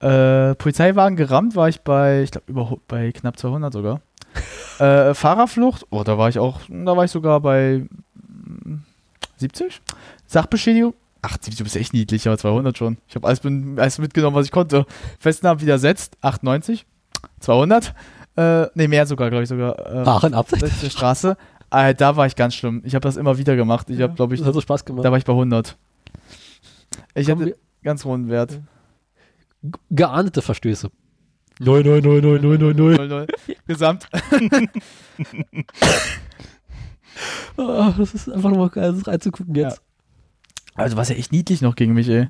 Äh, Polizeiwagen gerammt war ich bei, ich glaube, über bei knapp 200 sogar. äh, Fahrerflucht, oh, da war ich auch, da war ich sogar bei mm, 70. Sachbeschädigung, ach, du bist echt niedlich, aber 200 schon. Ich habe alles, alles mitgenommen, was ich konnte. Festnahmen widersetzt, 98. 200. Äh, ne, mehr sogar, glaube ich sogar. Äh, Aachen Absicht. letzte Straße. Äh, da war ich ganz schlimm. Ich habe das immer wieder gemacht. Ich habe, glaube ich, Das hat so Spaß gemacht. da war ich bei 100. Ich Kommen hatte ganz hohen Wert. Ge- Geahndete Verstöße. 0, 0, 0, 0, 0, 0, 0. 0, Gesamt. Oh, das ist einfach nochmal geil, das reinzugucken jetzt. Also, du warst ja echt niedlich noch gegen mich, ey.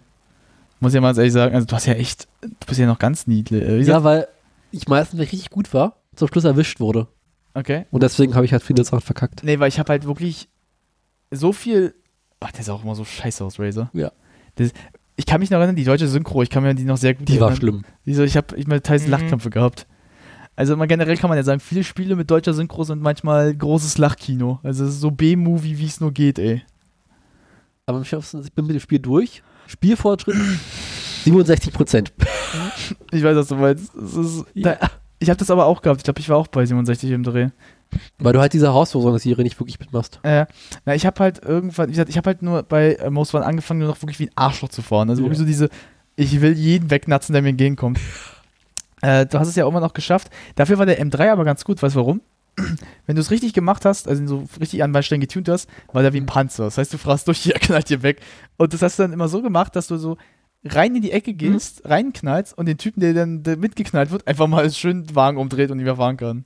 Muss ja mal ganz ehrlich sagen. Also, du hast ja echt, du bist ja noch ganz niedlich. Äh, wie Ja, weil ich meistens, wenn ich richtig gut war, zum Schluss erwischt wurde. okay. Und deswegen habe ich halt viele Sachen verkackt. Nee, weil ich habe halt wirklich so viel. Ach, der ist auch immer so scheiße aus, Razer. Ja. Das, ich kann mich noch erinnern, die deutsche Synchro, ich kann mir die noch sehr gut Die war erinnern. schlimm. Diese, ich habe ich mal teils Mhm. Lachkämpfe gehabt. Also mal generell kann man ja sagen, viele Spiele mit deutscher Synchro sind manchmal großes Lachkino. Also es ist so B-Movie, wie es nur geht, ey. Aber ich bin mit dem Spiel durch. Spielfortschritt 67 Prozent. Ich weiß, was du meinst. Ist, Ja. da, ich habe das aber auch gehabt. Ich glaube, ich war auch bei 67 im Dreh. Weil du halt diese Herausforderungsserie nicht wirklich mitmachst. Äh, na, ich habe halt irgendwann, wie gesagt, ich habe halt nur bei äh, Most Wanted angefangen, nur noch wirklich wie ein Arschloch zu fahren. Also Ja. wirklich so diese, ich will jeden wegnatzen, der mir entgegenkommt. äh, du hast es ja auch immer noch geschafft. Dafür war der M3 aber ganz gut. Weißt du warum? Wenn du es richtig gemacht hast, also ihn so richtig an Stellen getunt hast, war der wie ein Panzer. Das heißt, du fragst durch, er knallt dir weg. Und das hast du dann immer so gemacht, dass du so rein in die Ecke gehst, reinknallst und den Typen, der dann der mitgeknallt wird, einfach mal schön den Wagen umdreht und nicht mehr fahren kann.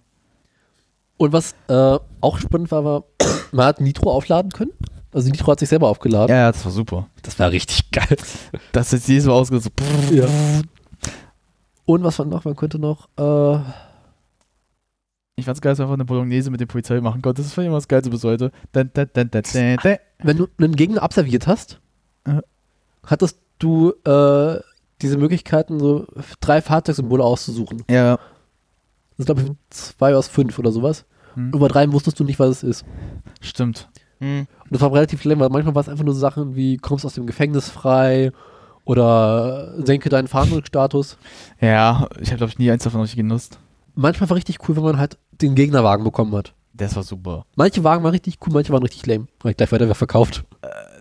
Und was äh, auch spannend war, war, man hat Nitro aufladen können. Also Nitro hat sich selber aufgeladen. Ja, das war super. Das war richtig geil. Das ist jedes Mal ausgesucht. So, Ja. Und was war noch? Man könnte noch, äh, Ich fand's geil, dass wir einfach eine Bolognese mit der Polizei machen konnte. Das fand ich immer das Geilste bis heute. Dun, dun, dun, dun, dun, dun. wenn du einen Gegner abserviert hast, Ja. hattest du äh, diese Möglichkeiten, so drei Fahrzeugsymbole auszusuchen. Ja. Das sind, glaube ich, zwei aus fünf oder sowas. Hm. Über drei wusstest du nicht, was es ist. Stimmt. Hm. Und das war relativ schlimm, weil manchmal war es einfach nur so Sachen wie, kommst aus dem Gefängnis frei oder senke deinen Fahndungsstatus. Ja, ich habe, glaube ich, nie eins davon richtig genutzt. Manchmal war richtig cool, wenn man halt den Gegnerwagen bekommen hat. Das war super. Manche Wagen waren richtig cool, manche waren richtig lame. Weil ich gleich weiter verkauft.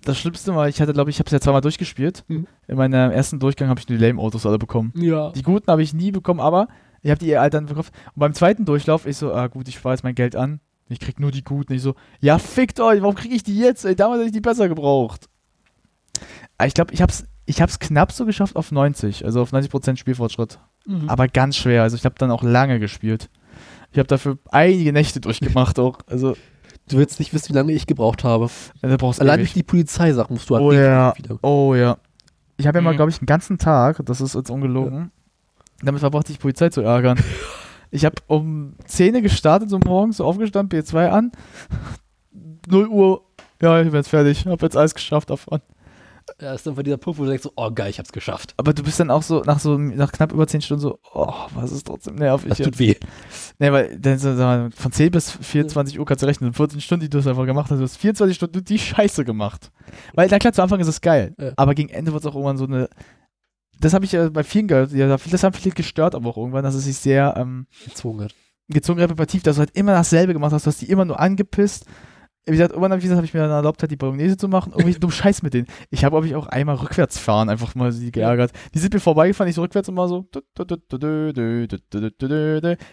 Das Schlimmste war, ich hatte, glaube ich, ich habe es ja zweimal durchgespielt. Mhm. In meinem ersten Durchgang habe ich nur die Lame-Autos alle bekommen. Ja. Die guten habe ich nie bekommen, aber ich habe die halt dann verkauft. Und beim zweiten Durchlauf, ich so, ah gut, ich spare jetzt mein Geld an. Ich krieg nur die guten. Ich so, ja, fickt euch, warum kriege ich die jetzt? Ey, damals hätte ich die besser gebraucht. Aber Ich glaube, ich habe es ich hab's knapp so geschafft auf 90, also auf 90% Spielfortschritt. Mhm. aber ganz schwer. Also ich habe dann auch lange gespielt. Ich habe dafür einige Nächte durchgemacht auch. Also Du willst nicht wissen, wie lange ich gebraucht habe. du Allein durch die Polizeisachen musst du halt Oh ja. wieder. Oh ja. Ich habe ja mal, Mhm. glaube ich, einen ganzen Tag, das ist jetzt ungelogen, damit verbracht, die Polizei zu ärgern. ich habe um 10 Uhr gestartet, so morgens, so aufgestanden, B2 an. 0 Uhr, ja, ich bin jetzt fertig, habe jetzt alles geschafft davon. Ja, ist dann bei dieser Punkt, wo du denkst, so, oh geil, ich hab's geschafft. Aber du bist dann auch so, nach so, nach knapp über 10 Stunden so, oh, was ist trotzdem nervig. Das jetzt. tut weh. Nee, weil dann so, mal, von 10 bis 24 Uhr kannst du rechnen. 14 Stunden, die du das einfach gemacht hast. Du hast 24 Stunden die Scheiße gemacht. Weil, na klar, zu Anfang ist es geil. Ja. Aber gegen Ende wird es auch irgendwann so eine. Das habe ich ja bei vielen gehört. Ja, das haben viele gestört, aber auch irgendwann, dass es sich sehr ähm, Gezwungen hat. gezogen repetitiv, dass du halt immer dasselbe gemacht hast. Du hast die immer nur angepisst. Wie gesagt, irgendwann habe ich, gesagt, hab ich mir dann erlaubt, halt die Bolognese zu machen. Irgendwie dumm Scheiß mit denen. Ich habe, glaube ich, auch einmal rückwärts fahren einfach mal sie geärgert. Die sind mir vorbeigefahren, ich so rückwärts mal so.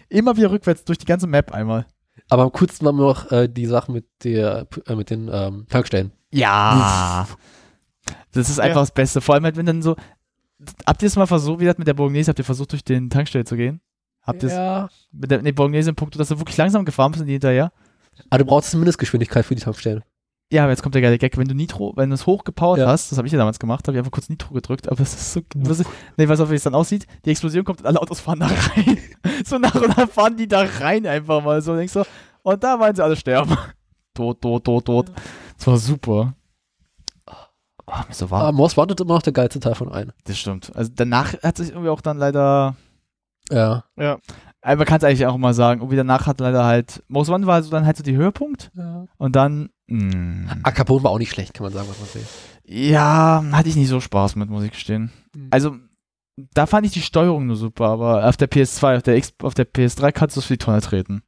Immer wieder rückwärts durch die ganze Map einmal. Aber am coolsten war mir noch äh, die Sache mit der, äh, mit den ähm, Tankstellen. Ja. Das ist einfach Ja. das Beste. Vor allem halt, wenn dann so. Habt ihr es mal versucht, wie gesagt, mit der Bolognese, habt ihr versucht, durch den Tankstelle zu gehen? Habt ihr es ja. mit der nee, Bolognese im Punkt, dass du wirklich langsam gefahren bist und die hinterher? Aber du brauchst Mindestgeschwindigkeit für die Tankstellen. Ja, aber jetzt kommt der geile Gag. Wenn du Nitro, wenn du es hochgepowert Ja. hast, das habe ich ja damals gemacht, habe ich einfach kurz Nitro gedrückt, aber es ist so. Was, nee, weißt du, wie es dann aussieht? Die Explosion kommt und alle Autos fahren da rein. so nach und nach fahren die da rein einfach mal so. Denkst du, und da wollen sie alle sterben. tot, tot, tot, tot. Das war super. Oh, mir so warm. Aber Most Wanted immer noch der geilste Teil von allen. Das stimmt. Also danach hat sich irgendwie auch dann leider. Ja. Ja. Also man kann es eigentlich auch mal sagen, irgendwie danach hat leider halt. Most Wanted war so dann halt so die Höhepunkt ja. und dann. Mh, Acapone war auch nicht schlecht, kann man sagen, was man will. ja, hatte ich nicht so Spaß mit, muss ich gestehen. Also, da fand ich die Steuerung nur super, aber auf der PS2, auf der, X, auf der PS3 kannst du es für die Tonne treten.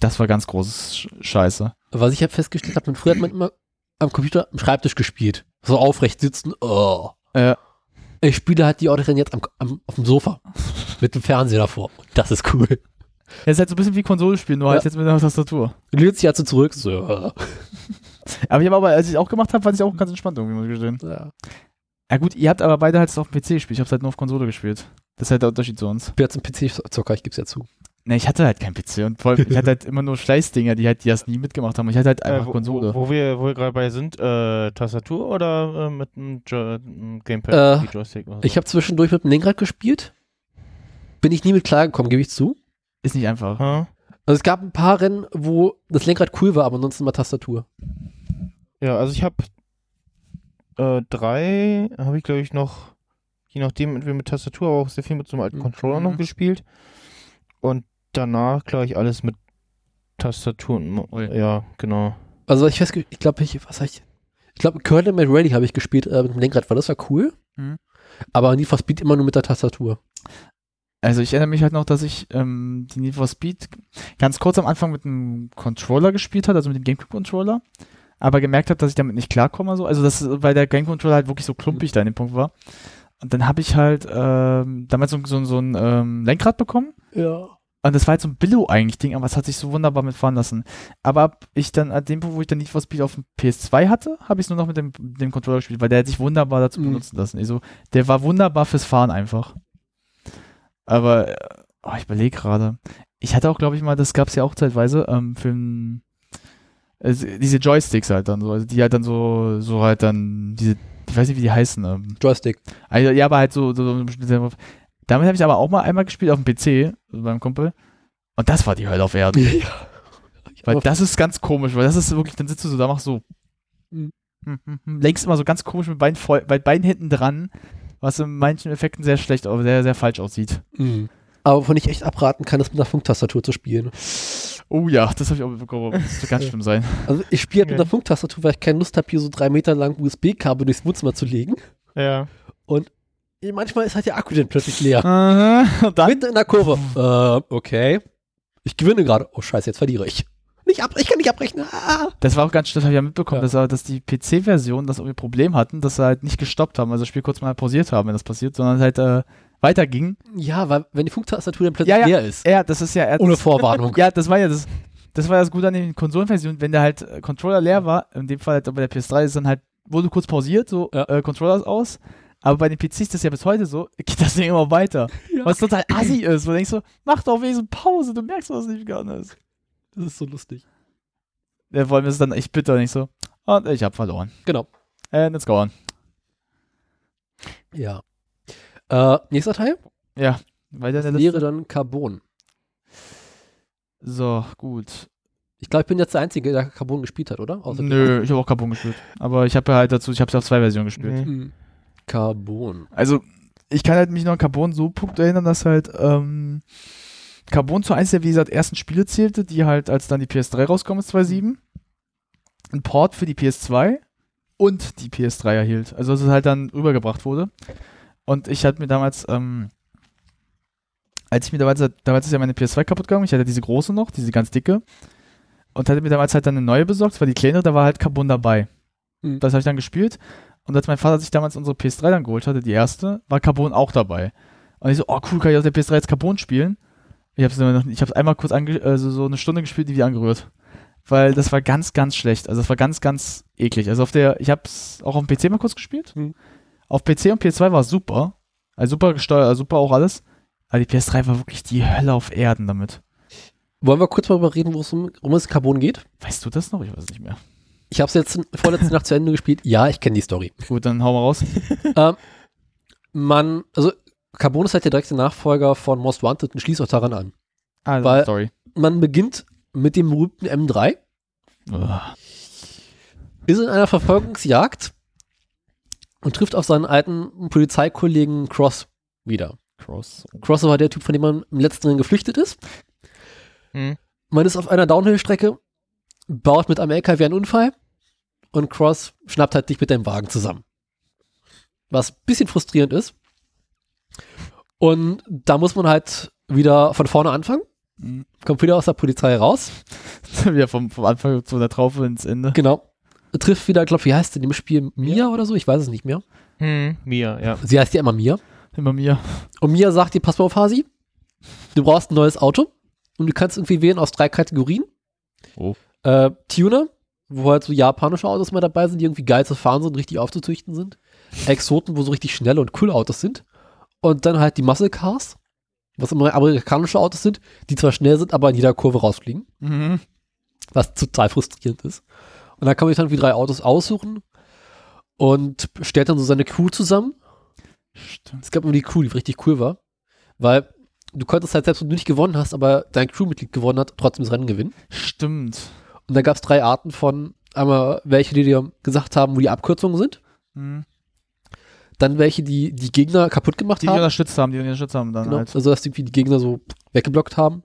Das war ganz großes Sch Scheiße. Was ich halt festgestellt habe, früher hat man immer am Computer am Schreibtisch gespielt. So aufrecht sitzen. Oh. Äh, Ich spiele halt die Autorennen jetzt am, am, auf dem Sofa. mit dem Fernseher davor. Und das ist cool. das ist halt so ein bisschen wie Konsolespielen, nur halt Ja. jetzt mit einer Tastatur. Lehnst dich halt so zurück. So, ja. Aber ich habe aber, als ich es auch gemacht habe, fand ich auch ganz entspannt irgendwie, muss ich gestehen. ja. Ja gut, ihr habt aber beide halt es auf dem PC gespielt, ich habe halt nur auf Konsole gespielt. Das ist halt der Unterschied zu uns. Jetzt ein PC-Zocker, ich gebe es ja zu. Ne, ich hatte halt keinen PC und vor allem, ich hatte halt immer nur Schleißdinger, die halt die das nie mitgemacht haben. Ich hatte halt einfach Äh, wo, Konsole. Wo, wo wir, wo wir gerade bei sind, äh, Tastatur oder äh, mit einem jo Gamepad, Äh, Joystick oder so? Ich habe zwischendurch mit dem Lenkrad gespielt. Bin ich nie mit klargekommen, gebe ich zu. Ist nicht einfach. Hm? Also es gab ein paar Rennen, wo das Lenkrad cool war, aber ansonsten mal Tastatur. Ja, also ich habe äh, drei, habe ich glaube ich noch, je nachdem, entweder mit Tastatur, aber auch sehr viel mit so einem alten Mhm. Controller noch gespielt. Und danach, glaube ich, alles mit Tastatur. und Ui. Ja, genau. Also ich weiß, ich glaube, ich, was ich? Ich glaube, Colonel Mad Rally habe ich gespielt äh, mit dem Lenkrad, weil das war cool. Mhm. Aber Need for Speed immer nur mit der Tastatur. Also ich erinnere mich halt noch, dass ich ähm, die Need for Speed ganz kurz am Anfang mit dem Controller gespielt hat, also mit dem GameCube-Controller, aber gemerkt habe, dass ich damit nicht klarkomme. So. Also das, weil der Game-Controller halt wirklich so klumpig da in dem Punkt war. Und dann habe ich halt ähm, damals so, so, so ein ähm, Lenkrad bekommen. Ja. Und das war halt so ein Billo eigentlich Ding, aber es hat sich so wunderbar mitfahren lassen. Aber ab ich dann, an dem Punkt, wo ich dann Need for Speed auf dem PS2 hatte, habe ich es nur noch mit dem, dem Controller gespielt, weil der hat sich wunderbar dazu Mhm. benutzen lassen. Also, der war wunderbar fürs Fahren einfach. Aber, oh, ich überlege gerade. Ich hatte auch, glaube ich mal, das gab es ja auch zeitweise, ähm, für ein, äh, diese Joysticks halt dann so, also die halt dann so, so halt dann, diese, ich weiß nicht, wie die heißen, ähm, Joystick. also, ja, aber halt so, so, so damit habe ich aber auch mal einmal gespielt auf dem PC, also beim Kumpel. Und das war die Hölle auf Erden. Weil das ist ganz komisch, weil das ist wirklich, dann sitzt du so da, machst so. Mhm. hm, hm, hm, Lenkst immer so ganz komisch mit Beinen, voll, mit Beinen hinten dran, was in manchen Effekten sehr schlecht, aber sehr, sehr falsch aussieht. Mhm. Aber wovon ich echt abraten kann, ist mit einer Funktastatur zu spielen. Oh ja, das habe ich auch mitbekommen. Das wird ganz schlimm sein. Also ich spiele halt mit einer Funktastatur, weil ich keine Lust habe, hier so drei Meter lang USB-Kabel durchs Wohnzimmer zu legen. Ja. Manchmal ist halt der Akku dann plötzlich leer. Aha, und dann, Mitten in der Kurve. Äh, okay. Ich gewinne gerade. Oh scheiße, jetzt verliere ich. Nicht ab, ich kann nicht abbrechen. Ah. das war auch ganz schlimm, das habe ich ja mitbekommen, Ja. Dass, er- dass die PC-Version das irgendwie Problem hatten, dass sie halt nicht gestoppt haben, also das Spiel kurz mal pausiert haben, wenn das passiert, sondern halt äh, weiterging. Ja, weil wenn die Funktastatur dann plötzlich Ja, ja. leer ist. Ja, das ist ja. er- Ohne das- Vorwarnung. Ja, das war ja das. Das war das Gute an den Konsolenversionen, wenn der halt äh, Controller leer war, in dem Fall halt bei der PS3 ist dann halt, wurde kurz pausiert, so Ja. äh, Controller ist aus. Aber bei den PCs ist das ja bis heute so, geht das Ding immer weiter. Ja. Was total assi ist, wo du denkst so, mach doch wenigstens Pause, du merkst, was nicht gegangen ist. Das ist so lustig. Ja, vor allem ist es dann echt bitter, nicht so. Und ich hab verloren. Genau. And it's gone. Ja. Äh, nächster Teil Ja, weiter der wäre dann Carbon. So, gut. Ich glaube, ich bin jetzt der Einzige, der Carbon gespielt hat, oder? Außer Nö, ich habe auch Carbon gespielt. Aber ich habe ja halt dazu, ich habe es auf zwei Versionen gespielt. Nee. Mhm. Carbon. Also, ich kann halt mich noch an Carbon so Punkt erinnern, dass halt ähm, Carbon zu eins der, wie gesagt, ersten Spiele zählte, die halt, als dann die PS3 rauskommt, ist 2.7, ein Port für die PS2 und die PS3 erhielt. Also, dass es halt dann rübergebracht wurde. Und ich hatte mir damals, ähm, als ich mir damals, damals ist ja meine PS2 kaputt gegangen, ich hatte diese große noch, diese ganz dicke, und hatte mir damals halt dann eine neue besorgt, war die kleinere, da war halt Carbon dabei. Mhm. Das habe ich dann gespielt. Und als mein Vater sich damals unsere PS3 dann geholt hatte, die erste, war Carbon auch dabei. Und ich so, oh cool, kann ich auf der PS3 jetzt Carbon spielen? Ich habe es ich habe einmal kurz ange also so eine Stunde gespielt, die wieder angerührt. Weil das war ganz, ganz schlecht. Also das war ganz, ganz eklig. Also auf der, ich habe es auch auf dem PC mal kurz gespielt. Mhm. Auf PC und PS2 war es super. Also super gesteuert, also super auch alles. Aber die PS3 war wirklich die Hölle auf Erden damit. Wollen wir kurz darüber reden, wo es Carbon geht? Weißt du das noch? Ich weiß es nicht mehr. Ich habe es jetzt vorletzte Nacht zu Ende gespielt. Ja, ich kenne die Story. Gut, dann hau mal raus. ähm, man, also Carbon ist halt der direkte Nachfolger von Most Wanted und schließt auch daran an. Ah, Weil- Story. Man beginnt mit dem berühmten M3, Ugh. ist in einer Verfolgungsjagd und trifft auf seinen alten Polizeikollegen Cross wieder. Cross. Cross war der Typ, von dem man im letzten Rennen geflüchtet ist. Hm. Man ist auf einer Downhill-Strecke, baut mit einem LKW einen Unfall und Cross schnappt halt dich mit deinem Wagen zusammen. Was ein bisschen frustrierend ist. Und da muss man halt wieder von vorne anfangen. Mhm. Kommt wieder aus der Polizei raus. Wieder vom, vom Anfang zu der Traufe ins Ende. Genau. Trifft wieder, glaube wie heißt sie in dem Spiel? Mia oder so? Ich weiß es nicht mehr. Hm, Mia, ja. Sie heißt ja immer Mia. Immer mir. Und Mia sagt dir, pass mal auf, Hasi. Du brauchst ein neues Auto. Und du kannst irgendwie wählen aus drei Kategorien. Oh. Äh, Tuner, wo halt so japanische Autos mal dabei sind, die irgendwie geil zu fahren sind, richtig aufzuzüchten sind. Exoten, wo so richtig schnelle und coole Autos sind. Und dann halt die Muscle Cars, was immer amerikanische Autos sind, die zwar schnell sind, aber in jeder Kurve rausfliegen. Mhm. Was total frustrierend ist. Und dann kann man sich dann wie drei Autos aussuchen und stellt dann so seine Crew zusammen. Stimmt. Es gab immer die Crew, die richtig cool war. Weil du konntest halt selbst, wenn du nicht gewonnen hast, aber dein Crewmitglied gewonnen hat, trotzdem das Rennen gewinnen. Stimmt. Und da gab es drei Arten von, einmal welche, die dir gesagt haben, wo die Abkürzungen sind. Mhm. Dann welche, die die Gegner kaputt gemacht Die, die haben. unterstützt haben, die unterstützt haben dann Genau, halt. also dass die Gegner so weggeblockt haben.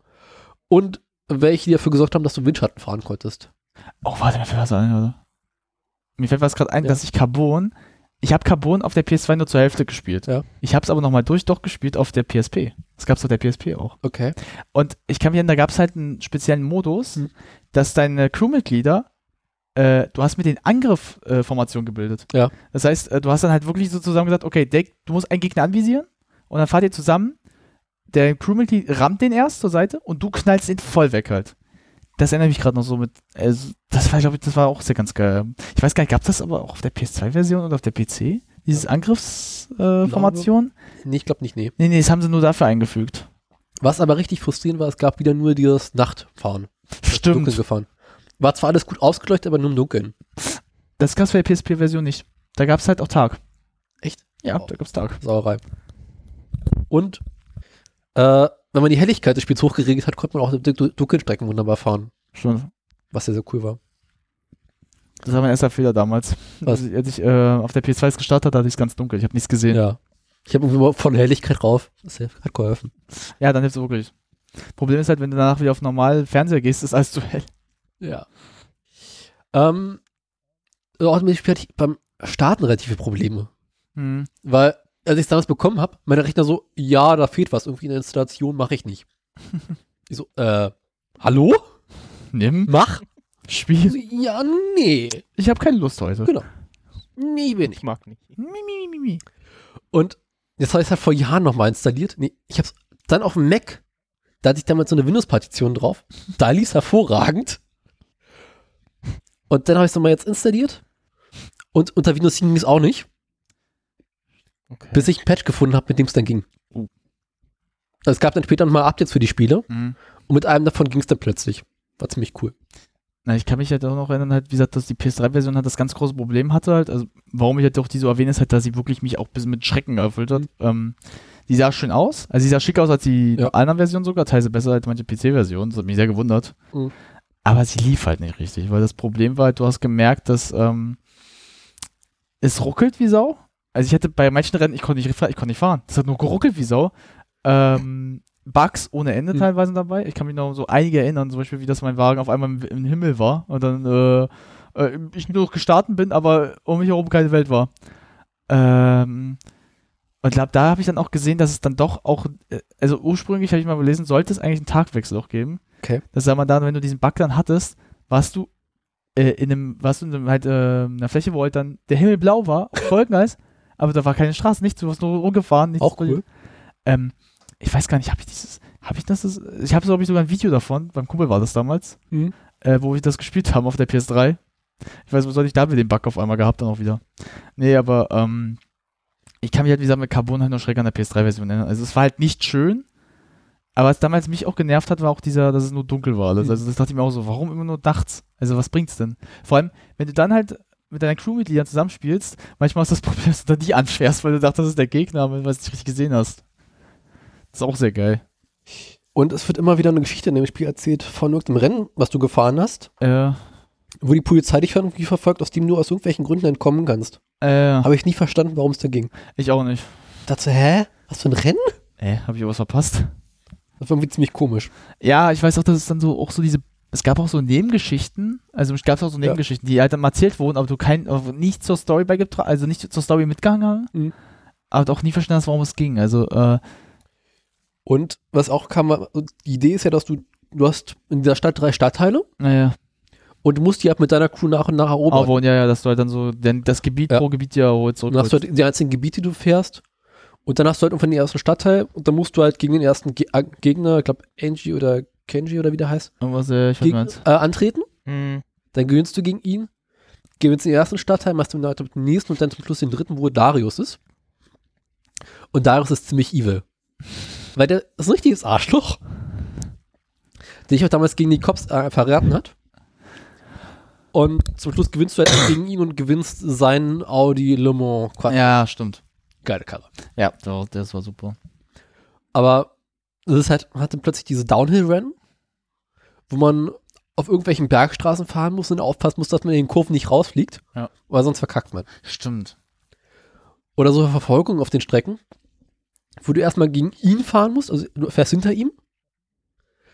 Und welche, die dafür gesorgt haben, dass du Windschatten fahren konntest. Oh, warte, mir fällt was ein, oder? Mir fällt was gerade ein, Ja. dass ich Carbon, ich habe Carbon auf der PS2 nur zur Hälfte gespielt. Ja. Ich habe es aber nochmal durch doch gespielt auf der PSP. Das gab's auf der PSP auch. Okay. Und ich kann mich erinnern, da gab es halt einen speziellen Modus, Hm. dass deine Crewmitglieder, äh, du hast mit den Angriffformationen äh, Formation gebildet. Ja. Das heißt, äh, du hast dann halt wirklich so zusammen gesagt, okay, der, du musst einen Gegner anvisieren und dann fahrt ihr zusammen, der Crewmitglied rammt den erst zur Seite und du knallst ihn voll weg halt. Das erinnere ich mich gerade noch so mit, also, das war, glaube ich, das war auch sehr ganz geil. Ich weiß gar nicht, gab das aber auch auf der PS2-Version oder auf der PC? Dieses Angriffsformation? Äh? Nee, ich glaube nicht, nee. nee, nee, das haben sie nur dafür eingefügt. Was aber richtig frustrierend war, es gab wieder nur dieses Nachtfahren. Dunkeln Stimmt. gefahren. War zwar alles gut ausgeleuchtet, aber nur im Dunkeln. Das gab es bei der PSP-Version nicht. Da gab es halt auch Tag. Echt? Ja, Wow. da gab es Tag. Sauerei. Und äh, wenn man die Helligkeit des Spiels hochgeregelt hat, konnte man auch dunklen Strecken wunderbar fahren. Schon. Was sehr, sehr cool war. Das war mein erster Fehler damals. Was? Als ich, als ich äh, auf der PS2 es gestartet hatte, hatte ich es ganz dunkel. Ich habe nichts gesehen. Ja, Ja. Ich habe irgendwie von Helligkeit rauf. Das hat geholfen. dann hilft es wirklich. Problem ist halt, wenn du danach wieder auf normal Fernseher gehst, ist alles zu hell. Ja. Ähm, auch mit dem Spiel hatte ich beim Starten relative Probleme. Hm. Weil, als ich es damals bekommen habe, meine Rechner so, ja, da fehlt was. Irgendwie in der Installation mache ich nicht. ich so, äh, hallo? Nimm, Mach? Spiel. Ja, nee. Ich habe keine Lust heute. Genau. Nee, will nicht. Ich mag nicht. Mi, mi, mi, mi. Und jetzt habe ich es halt vor Jahren nochmal installiert. Nee, ich habe es dann auf dem Mac. Da hatte ich damals so eine Windows-Partition drauf. Da lief es hervorragend. Und dann habe ich es nochmal jetzt installiert. Und unter Windows 7 ging es auch nicht, Okay. bis ich ein Patch gefunden habe, mit dem es dann ging. Also es gab dann später nochmal Updates für die Spiele. Mhm. Und mit einem davon ging es dann plötzlich. War ziemlich cool. Na, ich kann mich halt auch noch erinnern, halt, wie gesagt, dass die PS3-Version halt das ganz große Problem hatte halt. Also, warum ich halt auch die so erwähne, ist halt, dass sie wirklich mich auch ein bisschen mit Schrecken erfüllt hat. Ähm, die sah schön aus. Also, sie sah schick aus als die Ja. anderen Versionen sogar. Teilweise besser als manche PC-Versionen. Das hat mich sehr gewundert. Mhm. Aber sie lief halt nicht richtig, weil das Problem war halt, du hast gemerkt, dass ähm, es ruckelt wie Sau. Also ich hatte bei manchen Rennen, ich konnte nicht, ich konnte nicht fahren. Das hat nur geruckelt wie Sau. Ähm, Bugs ohne Ende Hm. teilweise dabei. Ich kann mich noch so einige erinnern, zum Beispiel, wie das mein Wagen auf einmal im, im Himmel war und dann äh, äh, ich nur noch gestartet bin, aber um mich herum keine Welt war. Ähm, und ich glaube, da habe ich dann auch gesehen, dass es dann doch auch, äh, also ursprünglich habe ich mal gelesen, sollte es eigentlich einen Tagwechsel auch geben. Okay. Das sag mal dann, wenn du diesen Bug dann hattest, warst du äh, in einem, warst du in einem, halt, äh, in einer Fläche, wo halt dann der Himmel blau war, auf Wolkeneis, aber da war keine Straße, nichts, du warst nur rumgefahren. Nichts Auch cool. Ähm, ich weiß gar nicht, habe ich dieses, habe ich das, ich habe, glaube ich, sogar ein Video davon, beim Kumpel war das damals, Mhm. äh, wo wir das gespielt haben auf der PS3. Ich weiß, was soll ich da mit dem Bug auf einmal gehabt dann auch wieder. Nee, aber ähm, ich kann mich halt, wie gesagt, mit Carbon halt noch schreck an der PS3-Version erinnern. Also es war halt nicht schön, aber was damals mich auch genervt hat, war auch dieser, dass es nur dunkel war alles. Mhm. Also das dachte ich mir auch so, warum immer nur nachts? Also was bringt's denn? Vor allem, wenn du dann halt mit deinen Crewmitgliedern zusammenspielst, manchmal ist das Problem, dass du da die anfährst, weil du dachtest, das ist der Gegner, weil du es nicht richtig gesehen hast. Das ist auch sehr geil. Und es wird immer wieder eine Geschichte in dem Spiel erzählt von irgendeinem Rennen, was du gefahren hast, Äh, wo die Polizei dich irgendwie verfolgt, aus dem du aus irgendwelchen Gründen entkommen kannst. äh, Habe ich nie verstanden, warum es da ging. ich auch nicht. Ich dachte, hä? Was für ein Rennen? Äh, habe ich was verpasst? Das war irgendwie ziemlich komisch. Ja, ich weiß auch, dass es dann so auch so diese. Es gab auch so Nebengeschichten, also es gab auch so Ja. Nebengeschichten, die halt dann mal erzählt wurden, aber du kein, aber nicht zur Story beigetragen, also nicht zur Story mitgegangen haben, Mhm. aber auch nie verstanden hast, warum es ging. Also, äh, Und was auch kam, die Idee ist ja, dass du, du hast in dieser Stadt drei Stadtteile naja, und du musst die halt mit deiner Crew nach und nach erobern. aber ja, ja, dass du halt dann so denn das Gebiet Ja. pro Gebiet ja holt Und dann hast du halt die einzelnen Gebiete, die du fährst. Und dann hast du halt irgendwann den ersten Stadtteil und dann musst du halt gegen den ersten Ge äh, Gegner, ich glaube Angie oder Kenji oder wie der heißt, Irgendwas, äh, ich gegen, äh, antreten. Hm. Dann gewinnst du gegen ihn, gewinnst den ersten Stadtteil, machst du den nächsten und dann zum Schluss den dritten, wo Darius ist. Und Darius ist ziemlich evil. Weil der ist ein richtiges Arschloch. Der dich auch damals gegen die Cops äh, verraten hat. Und zum Schluss gewinnst du halt gegen ihn und gewinnst seinen Audi Le Mans. Quad- Ja, stimmt. Geile Karre. Ja, das war super. Aber das ist halt, man hat dann plötzlich diese Downhill-Rennen, wo man auf irgendwelchen Bergstraßen fahren muss und aufpassen muss, dass man in den Kurven nicht rausfliegt. Ja. Weil sonst verkackt man. Stimmt. Oder so Verfolgung auf den Strecken, wo du erstmal gegen ihn fahren musst, also du fährst hinter ihm,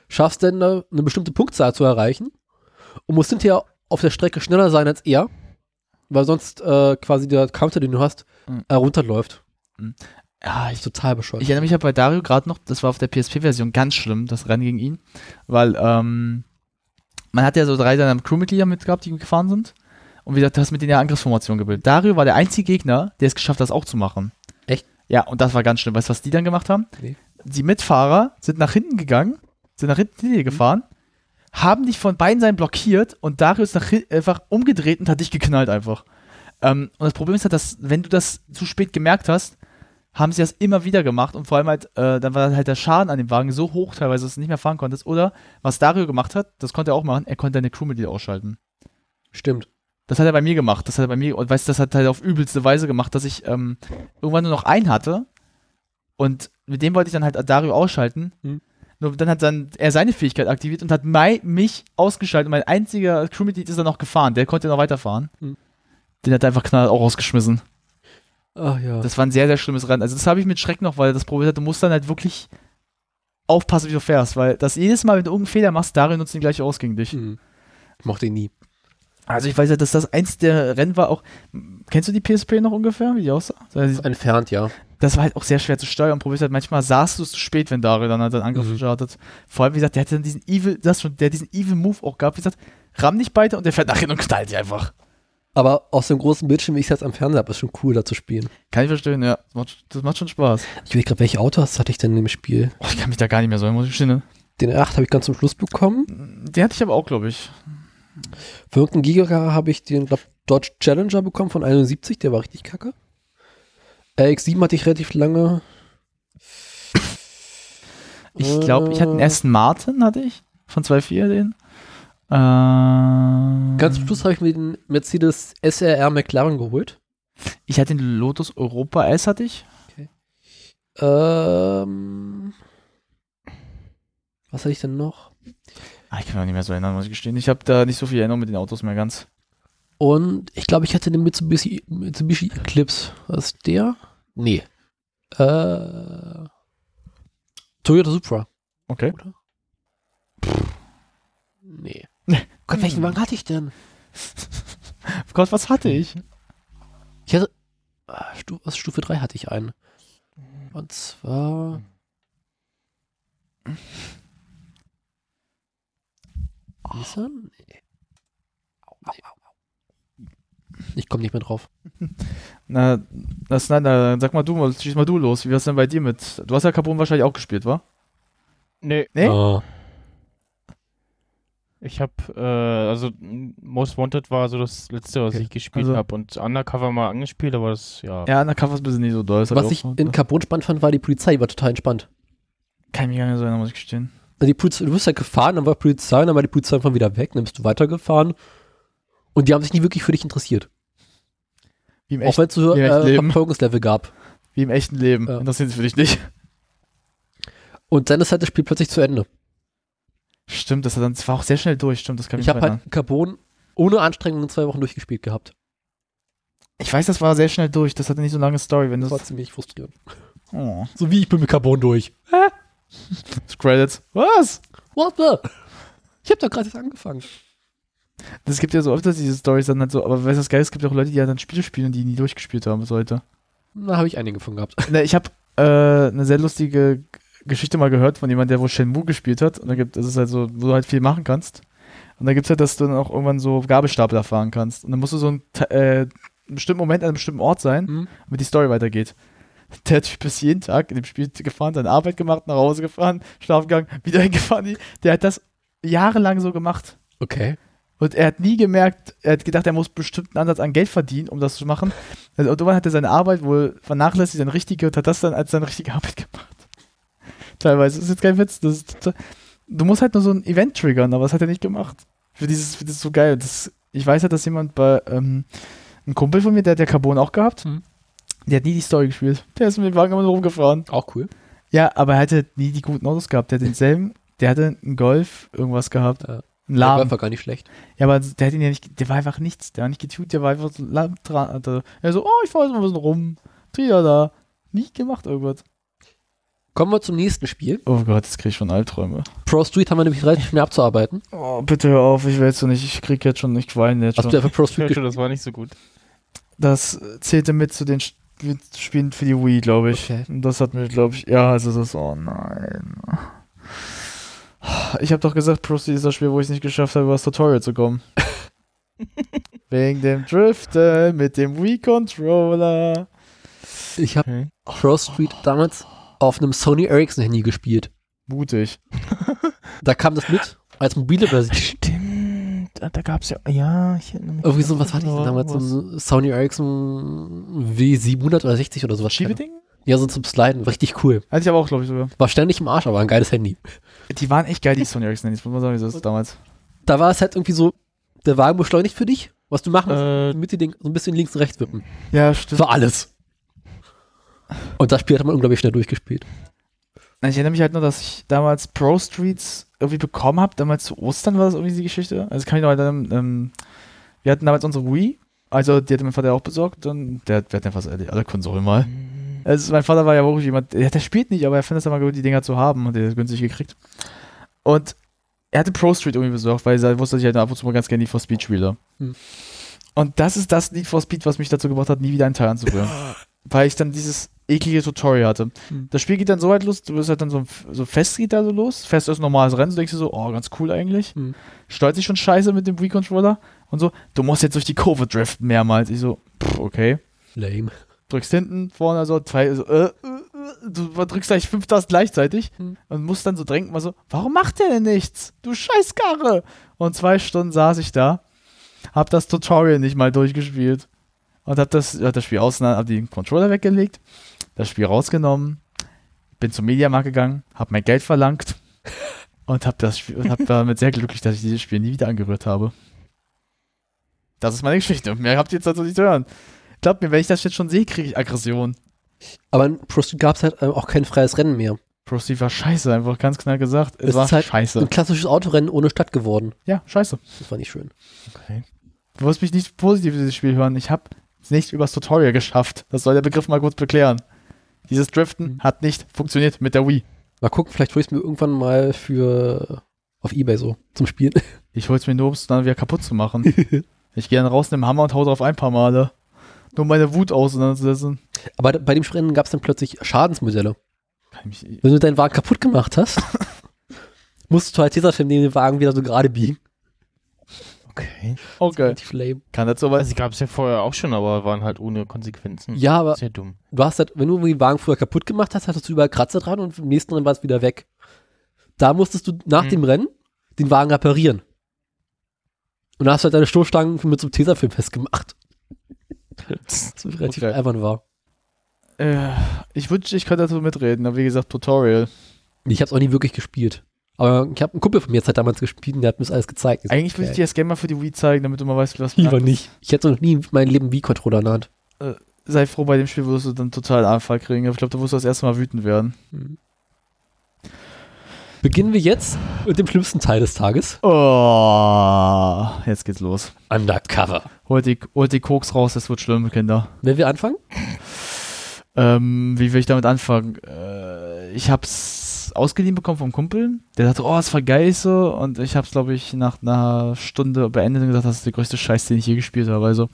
schaffst dann eine, eine bestimmte Punktzahl zu erreichen und musst hinterher auf der Strecke schneller sein als er, weil sonst äh, quasi der Counter, den du hast, Mhm. äh, runterläuft. Ja, ich total bescheuert. Ich erinnere mich ja bei Dario gerade noch, das war auf der PSP-Version ganz schlimm, das Rennen gegen ihn, weil ähm, man hat ja so drei seiner Crewmitglieder mitgehabt, die gefahren sind. Und wie gesagt, du hast mit denen ja Angriffsformation gebildet. Dario war der einzige Gegner, der es geschafft hat, das auch zu machen. Echt? Ja, und das war ganz schlimm. Weißt du, was die dann gemacht haben? Nee. Die Mitfahrer sind nach hinten gegangen, sind nach hinten dir gefahren, haben dich von beiden Seiten blockiert und Dario ist nach einfach umgedreht und hat dich geknallt einfach. Ähm, und das Problem ist halt, dass, wenn du das zu spät gemerkt hast, haben sie das immer wieder gemacht und vor allem halt, äh, dann war halt der Schaden an dem Wagen so hoch teilweise, dass du nicht mehr fahren konntest. Oder was Dario gemacht hat, das konnte er auch machen, er konnte deine Crewmitglieder ausschalten. Stimmt. Das hat er bei mir gemacht. Das hat er bei mir, und weißt du, das hat er halt auf übelste Weise gemacht, dass ich ähm, irgendwann nur noch einen hatte und mit dem wollte ich dann halt Dario ausschalten. Mhm. Nur dann hat dann er seine Fähigkeit aktiviert und hat mei mich ausgeschaltet. Und mein einziger Crewmitglied ist dann noch gefahren. Der konnte noch weiterfahren. Mhm. Den hat er einfach knall auch rausgeschmissen. Ach ja. Das war ein sehr, sehr schlimmes Rennen. Also das habe ich mit Schreck noch, weil das Problem ist, du musst dann halt wirklich aufpassen, wie du fährst, weil das jedes Mal, wenn du irgendeinen Fehler machst, Dario nutzt den gleich aus gegen dich. Hm. Ich mochte ihn nie. Also ich weiß ja, dass das eins der Rennen war auch, kennst du die PSP noch ungefähr, wie die aussah? Das Entfernt, ja. das war halt auch sehr schwer zu steuern. Problem ist halt, manchmal saßt du es zu spät, wenn Dario dann halt einen Angriff Mhm. gestartet. Vor allem, wie gesagt, der hatte dann diesen Evil, das schon, der hat diesen Evil Move auch gehabt, wie gesagt, ramm nicht beide und der fährt nach hinten und knallt dich einfach. Aber aus dem großen Bildschirm, wie ich es jetzt am Fernseher habe, ist schon cool, da zu spielen. Kann ich verstehen, ja. Das macht, das macht schon Spaß. Ich weiß gerade, welche Autos hatte ich denn im Spiel? Oh, ich kann mich da gar nicht mehr so, muss ich gestehen. ne? Den 8 habe ich ganz zum Schluss bekommen. Den hatte ich aber auch, glaube ich. Für irgendeinen Giga habe ich den, glaube Dodge Challenger bekommen von 71, der war richtig kacke. RX7 hatte ich relativ lange. Ich glaube, ich hatte einen Äh, Aston Martin, hatte ich. Von 2.4 den. Äh, Ganz zum Schluss habe ich mir den Mercedes SRR McLaren geholt. Ich hatte den Lotus Europa S, hatte ich. Ähm, Was hatte ich denn noch? Ah, ich kann mich auch nicht mehr so erinnern, muss ich gestehen. Ich habe da nicht so viel Erinnerung mit den Autos mehr ganz. Und ich glaube, ich hatte den Mitsubishi, Mitsubishi Eclipse. Was ist der? Nee. Äh, Toyota Supra. Okay. Nee. Gott, welchen Wagen hatte ich denn? Gott, was hatte ich? Ich hatte. Ah, Stu, was, Stufe 3 hatte ich einen. Und zwar. Nissan? Nee. Ich komme nicht mehr drauf. Na, das, nein, na, sag mal du, mal, schieß mal du los. Wie war's denn bei dir mit? Du hast ja Carbon wahrscheinlich auch gespielt, wa? Nee, Nee? Ah, ich habe, äh, also Most Wanted war so das letzte, was Okay. ich gespielt Also- habe. Und Undercover mal angespielt, aber das, ja. Ja, na Cover ist ein bisschen nicht so doll. hab was ich in Carbon spannend fand, war die Polizei, die war total entspannt. Kann ich mich gar nicht so erinnern, muss ich gestehen. Also die Polizei, du bist ja gefahren, dann war Polizei, dann war die Polizei einfach wieder weg, dann bist du weitergefahren. Und die haben sich nie wirklich für dich interessiert. Wie im, Auch wenn es so wie im echten äh. Verfolgungslevel gab. wie im echten Leben. Ja. Interessiert es für dich nicht. Und dann ist halt das Spiel plötzlich zu Ende. Stimmt, das, dann, das war auch sehr schnell durch. Stimmt, das kann ich, Ich habe halt Carbon ohne Anstrengung in zwei Wochen durchgespielt gehabt. Ich weiß, das war sehr schnell durch. Das hatte nicht so eine lange Story. Wenn Das das war ziemlich frustrierend. oh. So wie ich bin mit Carbon durch. Credits. Was? What the? Ich habe da gerade jetzt angefangen. Das gibt ja so oft, dass diese Stories dann halt so, aber weißt du, das Geil ist, es gibt ja auch Leute, die ja dann Spiele spielen und die nie durchgespielt haben bis heute. Da habe ich einige von gehabt. Ne, ich habe äh, eine sehr lustige Geschichte mal gehört von jemandem, der wohl Shenmue gespielt hat. Und da gibt es ist halt so, wo du halt viel machen kannst. Und da gibt es halt, dass du dann auch irgendwann so Gabelstapler fahren kannst. Und dann musst du so ein äh, einen bestimmten Moment an einem bestimmten Ort sein, Hm? damit die Story weitergeht. Der Typ ist jeden Tag in dem Spiel gefahren, seine Arbeit gemacht, nach Hause gefahren, schlafen gegangen, wieder hingefahren. Der hat das jahrelang so gemacht. Okay. Und er hat nie gemerkt, er hat gedacht, er muss bestimmt einen Ansatz an Geld verdienen, um das zu machen. Also irgendwann hat er seine Arbeit wohl vernachlässigt, seine richtige, und hat das dann als seine richtige Arbeit gemacht. Teilweise. Das ist jetzt kein Witz. Ist du musst halt nur so ein Event triggern, aber das hat er nicht gemacht. Für dieses, für das ist so geil. Das, ich weiß halt, dass jemand bei, ähm, ein Kumpel von mir, der hat ja Carbon auch gehabt, Mhm. der hat nie die Story gespielt. Der ist mit dem Wagen immer nur rumgefahren. Auch cool. Ja, aber er hatte nie die guten Autos gehabt. Der hat denselben, der hatte einen Golf, irgendwas gehabt. Ja. Ein Der war einfach gar nicht schlecht. Ja, aber der hat ihn ja nicht, der war einfach nichts, der war nicht getuned, der war einfach so lahm dran. Alter. Er so, oh, ich fahr jetzt mal ein bisschen rum. Trier da. Nie gemacht irgendwas. Kommen wir zum nächsten Spiel. Oh Gott, jetzt krieg ich schon Albträume. Pro Street haben wir nämlich relativ schnell abzuarbeiten. Oh, bitte hör auf, ich will jetzt so nicht, ich krieg jetzt schon, ich weine jetzt Hast schon. du einfach Pro Street gespielt? das war nicht so gut. Das zählte mit zu den Spielen für die Wii, glaube ich. Okay. Und das hat mir, glaube ich, ja, also das, oh nein. Ich habe doch gesagt, Pro Street ist das Spiel, wo ich es nicht geschafft habe, über das Tutorial zu kommen. Wegen dem Driften mit dem Wii-Controller. Ich habe Okay. Pro Street damals auf einem Sony Ericsson Handy gespielt. Mutig. Da kam das mit als mobile Version. Stimmt, da, da gab es ja, ja, ich. Irgendwie so, was hatte ich denn damals? So ein Sony Ericsson W700 oder 60 oder sowas. Schiebeding? Ja, so zum Sliden. Richtig cool. Hatte ich aber auch, glaube ich, sogar. War ständig im Arsch, aber ein geiles Handy. Die waren echt geil, die Sony Ericsson Handys, muss man sagen, wie das damals. Da war es halt irgendwie so, der Wagen beschleunigt für dich. Was du machen musst, Äh, mit dir den, so ein bisschen links und rechts wippen. Ja, stimmt. war alles. Und das Spiel hat man unglaublich schnell durchgespielt. Ich erinnere mich halt nur, dass ich damals Pro Streets irgendwie bekommen habe. Damals zu Ostern war das irgendwie die Geschichte. Also kann ich noch halt, ähm, wir hatten damals unsere Wii. Also die hatte mein Vater auch besorgt. Und der, der hat ja fast alle, alle Konsolen mal. Also mein Vater war ja wirklich jemand, der, der spielt nicht, aber er findet es immer gut, die Dinger zu haben und der hat es günstig gekriegt. Und er hatte Pro Street irgendwie besorgt, weil er wusste, dass ich halt ab und zu mal ganz gerne Need for Speed spiele. Hm. Und das ist das Need for Speed, was mich dazu gebracht hat, nie wieder einen Teil anzurühren. weil ich dann dieses eklige Tutorial hatte. Hm. Das Spiel geht dann so weit los, du bist halt dann so, so fest geht da so los. Fest ist normales Rennen, du denkst dir so, oh, ganz cool eigentlich. Hm. Steuert sich schon scheiße mit dem Wii-Controller und so. Du musst jetzt durch die Kurve driften mehrmals. Ich so, pff, okay Lame. drückst hinten, vorne, so, zwei, so, äh, äh, äh, du drückst gleich fünf Tasten gleichzeitig Hm. und musst dann so drängen, mal so, warum macht der denn nichts? Du Scheißkarre! Und zwei Stunden saß ich da, hab das Tutorial nicht mal durchgespielt und hab das, hab das Spiel außen, hab den Controller weggelegt, das Spiel rausgenommen, bin zum Mediamarkt gegangen, hab mein Geld verlangt und hab das Spiel, und hab damit sehr glücklich, dass ich dieses Spiel nie wieder angerührt habe. Das ist meine Geschichte. Mehr habt ihr jetzt dazu nicht zu hören. Glaubt mir, wenn ich das jetzt schon sehe, kriege ich Aggression. Aber in Pro Street gab es halt äh, auch kein freies Rennen mehr. Pro Steve war scheiße, einfach ganz klar gesagt. Es Es war ist halt scheiße. Ein klassisches Autorennen ohne Stadt geworden. Ja, scheiße. Das war nicht schön. Okay. Du wirst mich nicht positiv in dieses Spiel hören. Ich habe es nicht übers Tutorial geschafft. Das soll der Begriff mal kurz beklären. Dieses Driften Mhm. hat nicht funktioniert mit der Wii. Mal gucken, vielleicht hole ich es mir irgendwann mal für auf Ebay so zum Spielen. Ich hol's mir nur, um es dann wieder kaputt zu machen. ich gehe dann raus, nehme Hammer und hau drauf ein paar Male. Nur um meine Wut auseinanderzusetzen. Aber bei dem Rennen gab es dann plötzlich Schadensmodelle. Kann ich mich, Wenn du deinen Wagen kaputt gemacht hast, musst du halt Tesafilm neben den Wagen wieder so gerade biegen. Okay. okay. Relativ lame. Kann das so was? Also gab es ja vorher auch schon, aber waren halt ohne Konsequenzen. Ja, aber Sehr dumm. du hast halt, wenn du den Wagen früher kaputt gemacht hast, hattest du überall Kratzer dran und im nächsten Rennen war es wieder weg. Da musstest du nach Hm. dem Rennen den Wagen reparieren. Und da hast du halt deine Stoßstangen mit so einem Tesafilm festgemacht. Das ist relativ Okay. albern war. Äh, ich wünschte, ich könnte dazu mitreden, aber wie gesagt, Tutorial. Ich habe es auch nie wirklich gespielt. Aber ich habe einen Kumpel von mir jetzt halt damals gespielt und der hat mir das alles gezeigt. Ich so, Eigentlich würde ich dir das Game mal für die Wii zeigen, damit du mal weißt, was Lieber nicht. Ich hätte noch nie in meinem Leben Wii-Controller in der Hand. Sei froh, bei dem Spiel wirst du dann total Anfall kriegen. Aber ich glaube, da wirst du das erste Mal wütend werden. Beginnen wir jetzt mit dem schlimmsten Teil des Tages. Oh, jetzt geht's los. Undercover. Holt die, holt die Koks raus, es wird schlimm, Kinder. Wenn wir anfangen? Ähm, wie will ich damit anfangen? Äh, ich hab's ausgeliehen bekommen vom Kumpel. Der dachte, oh, ist voll geil so. Und ich hab's, glaube ich, nach einer Stunde beendet und gesagt, das ist der größte Scheiß, den ich je gespielt habe. Also,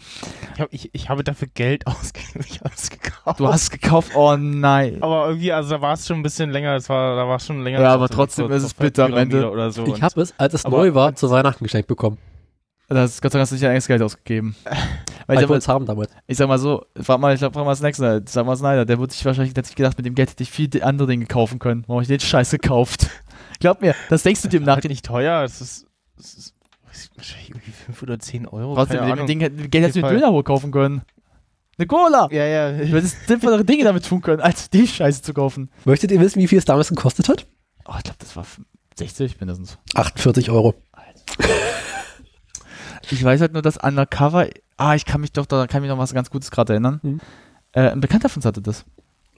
Ich, hab, ich, ich habe dafür Geld ausgegeben. Ich habe es gekauft. du hast es gekauft, oh nein. aber irgendwie, also da war es schon ein bisschen länger. Das war, da war es schon länger. Ja, aber trotzdem ist es bitter am Ende. Oder so. Ich habe es, als es neu war, zu Weihnachten geschenkt bekommen. Das Gott sei Dank hast du nicht dein eigenes Geld ausgegeben. Weil ich, wir sag mal, uns haben damit. ich sag mal so, frag mal, ich glaub, frag mal Snacks, sag mal Snyder, der wird sich wahrscheinlich der hat sich gedacht, mit dem Geld hätte ich viel andere Dinge kaufen können. Warum hab ich den Scheiß gekauft? Glaub mir, das denkst du dir im Nachricht Nachhinein. nicht teuer. Es ist, es ist wahrscheinlich irgendwie 5 oder 10 Euro. Trotzdem, keine mit dem. Ding, mit Geld hättest du jeden Döner wohl kaufen können. Eine Cola! Ja, ja. Du hättest sinnvollere Dinge damit tun können, als die Scheiße zu kaufen. Möchtet ihr wissen, wie viel es damals gekostet hat? Oh, ich glaube, das war 60 mindestens. 48 Euro. Ich weiß halt nur, dass Undercover, ah, ich kann mich doch, da kann mich noch was ganz Gutes gerade erinnern. Mhm. Äh, ein Bekannter von uns hatte das.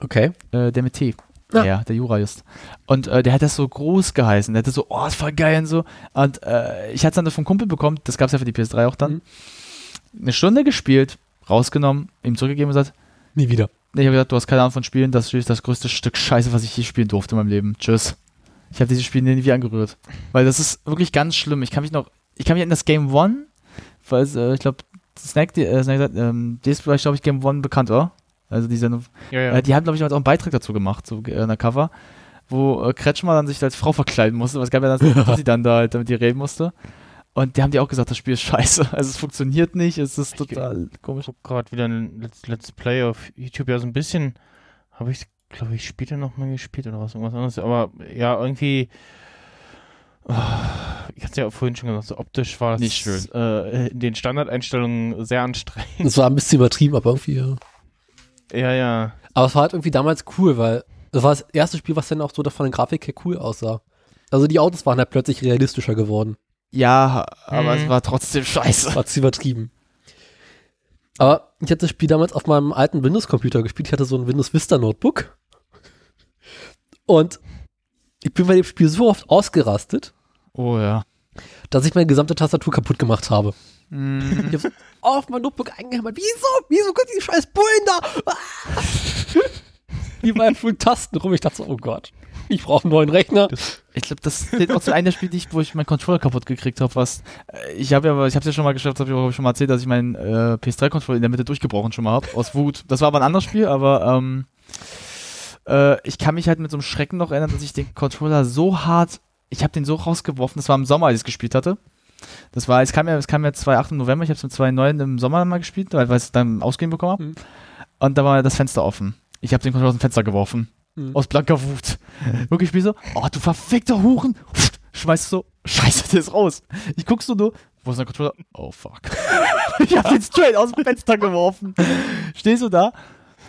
Okay. Äh, der mit T. Ja. Ja, der Jura just. Und äh, der hat das so groß geheißen. Der hatte so, oh, ist voll geil und so. Und äh, ich hatte es dann vom Kumpel bekommen, das gab es ja für die PS3 auch dann. Mhm. Eine Stunde gespielt, rausgenommen, ihm zurückgegeben und gesagt, Nie wieder. ich habe gesagt, du hast keine Ahnung von Spielen, das ist das größte Stück Scheiße, was ich je spielen durfte in meinem Leben. Tschüss. Ich habe dieses Spiel nie wieder angerührt. Weil das ist wirklich ganz schlimm. Ich kann mich noch, ich kann mich an das Game One, weil es, äh, ich glaube, Snack, die, äh, Snack, ähm, die ist vielleicht, glaube ich, Game One bekannt, oder? Also die Sendung ja, ja. äh, die haben, glaube ich, auch einen Beitrag dazu gemacht, so äh, in der Cover, wo äh, Kretschmer dann sich als Frau verkleiden musste. Was gab ja dann, dass sie dann da halt damit die reden musste. Und die haben die auch gesagt, das Spiel ist scheiße. Also es funktioniert nicht, es ist Ich- total Ich komisch. gucke gerade wieder ein Let's, Let's Play auf YouTube. Ja, so ein bisschen habe ich, glaube ich, später noch mal gespielt oder was, irgendwas anderes. Aber ja, irgendwie. Oh, ich hatte es ja vorhin schon gesagt, so optisch war es Nicht schön. Äh, in den Standardeinstellungen sehr anstrengend. Das war ein bisschen übertrieben, aber irgendwie. Ja. ja, ja. Aber es war halt irgendwie damals cool, weil das war das erste Spiel, was dann auch so von der Grafik her cool aussah. Also die Autos waren halt plötzlich realistischer geworden. Ja, aber Mhm. es war trotzdem scheiße. War zu übertrieben. Aber ich hatte das Spiel damals auf meinem alten Windows-Computer gespielt. Ich hatte so ein Windows Vista Notebook. Und ich bin bei dem Spiel so oft ausgerastet, Oh ja. dass ich meine gesamte Tastatur kaputt gemacht habe. Mm, Ich hab so auf mein Notebook eingehämmert. Wieso? Wieso können die scheiß Bullen da? Ah! Die waren voll Tasten rum. Ich dachte so, oh Gott, ich brauche einen neuen Rechner. ich glaube, das zählt auch zu einem ich- wo ich meinen Controller kaputt gekriegt habe. Was äh, ich habe ja, ich habe ja schon mal geschafft, habe ich auch schon mal erzählt, dass ich meinen äh, PS3-Controller in der Mitte durchgebrochen schon mal habe aus Wut. Das war aber ein anderes Spiel, aber ähm, äh, ich kann mich halt mit so einem Schrecken noch erinnern, dass ich den Controller so hart, ich habe den so rausgeworfen. Das war im Sommer, als ich es gespielt hatte. Das war, es kam ja, es kam ja 2.8. im November, ich habe es mit 2.9. im Sommer mal gespielt, weil ich es dann ausgehen bekommen habe. Mhm. Und da war das Fenster offen. Ich habe den Controller aus dem Fenster geworfen. Mhm. Aus blanker Wut. Wirklich spiel so, oh, du verfickter Huren. Schmeißt so, scheiße, der ist raus. Ich guck so nur, wo ist der Controller? Oh, fuck. ich hab den straight aus dem Fenster geworfen. Stehst du da?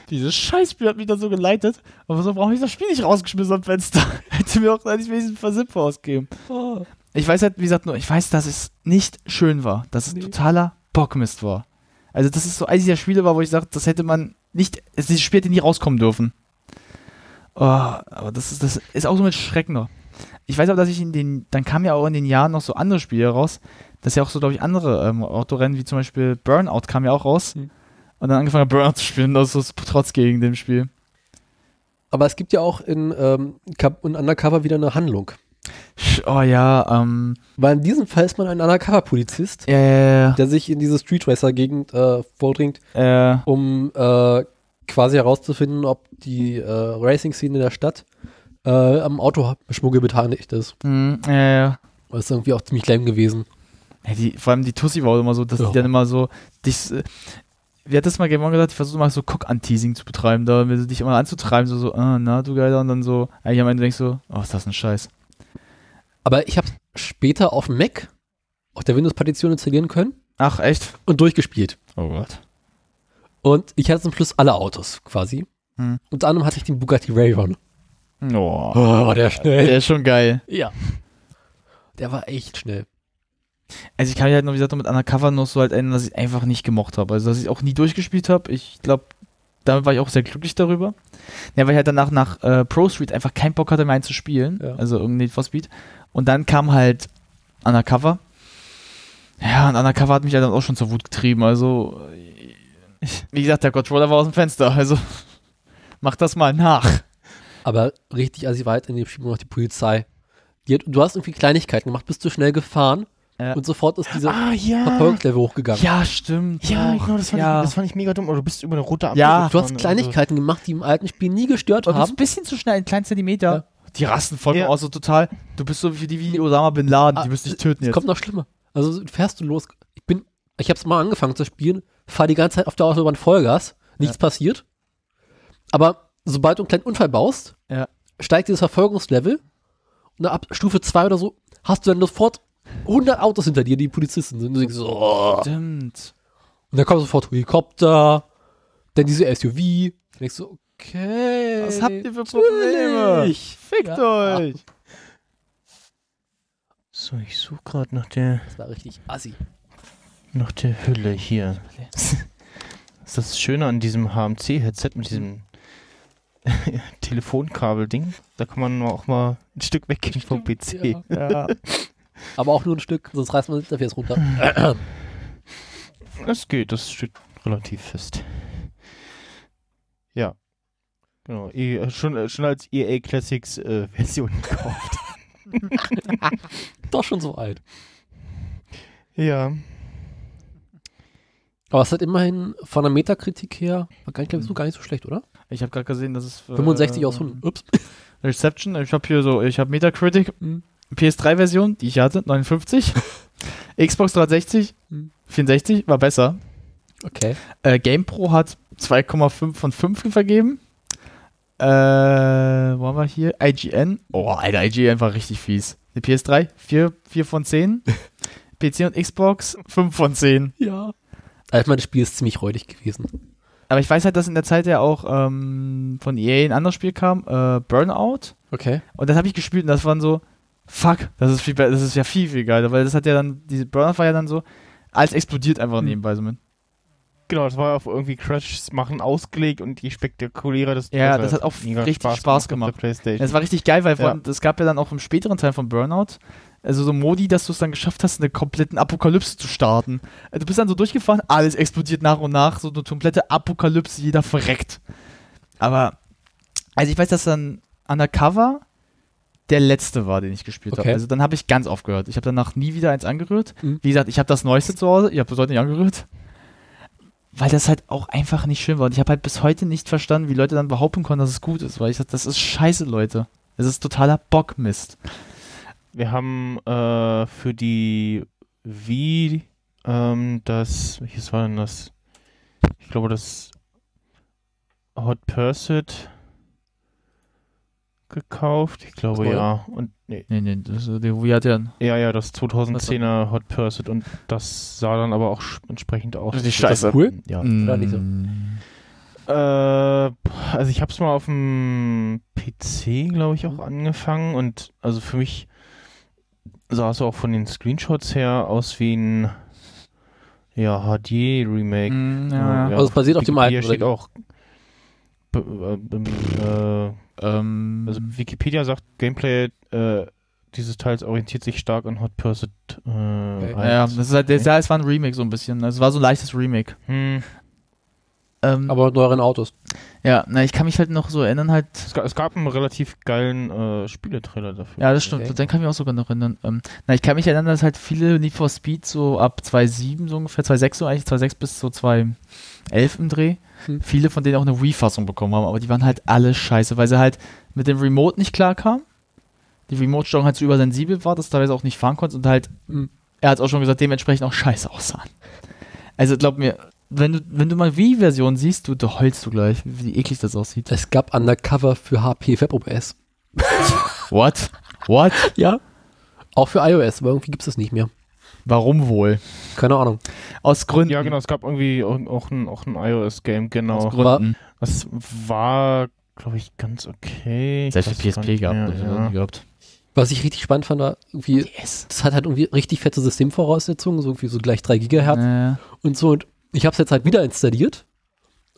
Dieses Scheißspiel hat mich dann so geleitet. Aber so, warum hab ich das Spiel nicht rausgeschmissen am Fenster? Hätte mir auch eigentlich wenigstens Simpe ausgeben. Oh. Ich weiß halt, wie gesagt, nur, ich weiß, dass es nicht schön war. Dass es Nee. totaler Bockmist war. Also, das ist so eines dieser Spiele war, wo ich sage, das hätte man nicht, es- dieses Spiel hätte nie rauskommen dürfen. Oh, aber das ist, das ist auch so mit Schrecken noch. Ich weiß aber, dass ich in den, dann kamen ja auch in den Jahren noch so andere Spiele raus. Das ist ja auch so, glaube ich, andere ähm, Autorennen, wie zum Beispiel Burnout kam ja auch raus. Mhm. Und dann angefangen Burnout zu spielen, das ist trotz gegen dem Spiel. Aber es gibt ja auch in, ähm, in Undercover wieder eine Handlung. Oh ja, ähm, Weil in diesem Fall ist man ein Undercover-Polizist, ja, ja, der sich in diese Street Racer-Gegend äh, vordringt, ja, äh, um äh, quasi herauszufinden, ob die äh, Racing-Szene der Stadt äh, am Autoschmuggel beteiligt ist. mm, ja, ja. Das ist irgendwie auch ziemlich lame gewesen. Ja, die, vor allem die Tussi war auch immer so, dass Ja. die dann immer so dich. Wie hat das mal Game On gesagt? Ich versuche mal so Cock-Anteasing zu betreiben, da sie dich immer anzutreiben, so, so, ah, na, du Geiler, und dann so, eigentlich am Ende denkst du, oh, ist das ein Scheiß. Aber ich habe später auf dem Mac auf der Windows-Partition installieren können Ach, echt? und durchgespielt. Oh Gott. Und ich hatte zum Schluss alle Autos quasi. Hm. Unter anderem hatte ich den Bugatti Rayron. Oh, Oh, der schnell. der ist schon geil. Ja. Der war echt schnell. Also ich kann mich halt noch, wie gesagt, mit Undercover noch so halt erinnern, dass ich einfach nicht gemocht habe. Also dass ich auch nie durchgespielt habe. Ich glaube, damit war ich auch sehr glücklich darüber. Ja, weil ich halt danach nach äh, Pro Street einfach keinen Bock hatte, mehr einen zu spielen. Ja. Also irgendwie Need for Speed. Und dann kam halt Undercover. Ja, und Undercover hat mich halt dann auch schon zur Wut getrieben. Also, wie gesagt, der Controller war aus dem Fenster. Also, mach das mal nach. Aber richtig assi weit in dem Spiel noch die Polizei. Die hat, du hast irgendwie Kleinigkeiten gemacht, bist du schnell gefahren Ja. und sofort ist dieser Ah, ja. Verfolgungslevel hochgegangen. Ja, stimmt. Ja, genau, das fand, ja. ich, das fand ich mega dumm. Oder du bist über eine rote Ampel Ja. Du hast Kleinigkeiten gemacht, die im alten Spiel nie gestört Aber du bist haben. ein bisschen zu schnell, ein kleinen Zentimeter. Die rasten vollkommen Ja. aus, so total. Du bist so wie die wie Osama Bin Laden, Ah, die müssen dich töten Es jetzt. kommt noch schlimmer. Also fährst du los. Ich bin, ich hab's mal angefangen zu spielen, fahr die ganze Zeit auf der Autobahn Vollgas, nichts passiert. Aber sobald du einen kleinen Unfall baust, steigt dieses Verfolgungslevel und ab Stufe 2 oder so hast du dann sofort 100 Autos hinter dir, die Polizisten sind. Und du denkst so, oh. Stimmt. Und dann kommt sofort Helikopter, dann diese SUV. Dann denkst du, okay. Was habt ihr für Probleme? natürlich. Fickt Ja. euch. So, ich suche gerade nach der, Das war richtig assi. nach der Hülle hier. Das ist das Schöne an diesem HMC-Headset mit diesem Telefonkabel-Ding. Da kann man auch mal ein Stück weggehen vom PC. Ja. Ja. Aber auch nur ein Stück, sonst reißt man das Interface runter. Das geht, das steht relativ fest. Ja. Genau, eh, schon, äh, schon als EA Classics äh, Version gekauft. Doch schon so alt. ja. Aber es hat immerhin von der Metakritik her, war gar nicht, glaub so gar nicht so schlecht, oder? Ich habe gerade gesehen, dass es. äh, 65 aus 100. Ups. Reception, ich habe hier so, ich habe Metacritic, Mhm. PS3-Version, die ich hatte, 59. Xbox 360, Mhm. 64, war besser. Okay. Äh, GamePro hat 2,5 von 5 vergeben. Äh, wo haben wir hier? IGN. Oh, Alter, IGN war richtig fies. Die PS3, 4, 4 von 10. PC und Xbox, 5 von 10. Ja. Also das Spiel ist ziemlich räudig gewesen. Aber ich weiß halt, dass in der Zeit ja auch ähm, von EA ein anderes Spiel kam, äh, Burnout. Okay. Und das habe ich gespielt und das waren so, fuck, das ist viel das ist ja viel, viel geiler, weil das hat ja dann, diese Burnout war ja dann so, alles explodiert einfach Hm. nebenbei so mit. Genau, das war auf irgendwie Crashs machen ausgelegt und je spektakulärer das Ja, das hat auch richtig Spaß auf gemacht. Das war richtig geil, weil Ja. es gab ja dann auch im späteren Teil von Burnout, also so Modi, dass du es dann geschafft hast, eine kompletten Apokalypse zu starten. Du bist dann so durchgefahren, alles explodiert nach und nach, so eine komplette Apokalypse, jeder verreckt. Aber, also ich weiß, dass dann Undercover der letzte war, den ich gespielt habe. Okay. Also dann habe ich ganz aufgehört. Ich habe danach nie wieder eins angerührt. Mhm. Wie gesagt, ich habe das Neueste zu Hause, ich habe bis heute nicht angerührt. Weil das halt auch einfach nicht schön war. Und ich habe halt bis heute nicht verstanden, wie Leute dann behaupten konnten, dass es gut ist. Weil ich sag, das ist scheiße, Leute. Das ist totaler Bockmist. Wir haben äh, für die Wii ähm, das, welches war denn das? Ich glaube, das Hot Pursuit gekauft. Ich glaube, neue? ja. Und nee, Nee, nee, das, der Wii hat ja ein ja, ja, das 2010er Hot Pursuit und das sah dann aber auch entsprechend aus. Das- scheiße. Cool? Ja. So? Äh, also ich habe es mal auf dem PC, glaube ich, auch angefangen und also für mich sah es auch von den Screenshots her aus wie ein ja, HD-Remake. Mm, ja, ja. Also es basiert auf dem alten, Hier steht auch äh, b- äh, Ähm, Also Wikipedia sagt, Gameplay äh, dieses Teils orientiert sich stark an Hot Pursuit äh, ja, das ist halt, Okay. der, es war ein Remake so ein bisschen. Also Es war so ein leichtes Remake. Hm. Ähm, Aber mit neueren Autos. ja, na, ich kann mich halt noch so erinnern, halt. Es, gab, es gab einen relativ geilen äh, Spieletrailer dafür. Ja, das stimmt. Okay. Den kann ich mich auch sogar noch erinnern. Ähm, na, ich kann mich erinnern, dass halt viele Need for Speed so ab 2.7 so ungefähr, 2.6 so eigentlich, 2.6 bis so 2.11 im Dreh, Hm. viele von denen auch eine Wii-Fassung bekommen haben, aber die waren halt alle scheiße, weil sie halt mit dem Remote nicht klarkamen. Die Remote-Steuerung halt so übersensibel war, dass du teilweise auch nicht fahren konntest und halt, Hm. er hat auch schon gesagt, dementsprechend auch scheiße aussahen. Also glaub mir, wenn du, wenn du mal Wii-Version siehst, du, du heulst du gleich, wie eklig das aussieht. Es gab Undercover für HP WebOS. What? What? Ja. Auch für iOS, aber irgendwie gibt es das nicht mehr. Warum wohl? Keine Ahnung. Aus Gründen. Ja, genau, es gab irgendwie auch, ein, auch ein iOS-Game, genau. Aus Gründen. Das war, glaube ich, ganz okay. Selbst gar PSP ja. nie gehabt. Was ich richtig spannend fand, war irgendwie, Yes. das hat halt irgendwie richtig fette Systemvoraussetzungen, so irgendwie so gleich 3 Gigahertz Äh, und so. Und ich habe es jetzt halt wieder installiert.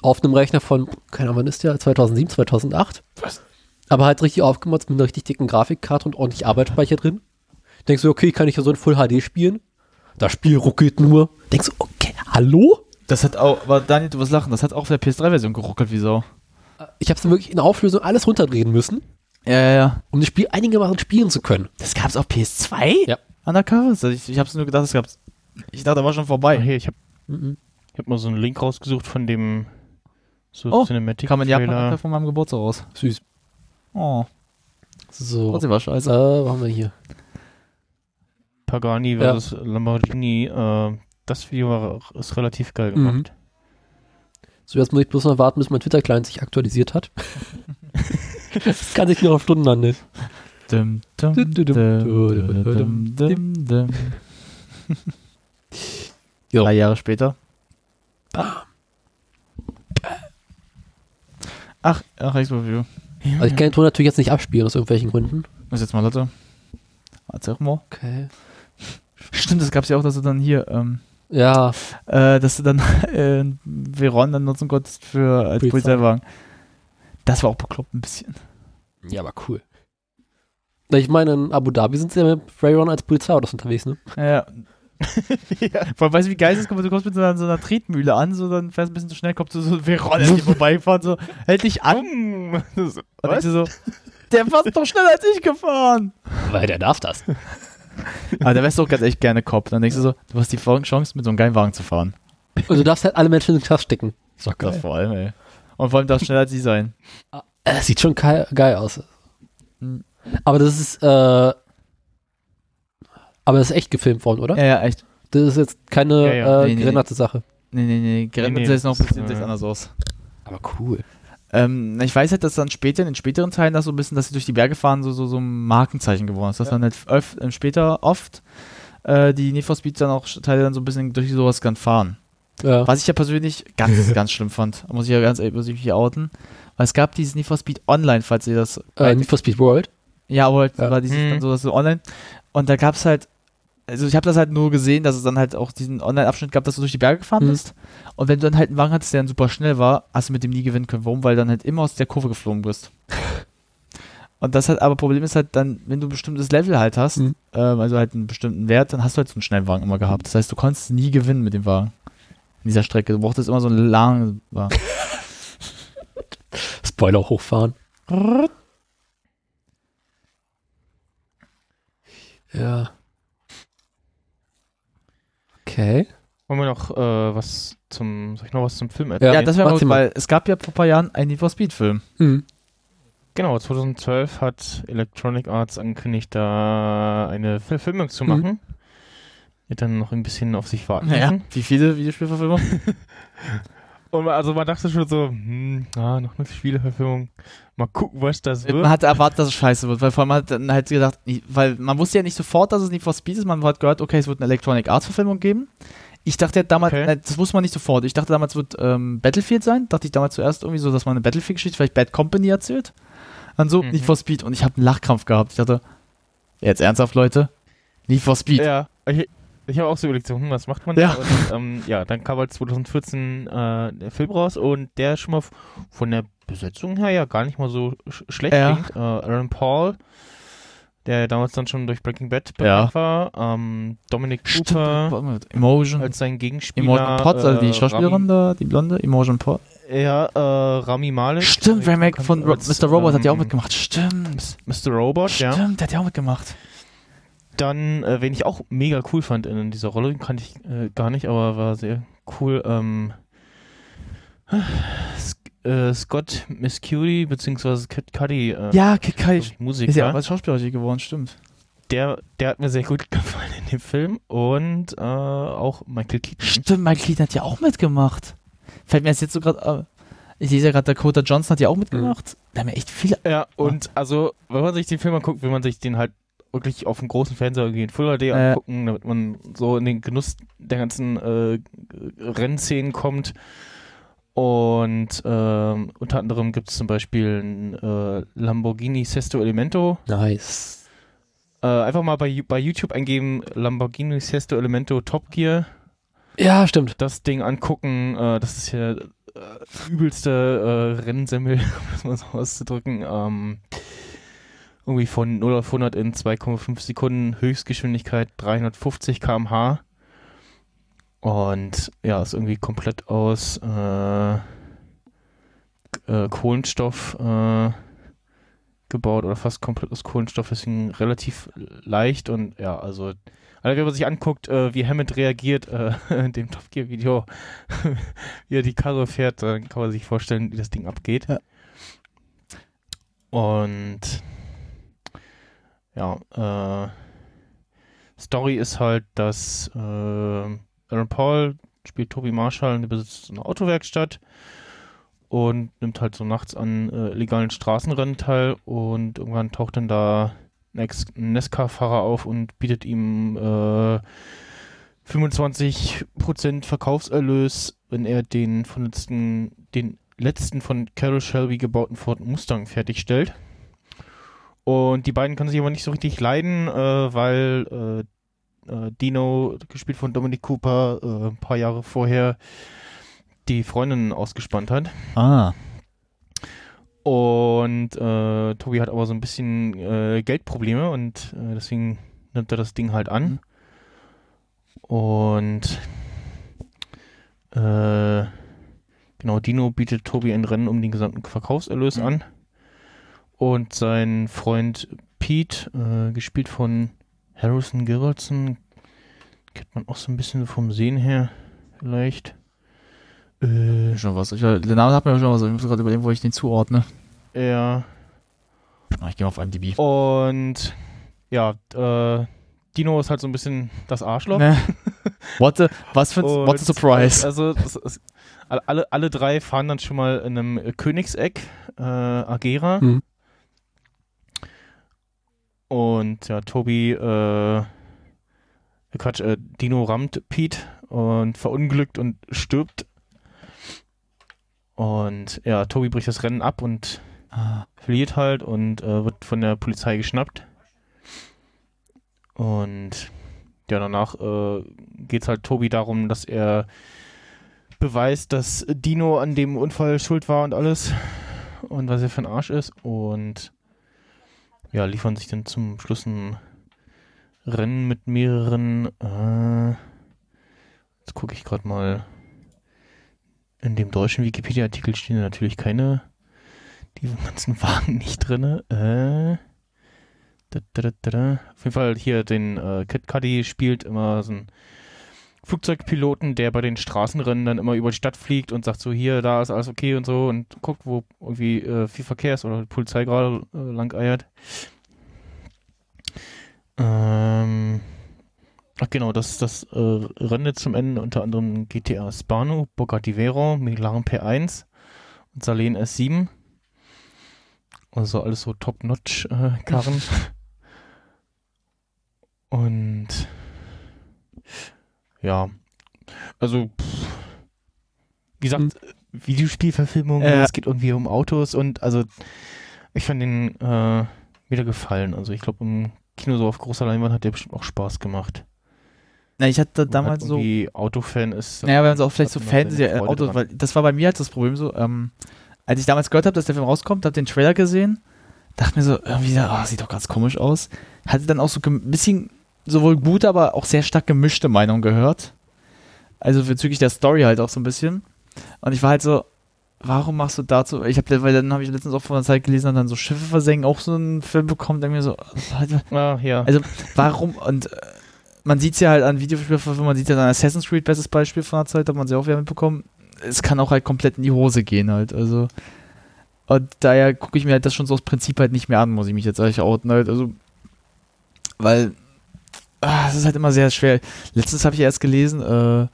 Auf einem Rechner von, keine Ahnung, wann ist der? 2007, 2008. Was? Aber halt richtig aufgemotzt mit einer richtig dicken Grafikkarte und ordentlich Arbeitsspeicher drin. Denkst du, okay, kann ich ja so in Full HD spielen? Das Spiel ruckelt nur. Denkst du, okay, hallo? das hat auch, aber Daniel, du wirst lachen, das hat auch auf der PS3-Version geruckelt wie Sau. Ich habe es wirklich in Auflösung alles runterdrehen müssen, Ja, ja, ja. um das Spiel einigermaßen spielen zu können. Das gab's auf PS2? Ja. Undercover? Also ich, ich hab's nur gedacht, das gab's. Ich dachte, da war schon vorbei. hier, ich habe Mhm. ich hab mal so einen Link rausgesucht von dem so Oh, Cinematic Kam in Japan von meinem Geburtstag raus. Süß. Oh, So. trotzdem war Äh, scheiße. was haben wir hier? Pagani Ja. versus Lamborghini. Äh, das Video war, ist relativ geil Mhm. gemacht. So, jetzt muss ich bloß noch warten, bis mein Twitter-Client sich aktualisiert hat. das kann sich nur auf Stunden handeln. Dum, dum, Du, du, dum, dum, dum, dum, dum. Jo. Drei Jahre später. Ach, ach, X-Review. Also ich kann den Ton natürlich jetzt nicht abspielen aus irgendwelchen Gründen. Was jetzt mal, Leute? Erzähl mal. Okay. Stimmt, das gab's ja auch, dass du dann hier, ähm, Ja, äh, dass du dann äh, Veron dann nutzen konntest für als Polizei. Polizeiwagen. Das war auch bekloppt ein bisschen. ja, aber cool. Ich meine, in Abu Dhabi sind sie ja mit Rayron als Polizeiautos unterwegs, ne? Ja. Vor allem, weißt du, wie geil es ist? Du kommst mit so einer, so einer Tretmühle an, so dann fährst ein bisschen zu schnell, kommt so, so Veron an dir vorbeifahren, so, hält dich an. Das- Und Was? denkst du so, der fährt doch schneller als ich gefahren. Weil der darf das. Aber da wärst du auch ganz echt gerne Cop. Dann denkst du so, du hast die Chance, mit so einem geilen Wagen zu fahren. Und du darfst halt alle Menschen in den Knast stecken. Ist doch Das vor allem, ey. Und vor allem darfst du schneller als sie sein. Äh, sieht schon geil, geil aus. Mhm. Aber das ist, äh, aber das ist echt gefilmt worden, oder? Ja, ja, echt. Das ist jetzt keine Ja, ja. äh, Nee, nee. gerenderte Sache. Nee, nee, nee. Gerät Nee, nee, jetzt noch ein das bisschen äh, anders aus. Aber cool. Ähm, ich weiß halt, dass dann später, in den späteren Teilen, das so ein bisschen, dass sie durch die Berge fahren, so, so, so ein Markenzeichen geworden ist. Dass Ja. dann halt öf äh, später oft äh, die Need for Speed dann auch Teile dann so ein bisschen durch sowas kann fahren. Ja. Was ich ja persönlich ganz, ganz schlimm fand. Muss ich ja ganz ehrlich muss ich hier outen. Weil es gab dieses Need for Speed Online, falls ihr das. Äh, Need for Speed World. ja, aber halt Ja. war dieses Mhm. dann so, dass so online. Und da gab es halt. Also ich habe das halt nur gesehen, dass es dann halt auch diesen Online-Abschnitt gab, dass du durch die Berge gefahren Mhm. bist. Und wenn du dann halt einen Wagen hattest, der dann super schnell war, hast du mit dem nie gewinnen können. Warum? Weil du dann halt immer aus der Kurve geflogen bist. Und das halt, aber Problem ist halt dann, wenn du ein bestimmtes Level halt hast, Mhm. ähm, also halt einen bestimmten Wert, dann hast du halt so einen schnellen Wagen immer gehabt. Das heißt, du konntest nie gewinnen mit dem Wagen. In dieser Strecke. Du brauchtest immer so einen langen Wagen. Spoiler hochfahren. Ja. Okay. Wollen wir noch äh, was zum, soll ich noch was zum Film Ja, erzählen? Ja, das wäre mal. weil es gab ja vor ein paar Jahren einen Need for Speed Film. Mhm. Genau, 2012 hat Electronic Arts angekündigt, da eine Verfilmung zu Mhm. machen. Wird dann noch ein bisschen auf sich warten müssen. Wie viele Videospielverfilmungen? Und man- also man dachte schon so, hm, ah, noch eine Spieleverfilmung. Mal gucken, was das Man wird. hatte erwartet, dass es scheiße wird, weil vor allem man hat dann halt gedacht, weil man wusste ja nicht sofort, dass es Need for Speed ist, man hat gehört, okay, es wird eine Electronic Arts Verfilmung geben. Ich dachte ja damals, Okay. nein, das wusste man nicht sofort. Ich dachte damals wird ähm, Battlefield sein. Dachte ich damals zuerst irgendwie so, dass man eine Battlefield-Geschichte, vielleicht Bad Company erzählt. Dann so, Mhm. Need for Speed. Und ich habe einen Lachkrampf gehabt. Ich dachte, jetzt ernsthaft, Leute? Need for Speed. Ja, ich, ich habe auch so überlegt, so, hm, was macht man Ja. da? Und, ähm, ja, dann kam halt 2014 äh, der Film raus und der ist schon mal von der Besetzung her ja gar nicht mal so sch schlecht Ja. klingt. Äh, Aaron Paul, der damals dann schon durch Breaking Bad Ja. bekannt war. Ähm, Dominic Stimmt, Cooper mal, Emotion. als sein Gegenspieler. Imogen Potts, also die äh, Schauspielerin da, die Blonde, Imogen Potts. Ja, äh, Rami Malek. Stimmt, Ramek von Ro Als, Mr. Robot hat ja auch ähm, mitgemacht. Stimmt. Mr. Robot, ja. Stimmt, der hat ja auch mitgemacht. Dann, äh, wen ich auch mega cool fand in, dieser Rolle, den kannte ich äh, gar nicht, aber war sehr cool. Ähm, äh, Scott Miscuri beziehungsweise Kid Cudi, äh, Ja, Kid ich, Musiker, ist ja auch als Schauspieler geworden, stimmt. der, der hat mir sehr gut gefallen in dem Film und äh, auch Michael Keaton. Stimmt, Michael Keaton hat ja auch mitgemacht. Fällt mir jetzt so gerade. Äh, ich sehe ja gerade, Dakota Johnson hat ja auch mitgemacht. Da haben ja echt viele. Ja, und also, wenn man sich den Film anguckt, will man sich den halt wirklich auf dem großen Fernseher irgendwie in Full HD Äh. angucken, damit man so in den Genuss der ganzen äh, Rennszenen kommt. Und ähm, unter anderem gibt es zum Beispiel ein äh, Lamborghini Sesto Elemento. Nice. Äh, einfach mal bei, bei YouTube eingeben, Lamborghini Sesto Elemento Top Gear. Ja, stimmt. Das Ding angucken, äh, das ist ja äh, übelste äh, Rennsemmel, um das mal so auszudrücken. Ähm, irgendwie von 0 auf 100 in 2,5 Sekunden, Höchstgeschwindigkeit 350 km/h. Und ja, ist irgendwie komplett aus äh, äh, Kohlenstoff äh, gebaut oder fast komplett aus Kohlenstoff, deswegen relativ leicht und ja, also also wenn man sich anguckt, äh, wie Hammond reagiert äh, in dem Top Gear Video, wie er die Karre fährt, dann kann man sich vorstellen, wie das Ding abgeht. Ja. Und ja, äh, Story ist halt, dass äh, Aaron Paul spielt Toby Marshall und der besitzt eine Autowerkstatt und nimmt halt so nachts an äh, illegalen Straßenrennen teil und irgendwann taucht dann da ein Ex-Nesca-Fahrer auf und bietet ihm äh, 25% Verkaufserlös, wenn er den von letzten, den letzten von Carol Shelby gebauten Ford Mustang fertigstellt. Und die beiden können sich aber nicht so richtig leiden, äh, weil äh, äh, Dino, gespielt von Dominic Cooper, äh, ein paar Jahre vorher die Freundin ausgespannt hat. Ah. Und äh, Tobi hat aber so ein bisschen äh, Geldprobleme und äh, deswegen nimmt er das Ding halt an. Und äh, genau, Dino bietet Tobi ein Rennen um den gesamten Verkaufserlös Mhm. an. Und sein Freund Pete, äh, gespielt von Harrison Gilbertson, kennt man auch so ein bisschen vom Sehen her vielleicht. Äh, Schon was. Ich, der Name hat mir schon was. Ich muss gerade überlegen, wo ich den zuordne. ja. Ah, Ich gehe mal auf IMDb. Und ja, äh, Dino ist halt so ein bisschen das Arschloch. Ne. What a, was für ein, Und, what a surprise. Also, das ist, alle- alle, drei fahren dann schon mal in einem äh, Königseck, äh, Agera. Mhm. Und ja, Tobi, äh, Quatsch, äh, Dino rammt Pete und verunglückt und stirbt. Und ja, Tobi bricht das Rennen ab und ah. verliert halt und äh, wird von der Polizei geschnappt. Und ja, danach äh, geht es halt Tobi darum, dass er beweist, dass Dino an dem Unfall schuld war und alles. Und was er für ein Arsch ist. Und ja, liefern sich dann zum Schluss ein Rennen mit mehreren. Äh, jetzt gucke ich gerade mal. In dem deutschen Wikipedia-Artikel stehen natürlich keine die ganzen Wagen nicht drin. Äh, da, da, da. Auf jeden Fall hier den äh, Kid Cudi spielt immer so ein Flugzeugpiloten, der bei den Straßenrennen dann immer über die Stadt fliegt und sagt so, hier, da ist alles okay und so und guckt, wo irgendwie äh, viel Verkehr ist oder die Polizei gerade äh, lang eiert. Ähm, ach genau, das ist das äh, Rennen zum Ende, unter anderem GTA Spano, Bugatti Veyron, McLaren P1 und Salen S7. Also alles so Top-Notch-Karren. Und ja, also pff, wie gesagt, Videospielverfilmung, Äh. es geht irgendwie um Autos und also ich fand den äh, wieder gefallen. Also ich glaube im Kino so auf großer Leinwand hat der bestimmt auch Spaß gemacht. Na, ich hatte man damals halt so. irgendwie Autofan ist. Naja, wenn man so auch vielleicht so hat man seine Fantasy, Freude Auto, dran. weil das war bei mir halt das Problem so, ähm, als ich damals gehört habe, dass der Film rauskommt, habe den Trailer gesehen, dachte mir so, irgendwie, ah, sieht doch ganz komisch aus. Hatte dann auch so ein bisschen sowohl gute, aber auch sehr stark gemischte Meinungen gehört. Also bezüglich der Story halt auch so ein bisschen. Und ich war halt so, warum machst du dazu? Ich habe, weil dann habe ich letztens auch vor einer Zeit gelesen, dann so Schiffe versenken, auch so einen Film bekommen, der mir so, Ah, ja. also warum und äh, man sieht es ja halt an Videospielverfilmungen, man sieht ja an Assassin's Creed, bestes Beispiel von der Zeit, hat man sie auch wieder mitbekommen. Es kann auch halt komplett in die Hose gehen halt, also und daher gucke ich mir halt das schon so aus Prinzip halt nicht mehr an, muss ich mich jetzt eigentlich outen halt, also weil ah, es ist halt immer sehr schwer. Letztens habe ich erst gelesen, äh,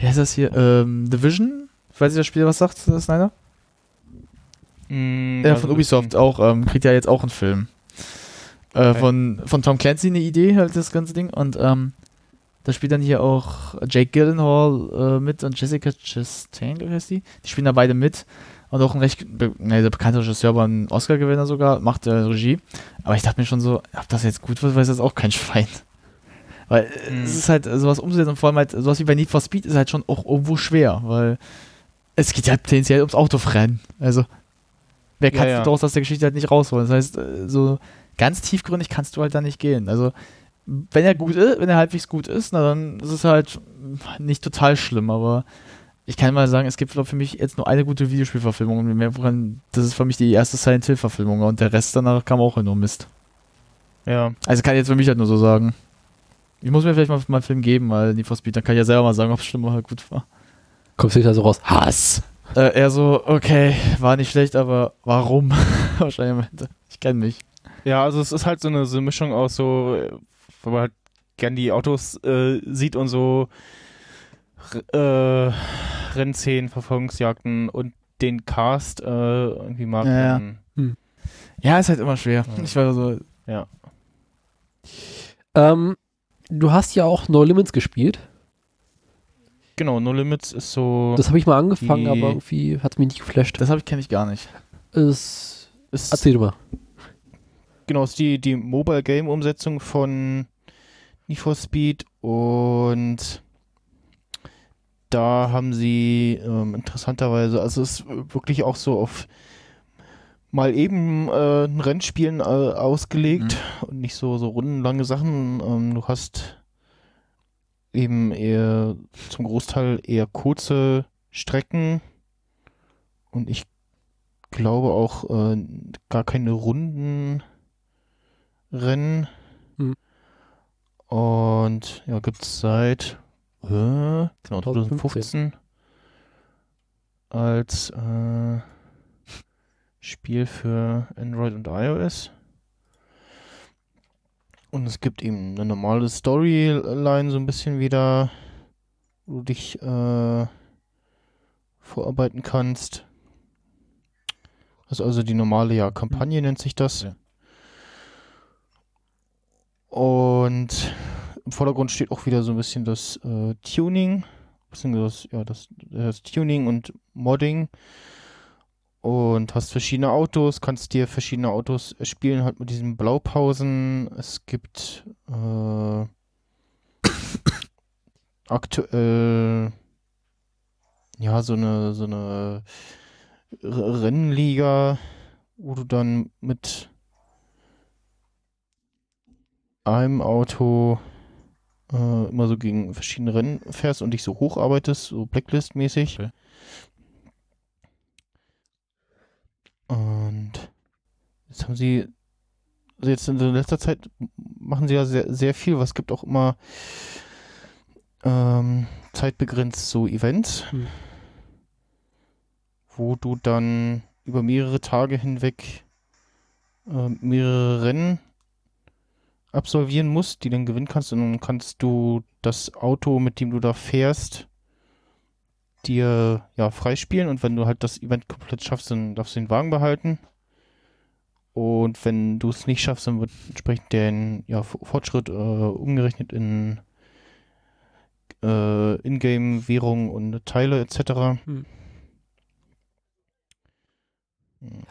wie heißt das hier, ähm, Division? Ich weiß nicht, das Spiel was sagt, Snyder? Mm, Ja, also von das- Ubisoft auch, ähm, kriegt ja jetzt auch einen Film. Äh, von, von Tom Clancy eine Idee, halt das ganze Ding. Und ähm, da spielt dann hier auch Jake Gyllenhaal äh, mit und Jessica Chastain, glaube ich, heißt die. Die spielen da beide mit. Und auch ein recht be ne, der bekannte Regisseur, aber ein Oscar-Gewinner sogar, macht äh, Regie. Aber ich dachte mir schon so, ob das jetzt gut wird, weiß jetzt auch kein Schwein. Weil äh, Hm. es ist halt sowas umzusetzen und vor allem halt sowas wie bei Need for Speed ist halt schon auch irgendwo schwer, weil es geht ja potenziell ums Autorennen. Also, wer Ja, kannst ja. du daraus aus der Geschichte halt nicht rausholen? Das heißt, äh, so ganz tiefgründig kannst du halt da nicht gehen. Also, wenn er gut ist, wenn er halbwegs gut ist, na dann ist es halt nicht total schlimm, aber ich kann mal sagen, es gibt glaub, für mich jetzt nur eine gute Videospielverfilmung und mehr woran, das ist für mich die erste Silent Hill Verfilmung und der Rest danach kam auch nur Mist. Ja. Also kann ich jetzt für mich halt nur so sagen. Ich muss mir vielleicht mal, mal einen Film geben, weil Need for Speed, dann kann ich ja selber mal sagen, ob es schlimm oder gut war. Kommst du da so raus? Hass! Äh, eher so, okay, war nicht schlecht, aber warum? Wahrscheinlich. Ich kenne mich. Ja, also es ist halt so eine, so eine Mischung aus so, äh, weil man halt gern die Autos äh, sieht und so R- äh, Rennszenen, Verfolgungsjagden und den Cast äh, irgendwie mag. Ja, ja. dann- Ja, ist halt immer schwer. Ja. Ich war so, Ähm, du hast ja auch No Limits gespielt. Genau, No Limits ist so. Das habe ich mal angefangen, aber irgendwie hat es mich nicht geflasht. das habe ich kenne ich gar nicht. Es, ist, erzähl du mal. genau, ist die, die Mobile Game Umsetzung von Need for Speed und da haben sie ähm, interessanterweise, also es ist wirklich auch so auf mal eben äh, ein Rennspielen äh, ausgelegt und nicht so, so rundenlange Sachen. Ähm, du hast eben eher zum Großteil eher kurze Strecken und ich glaube auch äh, gar keine Runden Rennen. Hm. Und ja, gibt es seit äh, genau, 2015 als äh, Spiel für Android und iOS. Und es gibt eben eine normale Storyline, so ein bisschen wieder, wo du dich äh, vorarbeiten kannst. Also, also die normale ja, Kampagne nennt sich das. Ja. Und im Vordergrund steht auch wieder so ein bisschen das äh, Tuning, beziehungsweise das, ja, das, das Tuning und Modding. Und hast verschiedene Autos, kannst dir verschiedene Autos spielen, halt mit diesen Blaupausen. Es gibt äh, aktuell ja so eine so eine Rennliga, wo du dann mit einem Auto äh, immer so gegen verschiedene Rennen fährst und dich so hocharbeitest, so Blacklist-mäßig. Okay. Und jetzt haben sie, also jetzt in letzter Zeit machen sie ja sehr, sehr viel, was gibt auch immer ähm, zeitbegrenzt so Events, Hm. wo du dann über mehrere Tage hinweg äh, mehrere Rennen absolvieren musst, die dann gewinnen kannst und dann kannst du das Auto, mit dem du da fährst, dir ja freispielen und wenn du halt das Event komplett schaffst, dann darfst du den Wagen behalten. Und wenn du es nicht schaffst, dann wird entsprechend der ja, Fortschritt äh, umgerechnet in äh, Ingame-Währung und Teile etc. Hm.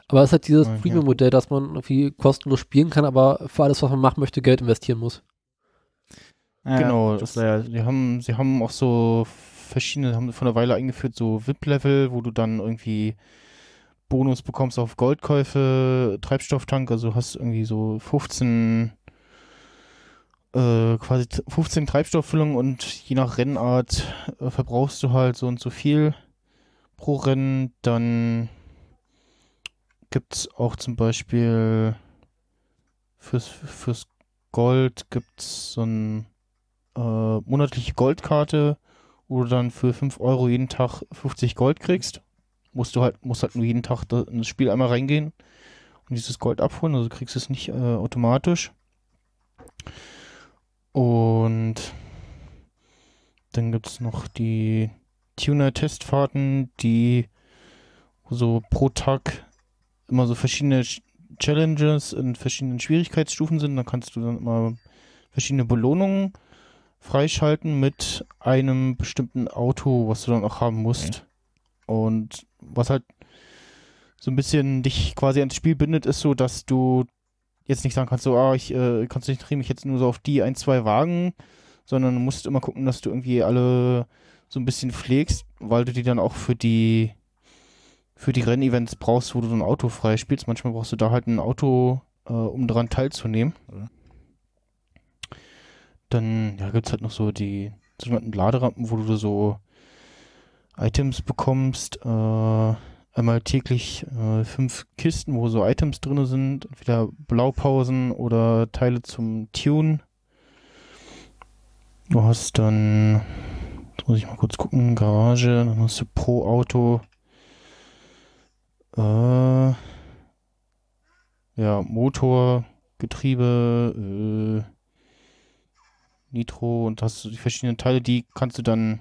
Aber es hat dieses ja. Premium-Modell, dass man irgendwie kostenlos spielen kann, aber für alles, was man machen möchte, Geld investieren muss. Genau, das das, ja, sie haben, sie haben auch so verschiedene, haben vor einer Weile eingeführt, so VIP-Level, wo du dann irgendwie Bonus bekommst auf Goldkäufe, Treibstofftank, also hast irgendwie so 15 äh, quasi 15 Treibstofffüllungen und je nach Rennart äh, verbrauchst du halt so und so viel pro Rennen. Dann gibt es auch zum Beispiel fürs, fürs Gold gibt es so eine äh, monatliche Goldkarte, wo du dann für 5 Euro jeden Tag 50 Gold kriegst. Musst du halt, musst halt nur jeden Tag da in das Spiel einmal reingehen und dieses Gold abholen, also kriegst du es nicht äh, automatisch. Und dann gibt es noch die Tuner-Testfahrten, die so pro Tag immer so verschiedene Challenges in verschiedenen Schwierigkeitsstufen sind. Da kannst du dann immer verschiedene Belohnungen freischalten mit einem bestimmten Auto, was du dann auch haben musst. Okay. Und was halt so ein bisschen dich quasi ans Spiel bindet, ist so, dass du jetzt nicht sagen kannst, so, ah, ich äh, konzentriere mich jetzt nur so auf die ein, zwei Wagen, sondern du musst immer gucken, dass du irgendwie alle so ein bisschen pflegst, weil du die dann auch für die für die Rennevents brauchst, wo du so ein Auto frei spielst. Manchmal brauchst du da halt ein Auto, äh, um daran teilzunehmen. Ja. Dann ja, gibt es halt noch so die sogenannten Laderampen, wo du so Items bekommst. Äh, einmal täglich äh, fünf Kisten, wo so Items drin sind. Entweder Blaupausen oder Teile zum Tune. Du hast dann, jetzt muss ich mal kurz gucken, Garage, dann hast du pro Auto äh, ja, Motor, Getriebe, äh, Nitro und hast du die verschiedenen Teile, die kannst du dann.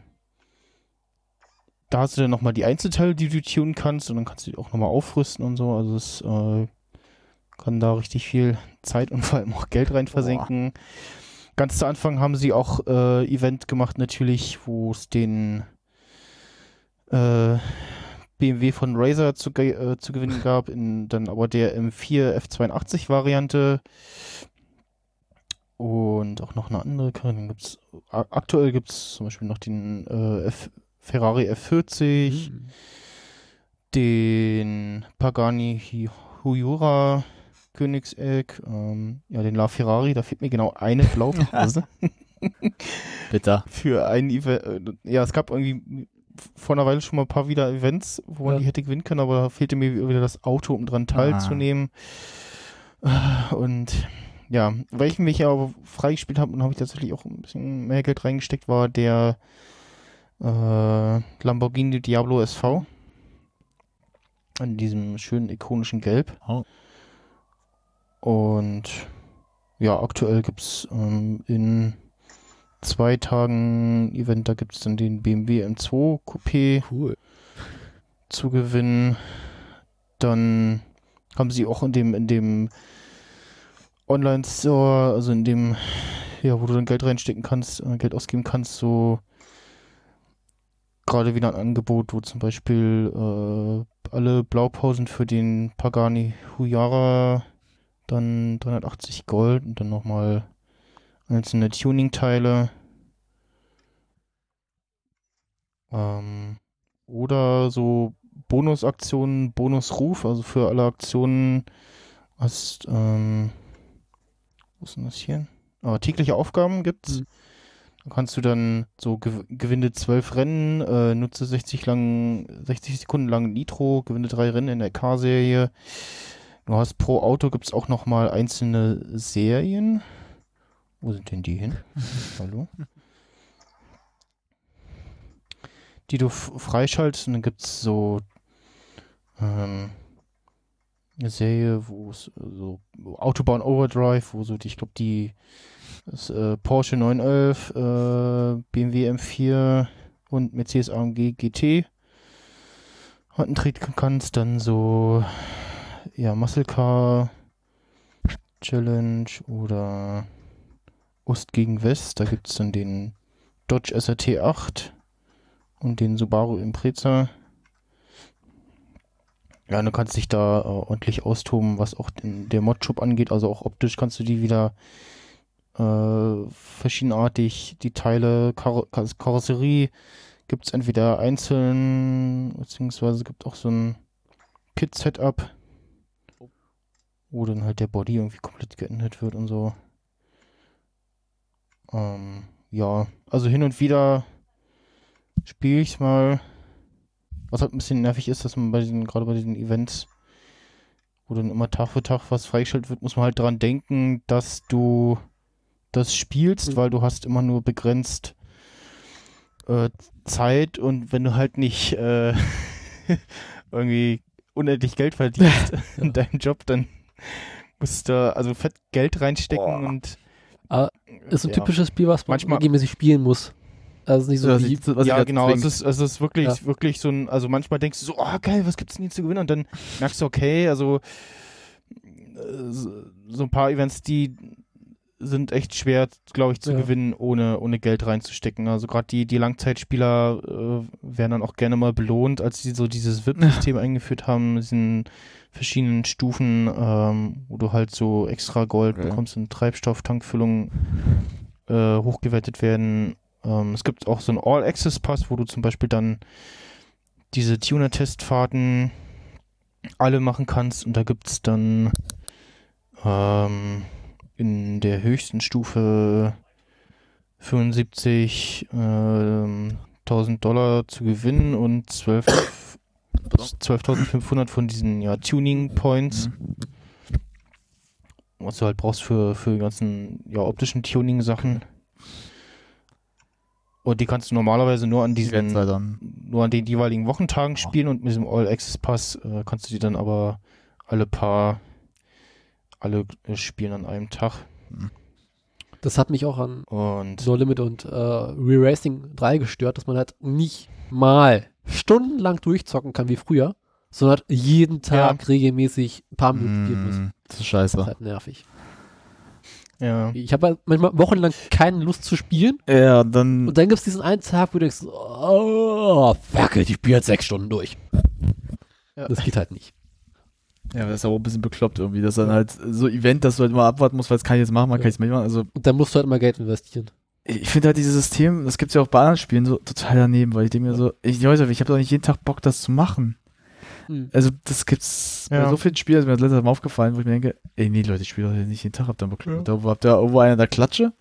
Da hast du dann nochmal die Einzelteile, die du tunen kannst und dann kannst du die auch nochmal aufrüsten und so. Also es äh, kann da richtig viel Zeit und vor allem auch Geld rein versenken. Boah. Ganz zu Anfang haben sie auch äh, Event gemacht, natürlich, wo es den äh, BMW von Razer zu, äh, zu gewinnen gab, in dann aber der M4 F82 Variante und auch noch eine andere Karre. Gibt's, aktuell gibt es zum Beispiel noch den äh, F Ferrari F40, mhm. den Pagani Huyura Königseck, ähm, ja, den La Ferrari, da fehlt mir genau eine Blaupause. Bitter. Für ein Event. Äh, ja, es gab irgendwie vor einer Weile schon mal ein paar wieder Events, wo man ja. die hätte gewinnen können, aber da fehlte mir wieder das Auto, um dran teilzunehmen. Ah. Und ja, welchen ich aber freigespielt habe und habe ich tatsächlich auch ein bisschen mehr Geld reingesteckt, war der äh, Lamborghini Diablo SV. In diesem schönen ikonischen Gelb. Oh. Und ja, aktuell gibt es ähm, in zwei Tagen Event, da gibt es dann den BMW M2 Coupé cool. zu gewinnen. Dann haben sie auch in dem, in dem Online-Store, also in dem, ja, wo du dann Geld reinstecken kannst, äh, Geld ausgeben kannst, so gerade wieder ein Angebot, wo zum Beispiel äh, alle Blaupausen für den Pagani Huyara dann 380 Gold und dann nochmal einzelne Tuning-Teile. Ähm, oder so Bonusaktionen, Bonusruf, also für alle Aktionen hast, ähm, wo ist denn das hier? Aber tägliche Aufgaben gibt's. Mhm. Dann kannst du dann so gew gewinne zwölf Rennen, äh, nutze 60 lang, 60 Sekunden lang Nitro, gewinne drei Rennen in der K-Serie. Du hast pro Auto gibt's auch nochmal einzelne Serien. Wo sind denn die hin? Hallo? Die du freischaltest und dann gibt es so ähm, Serie, wo es so Autobahn Overdrive, wo so die, ich glaube die das, äh, Porsche 911, äh, BMW M4 und Mercedes AMG GT treten kannst, dann so ja Muscle Car Challenge oder Ost gegen West. Da gibt es dann den Dodge SRT 8 und den Subaru Impreza. Ja, du kannst dich da äh, ordentlich austoben, was auch den, der Modshop angeht. Also auch optisch kannst du die wieder äh, verschiedenartig, die Teile, Kar Karosserie gibt es entweder einzeln, beziehungsweise gibt auch so ein Kit-Setup, wo dann halt der Body irgendwie komplett geändert wird und so. Ähm, ja, also hin und wieder spiele ich mal. Was halt ein bisschen nervig ist, dass man bei diesen, gerade bei diesen Events, wo dann immer Tag für Tag was freigeschaltet wird, muss man halt dran denken, dass du das spielst, Mhm. weil du hast immer nur begrenzt äh, Zeit und wenn du halt nicht äh, irgendwie unendlich Geld verdienst in deinem Job, dann musst du also fett Geld reinstecken Boah. und Aber Ist ein ja. typisches Spiel, was man Manchmal- regelmäßig spielen muss. Also nicht so was wie, ich, was ich ja, genau. zwingend- Es ist, es ist wirklich, Ja. wirklich so ein, also manchmal denkst du so, oh geil, was gibt's denn hier zu gewinnen? Und dann merkst du, okay, also äh, so so ein paar Events, die sind echt schwer, glaube ich, zu Ja. gewinnen, ohne, ohne Geld reinzustecken. Also gerade die, die Langzeitspieler äh, werden dann auch gerne mal belohnt, als sie so dieses VIP-System eingeführt haben, mit diesen verschiedenen Stufen, ähm, wo du halt so extra Gold Okay. bekommst und Treibstofftankfüllungen äh, hochgewertet werden. Ähm, es gibt auch so einen All-Access-Pass, wo du zum Beispiel dann diese Tuner-Testfahrten alle machen kannst und da gibt es dann ähm, in der höchsten Stufe 75 ähm, 1000 Dollar zu gewinnen und 12 12.500 von diesen ja, Tuning Points, Mhm. was du halt brauchst für, für die ganzen ja, optischen Tuning-Sachen. Und die kannst du normalerweise nur an diesen halt nur an den jeweiligen Wochentagen spielen und mit diesem All Access Pass äh, kannst du die dann aber alle paar alle äh, spielen an einem Tag das hat mich auch an und No Limit und äh, Re-Racing 3 gestört, dass man halt nicht mal stundenlang durchzocken kann wie früher, sondern halt jeden Tag regelmäßig ein paar Minuten spielen muss. Mm, Das ist Das scheiße. ist halt nervig. Ja Ich habe halt manchmal wochenlang keine Lust zu spielen Ja, dann. und dann gibt es diesen einen Tag, wo du denkst, oh, fuck it, ich spiele jetzt sechs Stunden durch. Ja. Das geht halt nicht. Ja, das ist aber auch ein bisschen bekloppt irgendwie. Das ist dann halt so Event, dass du halt immer abwarten musst, weil es kann ich jetzt machen, man Ja. kann ich es nicht machen. Also Und dann musst du halt immer Geld investieren. ich finde halt dieses System, das gibt es ja auch bei anderen Spielen, so total daneben, weil ich denke mir so, ich, ich habe doch nicht jeden Tag Bock, das zu machen. Hm. Also das gibt's Ja. bei so vielen Spielen, ist mir das letzte Mal aufgefallen, wo ich mir denke, ey nee Leute, ich spiele doch nicht jeden Tag, habt ihr Bock. Da habt ihr irgendwo einer in der Klatsche.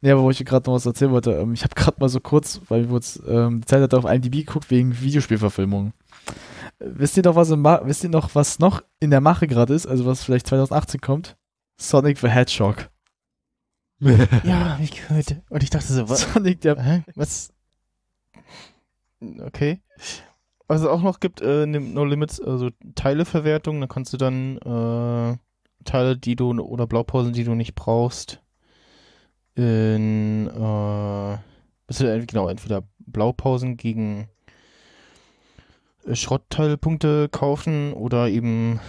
Nee, aber wo ich gerade noch was erzählen wollte, ähm, ich habe gerade mal so kurz, weil wir uns ähm, die Zeit hat auf IMDb geguckt wegen Videospielverfilmungen. Äh, Wisst ihr noch, was wisst ihr noch, was noch in der Mache gerade ist, also was vielleicht 2018 kommt? Sonic the Hedgehog. ja hab ich gehört und ich dachte so was Sonic der Hä? was okay was es auch noch gibt äh, No Limits also Teileverwertung da kannst du dann äh, Teile die du oder Blaupausen die du nicht brauchst in äh, genau entweder Blaupausen gegen äh, Schrottteilpunkte kaufen oder eben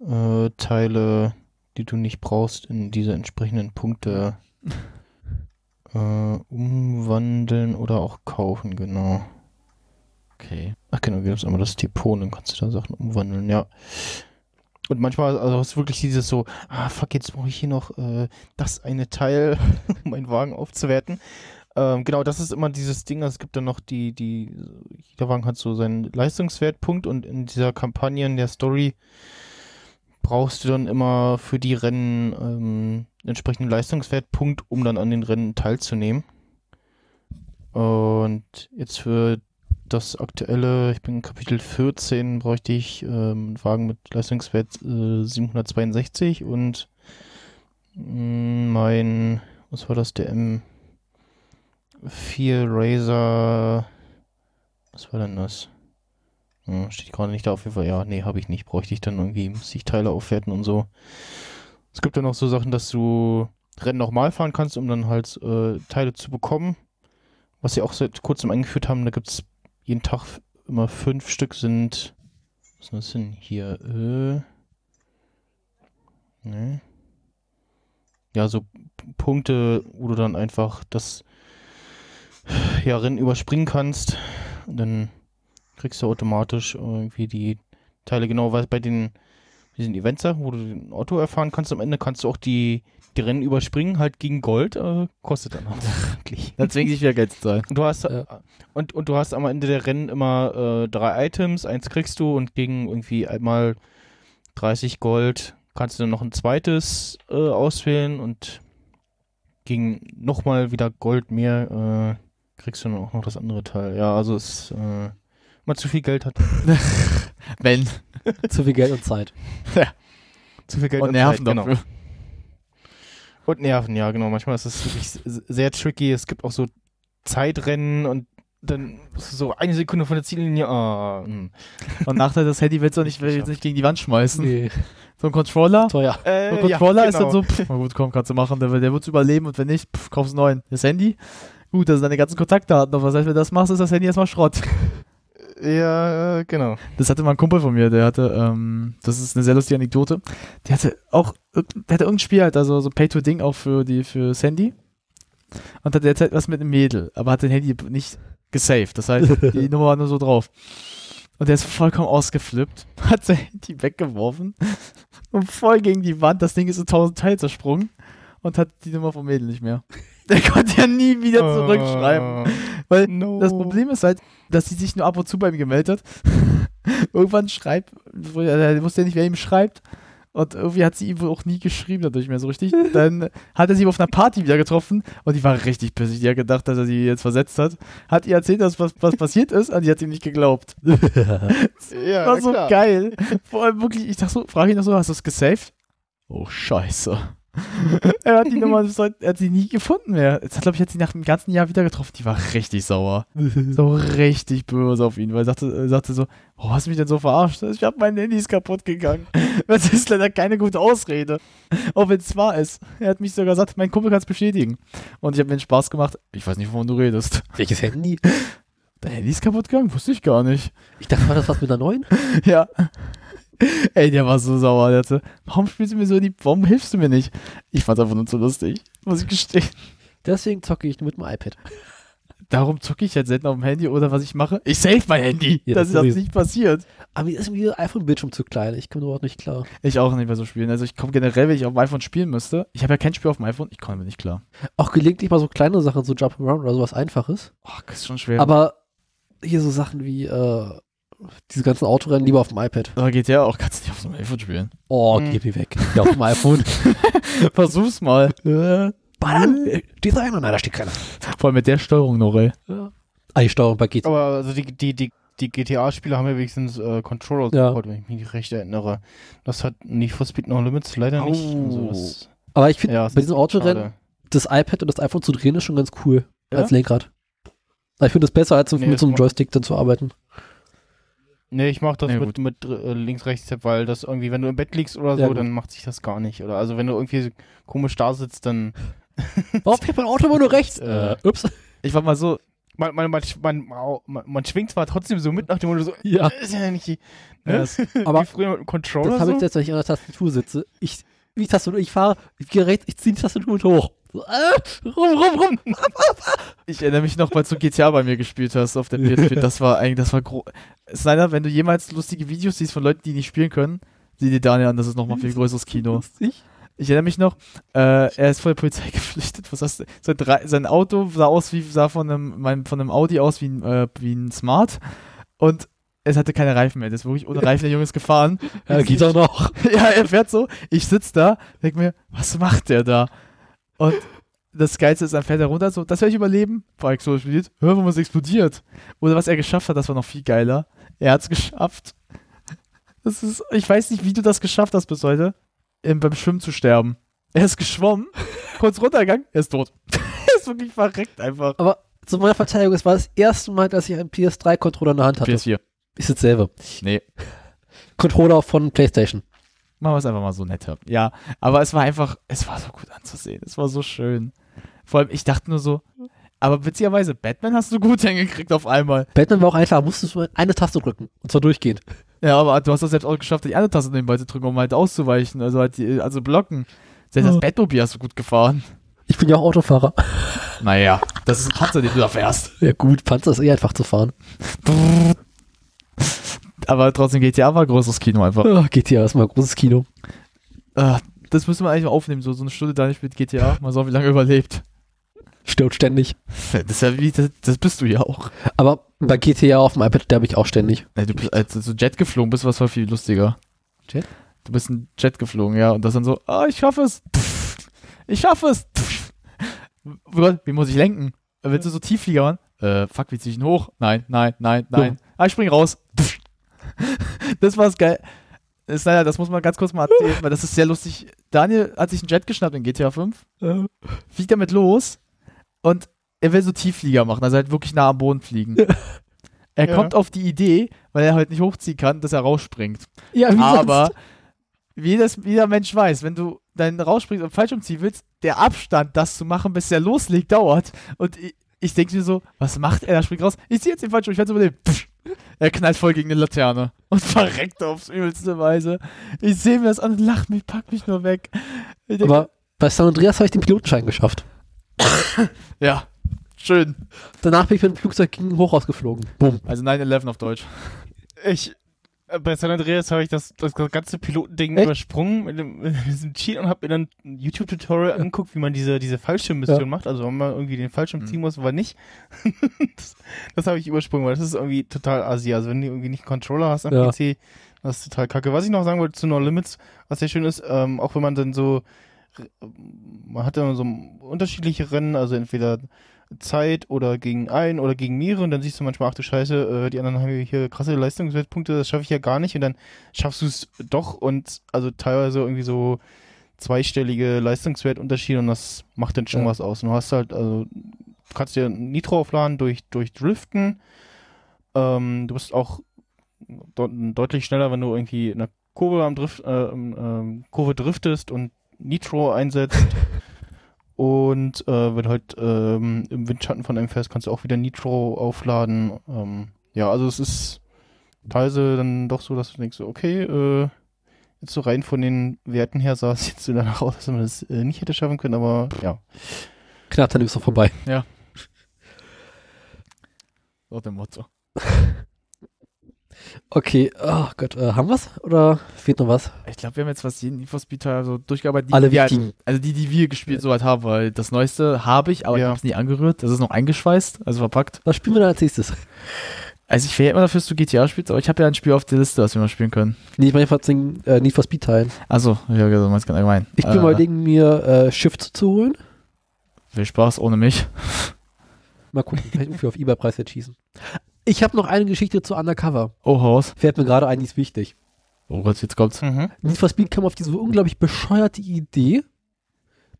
äh, Teile, die du nicht brauchst, in diese entsprechenden Punkte äh, umwandeln oder auch kaufen, genau. Okay. Ach genau, gibt es einmal das Depot, dann kannst du da Sachen umwandeln, ja. Und manchmal, also du wirklich dieses so, ah fuck, jetzt brauche ich hier noch äh, das eine Teil, um meinen Wagen aufzuwerten. Ähm, genau, das ist immer dieses Ding, es gibt dann noch die, die, jeder Wagen hat so seinen Leistungswertpunkt und in dieser Kampagne, in der Story, brauchst du dann immer für die Rennen ähm, entsprechenden Leistungswertpunkt, um dann an den Rennen teilzunehmen. Und jetzt für das aktuelle, ich bin in Kapitel 14, bräuchte ich ähm, Wagen mit Leistungswert äh, 762 und mh, mein, was war das, der M4 Razer, was war denn das? Hm, steht gerade nicht da auf jeden Fall, ja, nee, habe ich nicht, bräuchte ich dann irgendwie, muss ich Teile aufwerten und so. Es gibt dann auch so Sachen, dass du Rennen nochmal fahren kannst, um dann halt äh, Teile zu bekommen. Was sie auch seit kurzem eingeführt haben, da gibt es jeden Tag immer fünf Stück sind. Was ist das denn hier? Äh, ne. Ja, so Punkte, wo du dann einfach das ja, Rennen überspringen kannst. Und dann kriegst du automatisch irgendwie die Teile genau, weil bei den diesen Eventsachen, wo du den Auto erfahren kannst. Am Ende kannst du auch die, die Rennen überspringen, halt gegen Gold. Äh, kostet dann auch wirklich. Dann zwingt sich wieder Geld zu zahlen. Du hast, Ja. und, und du hast am Ende der Rennen immer äh, drei Items, eins kriegst du und gegen irgendwie einmal 30 Gold kannst du dann noch ein zweites äh, auswählen und gegen nochmal wieder Gold mehr äh, kriegst du dann auch noch das andere Teil. Ja, also es äh, man zu viel Geld hat. Wenn. Zu viel Geld und Zeit. Zu viel Geld Und Nerven Zeit, genau. Und Nerven, ja, genau. Manchmal ist es wirklich sehr tricky. Es gibt auch so Zeitrennen und dann so eine Sekunde von der Ziellinie. Hm. Und Nachteil, das Handy willst du auch nicht, willst nicht gegen die Wand schmeißen. Nee, So ein Controller. teuer. Äh, So ein Controller ja, ist dann genau. so, pff, na gut, komm, kannst du machen, der, der wird überleben und wenn nicht, pff, kaufst einen neuen. Das Handy, gut, das sind deine ganzen Kontaktdaten, aber was heißt, wenn du das machst, ist das Handy erstmal Schrott. Ja, äh, genau. Das hatte mal ein Kumpel von mir, der hatte, ähm, das ist eine sehr lustige Anekdote, der hatte auch, der hatte irgendein Spiel halt, also so Pay-to-Ding auch für die, für das Handy und hatte derzeit was mit einem Mädel, aber hat den Handy nicht gesaved, das heißt, die Nummer war nur so drauf. Und der ist vollkommen ausgeflippt, hat sein Handy weggeworfen und voll gegen die Wand, das Ding ist in tausend Teile zersprungen und hat die Nummer vom Mädel nicht mehr. Der konnte ja nie wieder zurückschreiben. Weil no. das Problem ist halt, dass sie sich nur ab und zu bei ihm gemeldet hat. Irgendwann schreibt, er wusste ja nicht, wer ihm schreibt. Und irgendwie hat sie ihm wohl auch nie geschrieben, dadurch mehr so richtig. Dann hat er sie auf einer Party wieder getroffen und die war richtig pissig. Die hat gedacht, dass er sie jetzt versetzt hat. Hat ihr erzählt, dass was, was passiert ist und die hat ihm nicht geglaubt. ja, war so klar. geil. Vor allem wirklich, ich dachte so, frage ihn noch so, hast du es gesaved? Oh, scheiße. er hat die Nummer, er hat sie nie gefunden mehr. Jetzt hat, glaube ich, hat sie nach dem ganzen Jahr wieder getroffen. Die war richtig sauer. So richtig böse auf ihn, weil er sagte, er sagte so, oh, hast du mich denn so verarscht? Ich habe mein Handy ist kaputt gegangen. Das ist leider keine gute Ausrede. Auch wenn es wahr ist. Er hat mich sogar gesagt, mein Kumpel kann es bestätigen. Und ich habe mir den Spaß gemacht. Ich weiß nicht, wovon du redest. Welches Handy? Dein Handy ist kaputt gegangen? Wusste ich gar nicht. Ich dachte, war das was mit der neuen? Ja. Ey, der war so sauer. Der hatte, warum spielst du mir so die, warum hilfst du mir nicht? Ich fand's einfach nur zu lustig. Muss ich gestehen. Deswegen zocke ich nur mit dem iPad. Darum zocke ich halt selten auf dem Handy oder was ich mache. Ich save mein Handy. Ja, dass das das nicht passiert. Aber mir ist mir iPhone-Bildschirm zu klein. Ich komme überhaupt nicht klar. Ich auch nicht bei so Spielen. Also ich komme generell, wenn ich auf dem iPhone spielen müsste. Ich habe ja kein Spiel auf dem iPhone. Ich komme damit nicht klar. Auch gelegentlich mal so kleine Sachen, so Jump'n'Run oder sowas Einfaches. Oh, das ist schon schwer. Aber hier so Sachen wie äh, diese ganzen Autorennen lieber auf dem iPad. Aber geht ja auch, kannst du nicht auf so einem iPhone spielen. Oh, Mhm. geh mir weg. Ja, auf dem iPhone. Versuch's mal. äh, Ballern. Da einer? Nein, da steht keiner. Vor allem mit der Steuerung noch, ey. Ja. Ah, die Steuerung bei GTA. Aber also die, die, die, die GTA-Spiele haben ja wenigstens äh, Controller Ja. Wenn ich mich recht erinnere. Das hat Need for Speed No Limits leider nicht. Oh. Also das, Aber ich finde, ja, bei diesem Autorennen, das iPad und das iPhone zu drehen ist schon ganz cool. Ja? Als Lenkrad. Aber ich finde es besser, als Nee, mit so einem Joystick dann zu arbeiten. Nee, ich mach das Ja, mit, mit äh, links-rechts-Tab, weil das irgendwie, wenn du im Bett liegst oder so, gut. dann macht sich das gar nicht. Oder also wenn du irgendwie komisch da sitzt, dann Warum fährt mein Auto immer nur rechts? Äh, Äh, ups. Ich war mal so, man, man, man, man, man, schwingt zwar trotzdem so mit nach dem Motto so, Ja. ist ja nicht die, Ja, ne? das- aber Wie früher mit dem Controller Das habe ich so. jetzt, wenn ich an der Tastatur sitze. Ich, wie Tastatur, ich fahre, ich gehe rechts, ich ziehe die Tastatur hoch. So, äh, rum, rum, rum. ich erinnere mich noch, als du GTA bei mir gespielt hast auf der PS4. Das war eigentlich, das war groß. Snyder, wenn du jemals lustige Videos siehst von Leuten, die nicht spielen können, sieh dir Daniel an, das ist nochmal viel größeres Kino. Ich erinnere mich noch, äh, er ist vor der Polizei geflüchtet. Was hast du? Sein, sein Auto sah aus wie sah von einem, mein, von einem Audi aus wie ein, äh, wie ein Smart und es hatte keine Reifen mehr. Das ist wirklich ohne Reifen der Junge ist gefahren. Ja, geht auch noch. ja, er fährt so. Ich sitze da, denk mir, was macht der da? Und das Geilste ist, dann fährt er runter, so, das werde ich überleben. War explodiert. Hör, warum es explodiert. Oder was er geschafft hat, das war noch viel geiler. Er hat es geschafft. Das ist, ich weiß nicht, wie du das geschafft hast bis heute, im, beim Schwimmen zu sterben. Er ist geschwommen, kurz runtergegangen, er ist tot. er ist wirklich verreckt einfach. Aber zu meiner Verteidigung, es war das erste Mal, dass ich einen PS3-Controller in der Hand hatte. PS4. Ist dasselbe. Nee. Controller von PlayStation. Machen wir es einfach mal so netter. Ja, aber es war einfach, es war so gut anzusehen. Es war so schön. Vor allem, ich dachte nur so, aber witzigerweise, Batman hast du gut hingekriegt auf einmal. Batman war auch einfach, musstest du eine Taste drücken. Und zwar durchgehend. Ja, aber du hast das selbst auch geschafft, die andere Taste nebenbei zu drücken, um halt auszuweichen, also halt die, also blocken. Selbst das Oh. Batmobil hast du gut gefahren. Ich bin ja auch Autofahrer. Naja, das ist ein Panzer, den du da fährst. Ja gut, Panzer ist eh einfach zu fahren. Aber trotzdem GTA war großes Kino einfach. Oh, GTA ist mal ein großes Kino. Ah, das müssen wir eigentlich mal aufnehmen, so, so eine Stunde da nicht mit GTA. Mal so, wie lange überlebt. Stirbt ständig. Das ist ja wie, das, das bist du ja auch. Aber bei GTA auf dem iPad sterbe ich auch ständig. Ja, du bist, als du so Jet geflogen bist, war es voll viel lustiger. Jet? Du bist ein Jet geflogen, ja, und das dann so, ah, ich schaffe es. Ich schaffe es. Oh Gott, wie muss ich lenken? Willst du so Tiefflieger machen? Äh, fuck, wie zieh ich ihn hoch? Nein, nein, nein, nein. Ah, ich spring raus. Das war's geil. Das, leider, das muss man ganz kurz mal erzählen, weil das ist sehr lustig. Daniel hat sich einen Jet geschnappt in GTA 5, fliegt damit los und er will so Tiefflieger machen, also halt wirklich nah am Boden fliegen. Er Ja. kommt auf die Idee, weil er halt nicht hochziehen kann, dass er rausspringt. Ja, wie Aber wie jedes, jeder Mensch weiß, wenn du dann rausspringst und falsch umziehen willst, der Abstand, das zu machen, bis er loslegt, dauert. Und ich, ich denke mir so, was macht er? Er springt raus. Ich ziehe jetzt den falschen um, ich werde überleben. Pff. Er knallt voll gegen eine Laterne und verreckt aufs übelste Weise. Ich sehe mir das an und lach mich, pack mich nur weg. Ich denk, Aber bei San Andreas habe ich den Pilotenschein geschafft. ja, schön. Danach bin ich mit dem Flugzeug gegen ein Hochhaus geflogen. Bumm. Also 9-11 auf Deutsch. Ich, bei San Andreas habe ich das, das ganze Pilotending Echt? übersprungen mit, dem, mit diesem Cheat und habe mir dann ein YouTube-Tutorial angeguckt, wie man diese, diese Fallschirmmission Ja. macht. Also wenn man irgendwie den Fallschirm Mhm. ziehen muss, aber nicht. das das habe ich übersprungen, weil das ist irgendwie total assi. Also wenn du irgendwie nicht einen Controller hast am Ja. PC, das ist total kacke. Was ich noch sagen wollte zu No Limits, was sehr schön ist, ähm, auch wenn man dann so, man hat dann so unterschiedliche Rennen, also entweder Zeit oder gegen ein oder gegen mehrere und dann siehst du manchmal, ach du Scheiße, äh, die anderen haben hier krasse Leistungswertpunkte, das schaffe ich ja gar nicht und dann schaffst du es doch und also teilweise irgendwie so zweistellige Leistungswertunterschiede und das macht dann schon Ja. was aus. Und du hast halt, also du kannst dir Nitro aufladen durch, durch Driften, ähm, du bist auch deut deutlich schneller, wenn du irgendwie in der Kurve am Drift, äh, ähm, Kurve driftest und Nitro einsetzt. Und äh, wenn du halt ähm, im Windschatten von einem fährst, kannst du auch wieder Nitro aufladen. Ähm, ja, also es ist teilweise dann doch so, dass du denkst, so, okay, äh, jetzt so rein von den Werten her sah es jetzt so danach aus, dass man das äh, nicht hätte schaffen können, aber ja. Knapp, dann ist doch vorbei. So dem Motto. Okay, oh Gott, äh, haben wir's? Oder fehlt noch was? Ich glaube, wir haben jetzt fast jeden Infospeed-Teil so durchgearbeitet. Die, Alle die wir halt, wichtigen. also die, die wir gespielt so halt haben, weil das Neueste habe ich, aber ich Ja. habe es nie angerührt. Das ist noch eingeschweißt, also verpackt. Was spielen wir dann als nächstes? Also ich wäre immer dafür, dass du GTA spielst, aber ich habe ja ein Spiel auf der Liste, was wir mal spielen können. Nee, ich meine einfach den äh, Need for Speed teilen. Also, ja, du meinst ganz allgemein. Ich bin äh, mal überlegen, mir äh, Shift zu holen. Viel Spaß ohne mich. Mal gucken, vielleicht irgendwie auf eBay-Preis jetzt schießen. Ich habe noch eine Geschichte zu Undercover. Oh, Haus. Fällt mir gerade ein, die ist wichtig. Oh Gott, jetzt kommt's. Mhm. Need for Speed kam auf diese unglaublich bescheuerte Idee,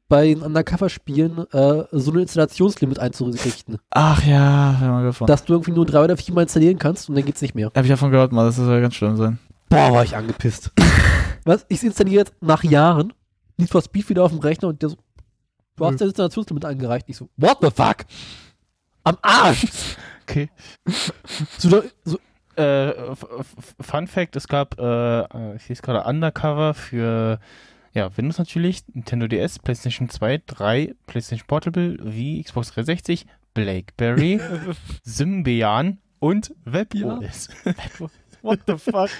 bei den Undercover-Spielen äh, so ein Installationslimit einzurichten. Ach ja, hab ich mal gehört. Dass du irgendwie nur drei oder viermal installieren kannst und dann geht's nicht mehr. Hab ich davon gehört, mal, das soll ja ganz schlimm sein. Boah, war ich angepisst. Was? Ich installiere jetzt nach Jahren Need for Speed wieder auf dem Rechner und der so, du hast Nö. das Installationslimit eingereicht. Ich so, what the fuck? Am Arsch! Okay. So, so, Äh, Fun Fact, es gab, äh, äh, ich sehe es gerade, Undercover für ja, Windows natürlich, Nintendo DS, PlayStation 2, 3, PlayStation Portable, Wii, Xbox 360, Blackberry, Symbian und WebOS. What the fuck?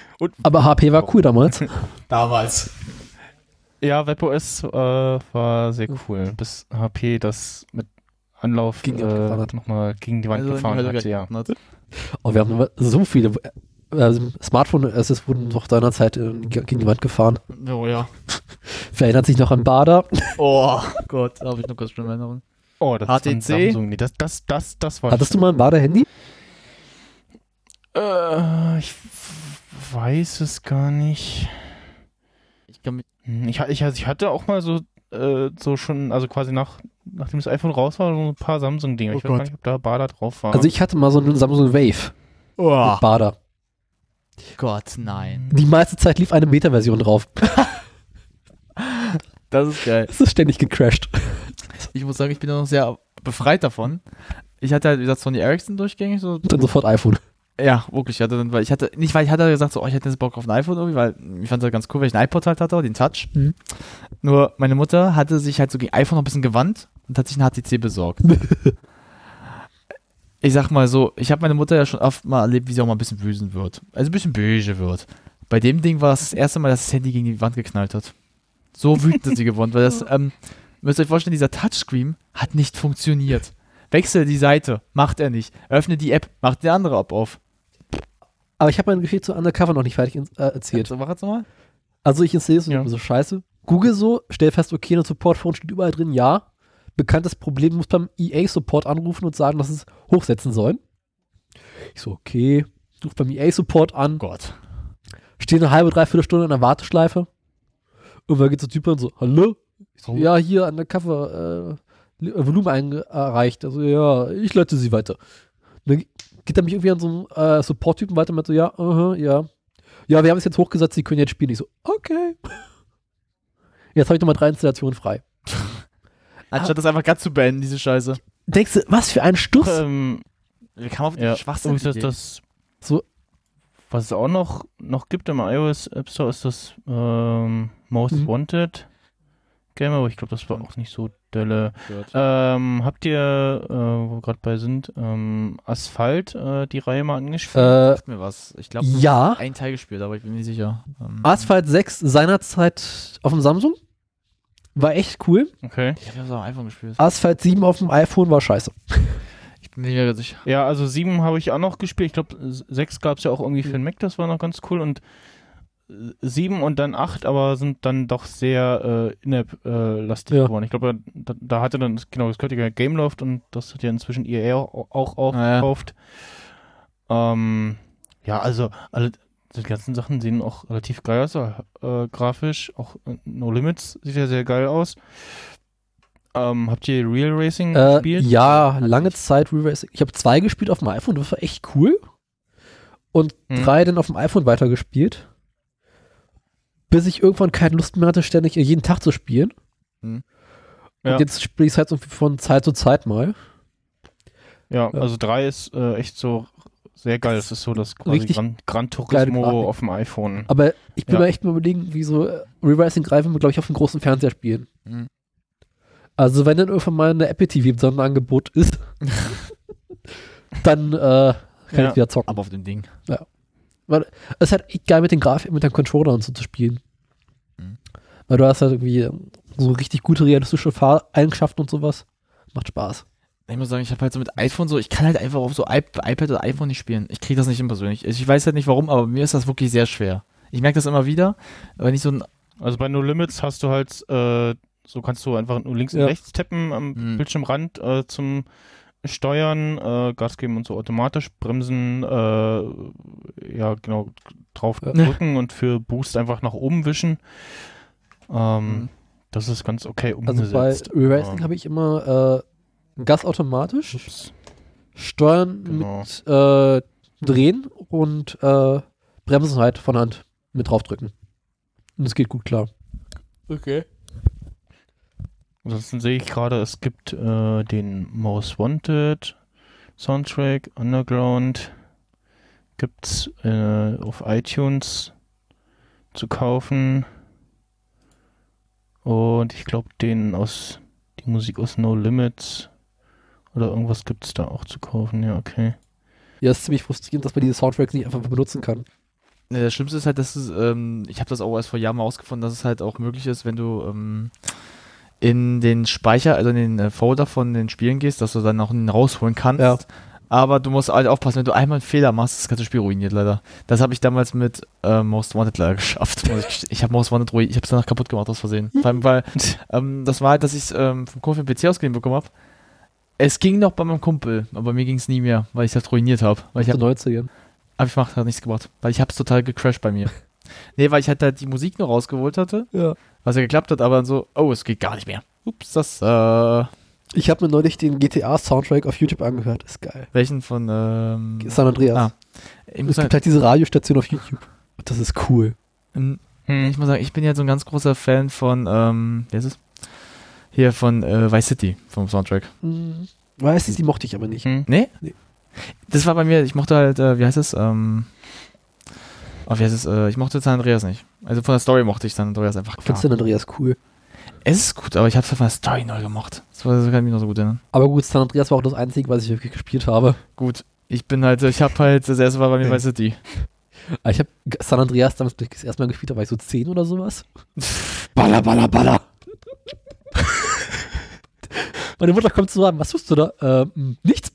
aber HP war cool damals. Damals. Ja, WebOS äh, war sehr cool, bis HP das mit Anlauf Gegen die Wand gefahren äh, hat. nochmal gegen die Wand Also, gefahren hat, ja. hat. Oh, wir haben so viele äh, Smartphone-Assets wurden doch seinerzeit äh, gegen die Wand gefahren. Oh ja. Wer erinnert sich noch an Bader? Oh Gott, da habe ich noch kurz schlimme Erinnerungen. Oh, das ist HTC? Samsung. Nee, das, das, das, das war Hattest du mal ein Bader-Handy? Äh, ich weiß es gar nicht. Ich kann mich. Hm, Ich, ich, also ich hatte auch mal so, äh, so schon, also quasi nach, nachdem das iPhone raus war, so ein paar Samsung-Dinger. Oh ich weiß gar Gott. nicht, ob da Bader drauf war. Also ich hatte mal so einen Samsung Wave Oh mit Bader. Gott, nein. Die meiste Zeit lief eine Beta-Version drauf. Das ist geil. Es ist ständig gecrashed. Ich muss sagen, ich bin noch sehr befreit davon. Ich hatte halt, wie gesagt, Sony Ericsson durchgängig. So, Und dann sofort iPhone. Ja, wirklich. Ich hatte dann, weil ich hatte, nicht weil ich hatte gesagt, so, oh, ich hätte jetzt Bock auf ein iPhone irgendwie, weil ich fand das ganz cool, weil ich einen iPod halt hatte, den Touch. Mhm. Nur meine Mutter hatte sich halt so gegen iPhone noch ein bisschen gewandt und hat sich einen HTC besorgt. ich sag mal so, ich habe meine Mutter ja schon oft mal erlebt, wie sie auch mal ein bisschen wüsen wird. Also ein bisschen böse wird. Bei dem Ding war es das erste Mal, dass das Handy gegen die Wand geknallt hat. So wütend ist sie geworden, weil das, ähm, müsst ihr euch vorstellen, dieser Touchscreen hat nicht funktioniert. Wechsel die Seite, macht er nicht. Öffne die App, macht die andere App auf. Aber ich habe meine Geschichte zu Undercover noch nicht fertig äh, erzählt. So, mach jetzt nochmal. Also ich installiere es und Ja. so scheiße. Google so, stell fest, okay, in der Support-Phone steht überall drin, ja. Bekanntes Problem, muss beim EA-Support anrufen und sagen, dass es hochsetzen sollen. Ich so, okay, ruf beim EA-Support an, Gott. stehe eine halbe, dreiviertel Stunde in der Warteschleife. Irgendwann geht so ein Typ und so, hallo? Ich so, ja, hier Undercover, äh, Li- äh, Volumen erreicht. Also ja, ich leite sie weiter. Dann geht er mich irgendwie an so einen äh, Support-Typen weiter mit so, ja, aha, ja. Ja, wir haben es jetzt hochgesetzt, sie können jetzt spielen. Ich so, okay. Jetzt habe ich nochmal drei Installationen frei. Anstatt das einfach ganz zu beenden, diese Scheiße. Denkst du, was für ein Stuss? Ähm, Wie kann man auf die ja, Schwachsinn übrigens, das, das, So- was es auch noch, noch gibt im iOS App Store, ist das ähm, Most Mhm. Wanted Game, aber ich glaube, das war auch nicht so dolle. Ähm, habt ihr, äh, wo wir gerade bei sind, ähm, Asphalt, äh, die Reihe mal angespielt? äh, Sagt mir was. Ich glaube, ja. ein Teil gespielt, aber ich bin mir nicht sicher. Ähm, Asphalt 6 seinerzeit auf dem Samsung. War echt cool. okay. Ich habe das auf dem iPhone gespielt. Asphalt 7 auf dem iPhone war scheiße. Ich bin nicht mehr sicher. Ja, also 7 habe ich auch noch gespielt. Ich glaube, 6 gab es ja auch irgendwie für den Mac, das war noch ganz cool. Und 7 und dann 8, aber sind dann doch sehr äh, in-app-lastig Ja. geworden. Ich glaube, da, da hatte dann, genau, das gehörte ja Gameloft und das hat ja inzwischen EA auch, auch aufgekauft. Ähm, ja, also alle die ganzen Sachen sehen auch relativ geil aus, äh, grafisch. Auch äh, No Limits sieht ja sehr geil aus. Ähm, habt ihr Real Racing Äh, gespielt? ja, lange Zeit Re-Racing. Ich habe zwei gespielt auf dem iPhone, das war echt cool. Und Hm. drei dann auf dem iPhone weitergespielt. Bis ich irgendwann keine Lust mehr hatte, ständig jeden Tag zu spielen. Hm. Und Ja. jetzt spiele ich es halt so von Zeit zu Zeit mal. Ja, Ja. also 3 ist äh, echt so sehr geil. Das ist so das quasi Richtig Gran, Gran Turismo auf dem iPhone. Aber ich bin Ja. mir echt mal überlegen, wie so äh, Re-Racing greifen wir, glaube ich, auf dem großen Fernseher spielen. Mhm. Also wenn dann irgendwann mal eine Apple TV im Sonderangebot ist, dann äh, kann Ja. ich wieder zocken. Aber auf dem Ding. Es ist halt geil mit den Grafiken, mit dem Controller und so zu spielen. Mhm. Weil du hast halt irgendwie so richtig gute realistische Fahreigenschaften und sowas. Macht Spaß. Ich muss sagen, ich habe halt so mit iPhone so, ich kann halt einfach auf so iP iPad oder iPhone nicht spielen. Ich kriege das nicht hin persönlich. Ich weiß halt nicht warum, aber mir ist das wirklich sehr schwer. Ich merke das immer wieder, wenn ich so ein Also bei No Limits hast du halt, äh, so kannst du einfach nur links Ja. und rechts tappen am Mhm. Bildschirmrand äh, zum Steuern, äh, Gas geben und so automatisch, Bremsen, äh, ja genau, drauf Ja. drücken und für Boost einfach nach oben wischen. Ähm, Mhm. Das ist ganz okay Also bei umgesetzt. Re-Racing Ähm, habe ich immer äh, Gas automatisch, Ups. Steuern Genau. mit äh, Drehen und äh, Bremsen halt von Hand mit draufdrücken. Und es geht gut klar. Okay. Ansonsten sehe ich gerade, es gibt äh, den Most Wanted Soundtrack, Underground, gibt's äh, auf iTunes zu kaufen. Und ich glaube, den aus, die Musik aus No Limits oder irgendwas gibt's da auch zu kaufen. Ja, okay. Ja, ist ziemlich frustrierend, dass man diese Soundtracks nicht einfach benutzen kann. Ja, das Schlimmste ist halt, dass es, ähm, ich habe das auch erst vor Jahren mal ausgefunden, dass es halt auch möglich ist, wenn du ähm, in den Speicher, also in den äh, Folder von den Spielen gehst, dass du dann auch einen rausholen kannst. Ja. Aber du musst halt aufpassen, wenn du einmal einen Fehler machst, das ganze Spiel ruiniert leider. Das habe ich damals mit äh, Most Wanted leider geschafft. ich ich habe Most Wanted ruiniert, ich habe es danach kaputt gemacht aus Versehen. Vor allem, weil ähm, das war halt, dass ich es ähm, vom Kumpel PC ausgeliehen bekommen habe. Es ging noch bei meinem Kumpel, aber bei mir ging es nie mehr, weil ich das ruiniert habe. Weil ich Ich hab, 90ern. aber ich macht hat nichts gebracht, weil ich hab's total gecrashed bei mir. nee, weil ich halt, halt die Musik nur rausgeholt hatte, Ja. was ja geklappt hat, aber dann so, oh, es geht gar nicht mehr. Ups, das, äh, Ich habe mir neulich den GTA-Soundtrack auf YouTube angehört. Ist geil. welchen von, ähm, San Andreas. Ah, ich muss es sagen, gibt halt diese Radiostation auf YouTube. Das ist cool. ähm, Hm. ich muss sagen, ich bin ja so ein ganz großer Fan von, ähm, wer ist es? Hier von äh, Vice City, vom Soundtrack. Hm. Weiß ich, die mochte ich aber nicht. Hm. Nee? Nee. Das war bei mir, ich mochte halt, äh, wie heißt es, ähm, heißt es, äh, ich mochte San Andreas nicht. Also von der Story mochte ich San Andreas einfach Ich fand gar San Andreas cool. Es ist gut, aber ich habe von der Story neu gemacht. Das, war, das kann ich mich noch so gut erinnern. Aber gut, San Andreas war auch das Einzige, was ich wirklich gespielt habe. Gut, ich bin halt, ich habe halt, das erste war bei mir Vice City. Aber Ich habe San Andreas damals das erste Mal gespielt, da war ich so 10 oder sowas. Baller, baller, baller. Meine Mutter kommt zu sagen, was tust du da? Ähm, nichts.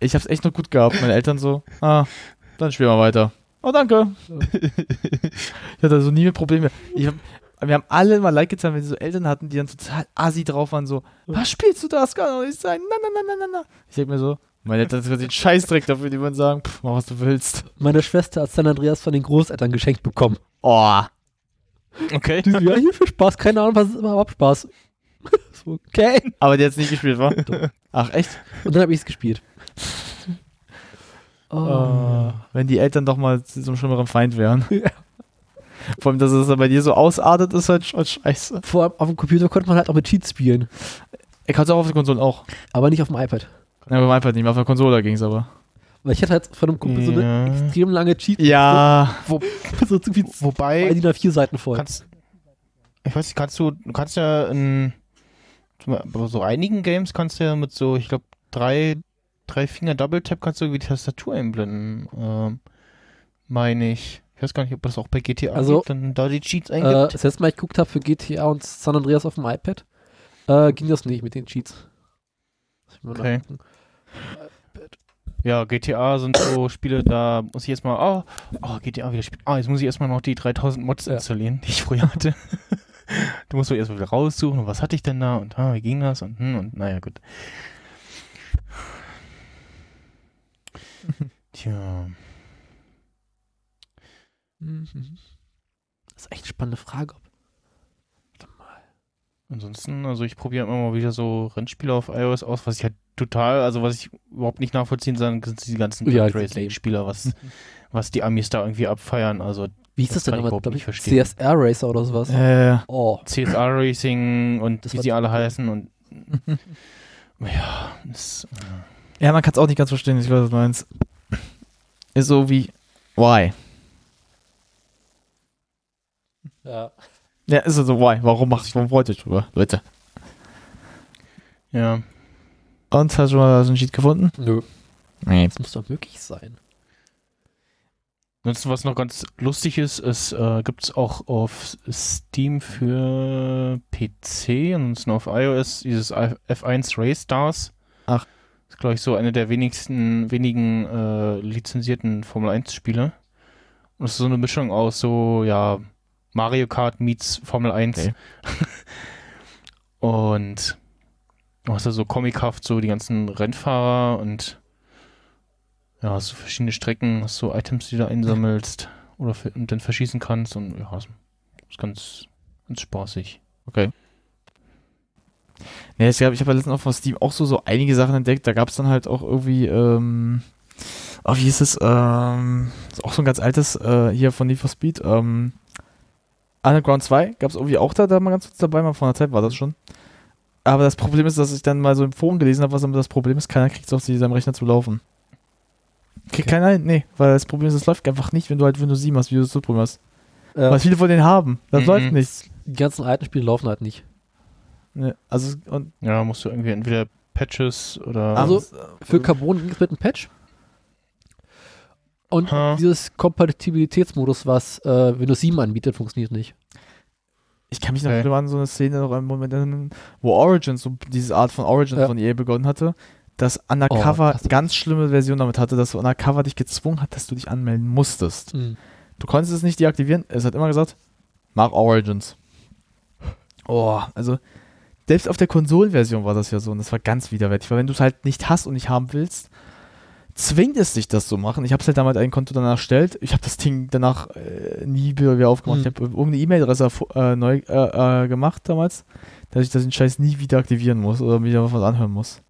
Ich hab's echt noch gut gehabt. Meine Eltern so, ah, dann spielen wir weiter. Oh, danke. ich hatte so nie mehr Probleme. Ich hab, wir haben alle mal Like getan, wenn sie so Eltern hatten, die dann total assi drauf waren, so, was spielst du da? Das kann doch nicht sein. Na, na, na, na, na, na. Ich denk mir so, meine Eltern sind den Scheißdreck dafür, die würden sagen, pff, mach was du willst. Meine Schwester hat San Andreas von den Großeltern geschenkt bekommen. Oh. Okay. Die so, ja, hier viel Spaß, keine Ahnung, was ist überhaupt Spaß. so, okay. Aber die hat's nicht gespielt, wa? Ach, echt? Und dann habe ich es gespielt. Oh. Wenn die Eltern doch mal zu so einem schlimmeren Feind wären. Ja. Vor allem, dass es bei dir so ausartet, ist halt schon scheiße. Vor allem auf dem Computer konnte man halt auch mit Cheats spielen. Ich kann es auch auf der Konsole auch. Aber nicht auf dem iPad. Ja, beim iPad nicht mehr, auf der Konsole ging es aber. Weil ich hatte halt von einem Kumpel so eine Ja. extrem lange Cheat. Ja. Wo, So irgendwie zwei wobei, DIN A4 Seiten voll. kannst, ich weiß nicht, kannst du, du kannst ja in so einigen Games kannst du ja mit so, ich glaube, drei, drei Finger Double Tap kannst du irgendwie die Tastatur einblenden. Ähm, meine ich. Ich weiß gar nicht, ob das auch bei GTA Also, gibt, dann da die Cheats Äh, eingibt. das letzte Mal, ich geguckt habe für GTA und San Andreas auf dem iPad, äh, ging das nicht mit den Cheats. Okay. Ja, GTA sind so Spiele, da muss ich jetzt mal, oh, oh GTA wieder spielen. Ah, jetzt muss ich erstmal noch die 3000 Mods Ja. installieren, die ich früher hatte. du musst doch erstmal wieder raussuchen, und was hatte ich denn da und ah, wie ging das und hm, und naja, gut. Tja, Mhm. Das ist echt eine spannende Frage. Ob Warte mal. ansonsten, also ich probiere immer mal wieder so Rennspiele auf iOS aus, was ich halt total, also was ich überhaupt nicht nachvollziehen kann, sind die ganzen Ja, ja, die lame. Spieler, was, was die Amis da irgendwie abfeiern. Also Wie hieß Das das, denn überhaupt Glaube nicht ich, verstehen. CSR Racer oder sowas. Äh, Oh. CSR Racing und Das wie sie alle heißen und ja, das, äh, ja, man kann es auch nicht ganz verstehen, ich weiß, was du meinst. Ist so wie, why? Ja. Ja, ist so, why? Warum macht warum freut euch drüber, Leute? ja. Und hast du mal so einen Cheat gefunden? Nö. Nee. Das muss doch möglich sein. Ansonsten, was noch ganz lustig ist, es äh, gibt es auch auf Steam für PC und auf iOS dieses F1 Race Stars. Ach. Das ist, glaube ich, so eine der wenigsten, wenigen äh, lizenzierten Formel 1 Spiele. Und es ist so eine Mischung aus so, ja, Mario Kart meets Formel 1. Okay. und du hast da so comichaft so die ganzen Rennfahrer und ja, hast so verschiedene Strecken, hast so Items, die du einsammelst oder für, und dann verschießen kannst und ja, ist ganz, ganz spaßig. Okay. Nee, ich, glaub, ich habe ja letztens auch von Steam auch so, so einige Sachen entdeckt. Da gab es dann halt auch irgendwie, ähm, oh, wie hieß es, ähm, ist auch so ein ganz altes, äh, hier von Need for Speed, ähm, Underground 2 gab es irgendwie auch da, da mal ganz kurz dabei, mal vor einer Zeit war das schon. Aber das Problem ist, dass ich dann mal so im Forum gelesen habe, was damit das Problem ist, keiner kriegt es auf seinem Rechner zu laufen. Kriegt Okay. keiner hin? Nee, weil das Problem ist, es läuft einfach nicht, wenn du halt Windows 7 hast, wie du das so Problem hast. Äh, Was viele von denen haben. Das Mhm. läuft nicht. die ganzen alten Spiele laufen halt nicht. Nee, also, und Ja, musst du irgendwie entweder Patches oder Also, äh, Für Carbon ging es mit einem Patch. Und Ha. dieses Kompatibilitätsmodus, was äh, Windows 7 anbietet, funktioniert nicht. Ich kann mich noch Okay. an so eine Szene noch einen Moment erinnern, wo Origins, so diese Art von Origins Ja. von EA begonnen hatte, dass Undercover Oh, das- ganz schlimme Version damit hatte, dass Undercover dich gezwungen hat, dass du dich anmelden musstest. Du konntest es nicht deaktivieren. Es hat immer gesagt, mach Origins. Oh, also selbst auf der Konsolenversion war das ja so und das war ganz widerwärtig, weil wenn du es halt nicht hast und nicht haben willst, zwingt es dich, das zu machen. Ich habe es halt damals ein Konto danach erstellt. Ich habe das Ding danach äh, nie wieder, aufgemacht. Hm. Ich habe irgendeine E-Mail-Adresse äh, neu äh, äh, gemacht damals, dass ich das den Scheiß nie wieder aktivieren muss oder wieder was anhören muss.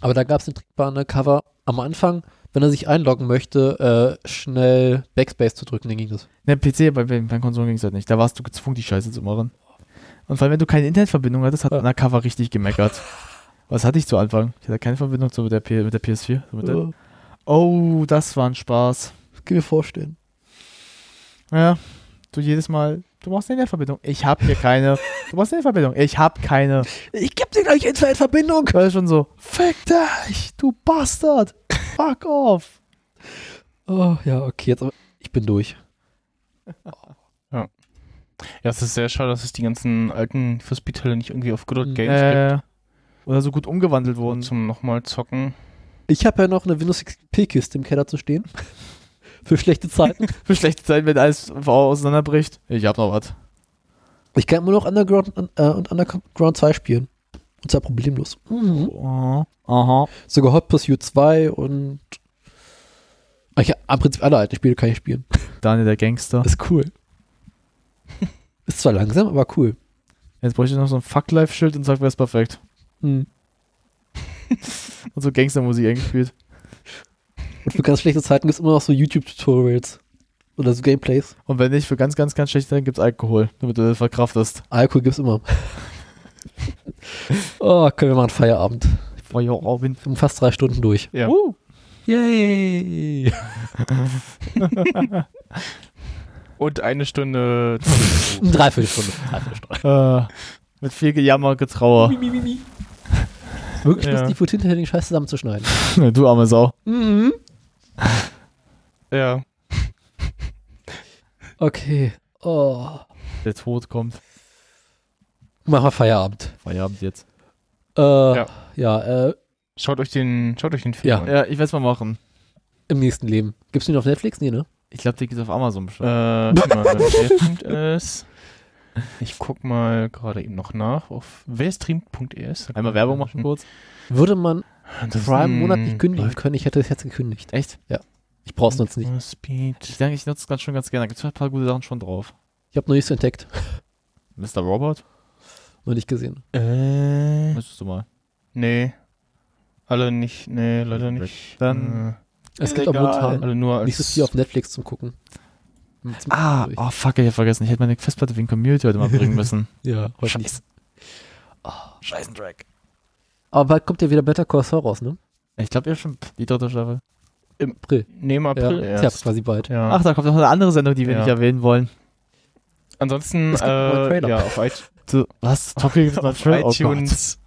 Aber da gab es den Trick bei Undercover am Anfang, wenn er sich einloggen möchte, äh, schnell Backspace zu drücken, dann ging das. Ne, PC, bei, bei, bei Konsolen ging es halt nicht. Da warst du gezwungen, die Scheiße zu machen. Und vor allem, wenn du keine Internetverbindung hattest, hat Ja. Undercover richtig gemeckert. Was hatte ich zu Anfang? Ich hatte keine Verbindung zu mit der, P mit der PS4. So mit der oh, das war ein Spaß. Das kann ich mir vorstellen. Ja, du jedes Mal, Du brauchst eine Internetverbindung. Ich hab hier keine. Du brauchst eine Internetverbindung. Ich hab keine. Ich geb dir gleich Internetverbindung. Weil schon so, fick dich, du Bastard. Fuck off. Oh, ja, okay, jetzt ich bin durch. Ja, es ist sehr schade, dass es die ganzen alten für Speed-Teile nicht irgendwie auf Good Old Mhm. Games gibt. Äh, oder so gut umgewandelt wurden. zum nochmal zocken. Ich habe ja noch eine Windows XP-Kiste im Keller zu stehen. Für schlechte Zeiten. Für schlechte Zeiten, wenn alles auseinanderbricht. Ich hab noch was. Ich kann immer noch Underground äh, und Underground 2 spielen. Und zwar problemlos. Mhm. Oh, aha. Sogar Hot Pursuit 2 und ich, im Prinzip alle alten Spiele kann ich spielen. Daniel der Gangster. Ist cool. Ist zwar langsam, aber cool. Jetzt bräuchte ich noch so ein Fuck-Life-Schild und sag, wer ist perfekt. Mhm. Und so Gangstermusik eingespielt. Und für ganz schlechte Zeiten gibt es immer noch so YouTube-Tutorials. Oder so Gameplays. Und wenn nicht, für ganz, ganz, ganz schlechte Zeiten gibt's Alkohol, damit du das verkraftest. Alkohol gibt's immer. oh, können wir mal einen Feierabend. Wir sind fast drei Stunden durch. Ja. Uh. Yay! Und eine Stunde. Dreiviertelstunde. Dreiviertelstunde. Äh, mit viel Gejammer, Getrauer. Wirklich Ja. lustig, hinterher den Scheiß zusammenzuschneiden. du arme Sau. Mhm. ja. Okay. Oh. Der Tod kommt. Machen wir Feierabend. Feierabend jetzt. Äh, ja. Ja. äh, Schaut euch den, schaut euch den Film Ja. an. Ja, ich werd's mal machen. im nächsten Leben. Gibt's den auf Netflix? Nee, ne? Ich glaube, der geht auf Amazon Äh, bestimmt. wer streamt es? Ich guck mal gerade eben noch nach auf wer streamt.es. Einmal Werbung machen kurz. Würde man Das ist Prime monatlich kündigen läuft können, ich hätte es jetzt gekündigt. Echt? Ich brauch's sonst nicht. Speed. Ich denke, ich nutze es ganz schon ganz gerne. Da gibt's ein paar gute Sachen schon drauf. Ich habe noch nichts entdeckt. Mr. Robot? Noch nicht gesehen. Äh, Müsstest du mal. nee. Alle nicht, nee, leider nicht. Dann- Es gibt auch Egal. momentan alle nur so viel auf Netflix zum Gucken. Zum Ah, durch. oh fuck, ich hab vergessen. Ich hätte meine Festplatte wegen Community heute mal bringen müssen. Ja, heute nicht. Scheiße. Scheißen Drag. Aber bald kommt ja wieder Better Call Saul raus, ne? Ich glaube ja schon die dritte Staffel. April. Nee, im April ja erst. quasi bald. Ja. Ach, da kommt noch eine andere Sendung, die wir Ja. nicht erwähnen wollen. Ansonsten, äh, Trailer. ja, auf, iTunes was? Not auf? Oh iTunes.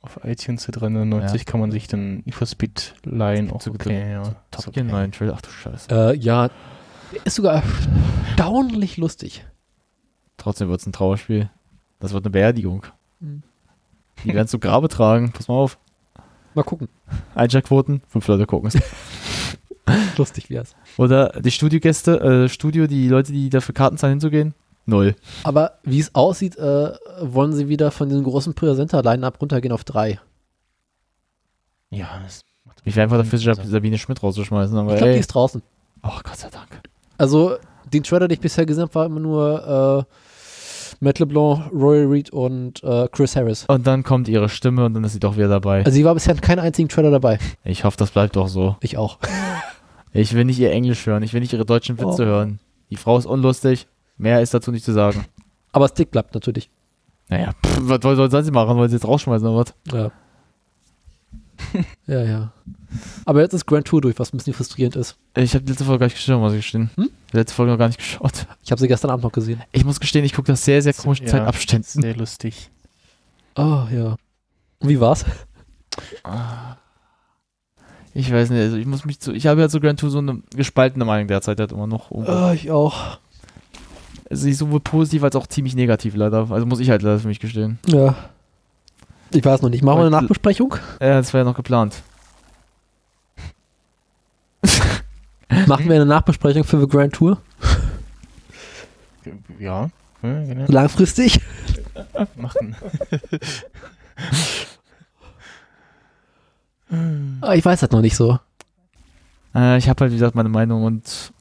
Auf iTunes für 390 kann man sich dann Need for Speed leihen. Auch So gut. okay, ja. Top Gear okay. neuen Trailer. Ach du Scheiße. Äh, ja, ist sogar erstaunlich lustig. Trotzdem wird's ein Trauerspiel. Das wird eine Beerdigung. Hm. Die werden zu Grabe tragen. Pass mal auf. Mal gucken. Einschaltquoten, fünf Leute gucken. Lustig wär's. Oder die Studiogäste, äh, Studio, die Leute, die dafür Karten zahlen, hinzugehen? Null. Aber wie es aussieht, äh, wollen sie wieder von diesem großen Präsenter-Line-Up runtergehen auf drei. Ja, das macht Ich wäre einfach dafür, Also- Sabine Schmidt rauszuschmeißen. Aber Ich glaube, die ist draußen. Oh, Gott sei Dank. Also, den Trailer, den ich bisher gesehen habe, war immer nur äh, Matt LeBlanc, Roy Reed und äh, Chris Harris. Und dann kommt ihre Stimme und dann ist sie doch wieder dabei. Also, sie war bisher in keinem einzigen Trailer dabei. Ich hoffe, das bleibt doch so. Ich auch. Ich will nicht ihr Englisch hören. Ich will nicht ihre deutschen Witze Oh. hören. Die Frau ist unlustig. Mehr ist dazu nicht zu sagen. Aber Stick bleibt natürlich. Naja, pff, was soll, sie machen? Wollen sie jetzt rausschmeißen oder was? Ja. ja, ja. Aber jetzt ist Grand Tour durch, was ein bisschen frustrierend ist. Ich habe die letzte Folge gar nicht geschaut, muss ich gestehen. Hm? Die letzte Folge noch gar nicht geschaut. Ich habe sie gestern Abend noch gesehen. Ich muss gestehen, ich gucke das sehr, sehr komischen Ja. Zeitabständen. sehr lustig. Oh, ja. Und wie war's? Ich weiß nicht, also ich muss mich zu. Ich habe ja zu Grand Tour so eine gespaltene Meinung derzeit halt immer noch. Oh, ich auch. Sie ist sowohl positiv als auch ziemlich negativ leider. Also muss ich halt leider für mich gestehen. Ja. Ich weiß noch nicht. Machen wir eine Nachbesprechung? Ja, das war ja noch geplant. Machen wir eine Nachbesprechung für The Grand Tour? Ja, ja genau. Langfristig? machen. Ah, ich weiß das noch nicht so. Äh, ich habe halt, wie gesagt, meine Meinung und.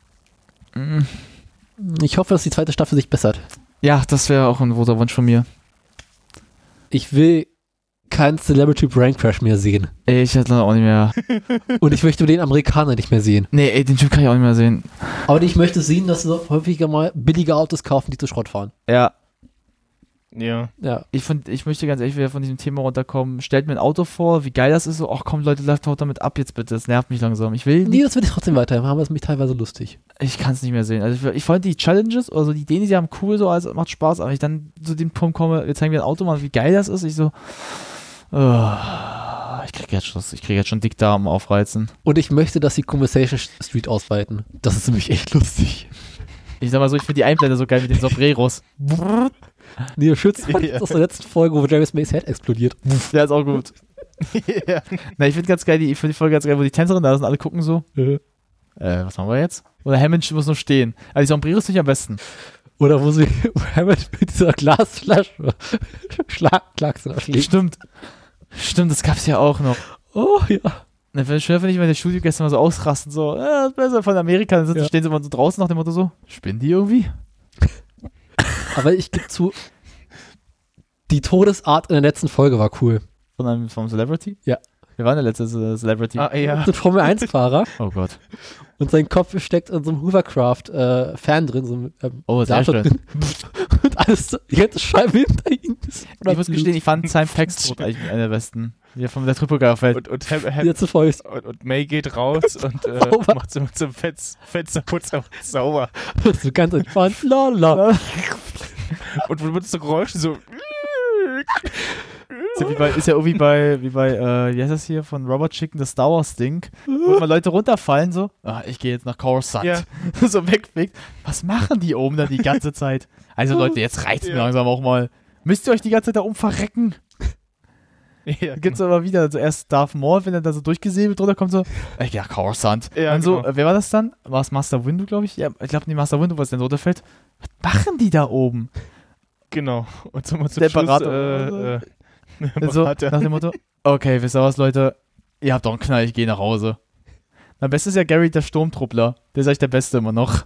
Mm, Ich hoffe, dass die zweite Staffel sich bessert. ja, das wäre auch ein großer Wunsch von mir. Ich will keinen Celebrity Brain Crash mehr sehen. Ey, ich hätte auch nicht mehr. Und ich möchte den Amerikaner nicht mehr sehen. Nee, ey, den Typ kann ich auch nicht mehr sehen. Aber ich möchte sehen, dass sie häufiger mal billige Autos kaufen, die zu Schrott fahren. Ja. Ja. Ja. Ich, find, ich möchte ganz ehrlich wieder von diesem Thema runterkommen. Stellt mir ein Auto vor, wie geil das ist. So, ach komm, Leute, lasst haut damit ab jetzt bitte. Das nervt mich langsam. Ich will Nee, das will ich trotzdem weiterhin haben, das ist mich teilweise lustig. ich kann es nicht mehr sehen. Also ich, ich fand die Challenges, also die Ideen, die sie haben, cool, so, also macht Spaß, aber ich dann zu dem Punkt komme, wir zeigen mir ein Auto mal, wie geil das ist, ich so, oh, ich krieg jetzt schon, ich krieg jetzt schon Dickdarm aufreizen. Und ich möchte, dass sie Conversation Street ausweiten. Das ist nämlich echt lustig. Ich sag mal so, ich finde die Einblende so geil mit den Sombreros. Nee, Schütz fand ich Ja. aus der letzten Folge, wo James Mays Head explodiert. Der ist auch gut. ja. Na, ich finde ganz geil, die, ich finde die Folge ganz geil, wo die Tänzerin da ist und alle gucken so, äh, was machen wir jetzt? Oder Hammond muss nur stehen. Also die Sombreros finde ich am besten. Oder wo sie Hammond mit dieser Glasflasche Schlag, Klacksen erschlägt. Stimmt. Stimmt, das gab's ja auch noch. Oh ja. Schön finde ich, wenn die Studiogäste mal so ausrasten, so, äh, das ist besser von Amerika, dann Ja. stehen sie immer so draußen nach dem Motto so, spinnen die irgendwie? Aber ich gebe zu, die Todesart in der letzten Folge war cool. Von einem vom Celebrity? Ja. Wir waren der letzte Ce- Celebrity. Ah, ja. Ein Formel-1-Fahrer Oh Gott. und sein Kopf steckt in so einem Hovercraft-Fan drin. So einem, ähm, Oh, sehr schön. drin. Und alles, die ganze Scheibe hinter ihm. Ich muss gestehen, ich fand Simon Paxton eigentlich einer der besten. Er von der fällt. Und, und, Folge ist und, und May geht raus und äh, macht so mit so einem Fetz, Fensterputzer sauber. so ganz entspannt. La, la. Und man benutzt so Geräusche so. Ist ja, wie bei, ist ja irgendwie bei, wie bei, äh, wie heißt das hier, von Robert Chicken, das Star Wars Ding, wo mal Leute runterfallen, so, ah, ich gehe jetzt nach Coruscant. Ja. so wegfegt. Was machen die oben da die ganze Zeit? Also Leute, jetzt reicht's mir Ja. langsam auch mal. Müsst ihr euch die ganze Zeit da oben verrecken? Ja, Gibt's aber wieder, zuerst Darth Maul, wenn er da so durchgesäbelt runterkommt, so, ich gehe nach Coruscant. Ja, Und so, genau. äh, wer war das dann? War es Master Windu, glaube ich? Ja, ich glaube, die Master Windu, was dann runterfällt. Was machen die da oben? Genau. Und so mal zum Der Schluss, Berater- Äh, äh, So, Berater. nach dem Motto, okay, wisst ihr was, Leute? Ihr habt doch einen Knall, ich gehe nach Hause. Am besten ist ja Gary, der Sturmtruppler. Der ist eigentlich der Beste immer noch.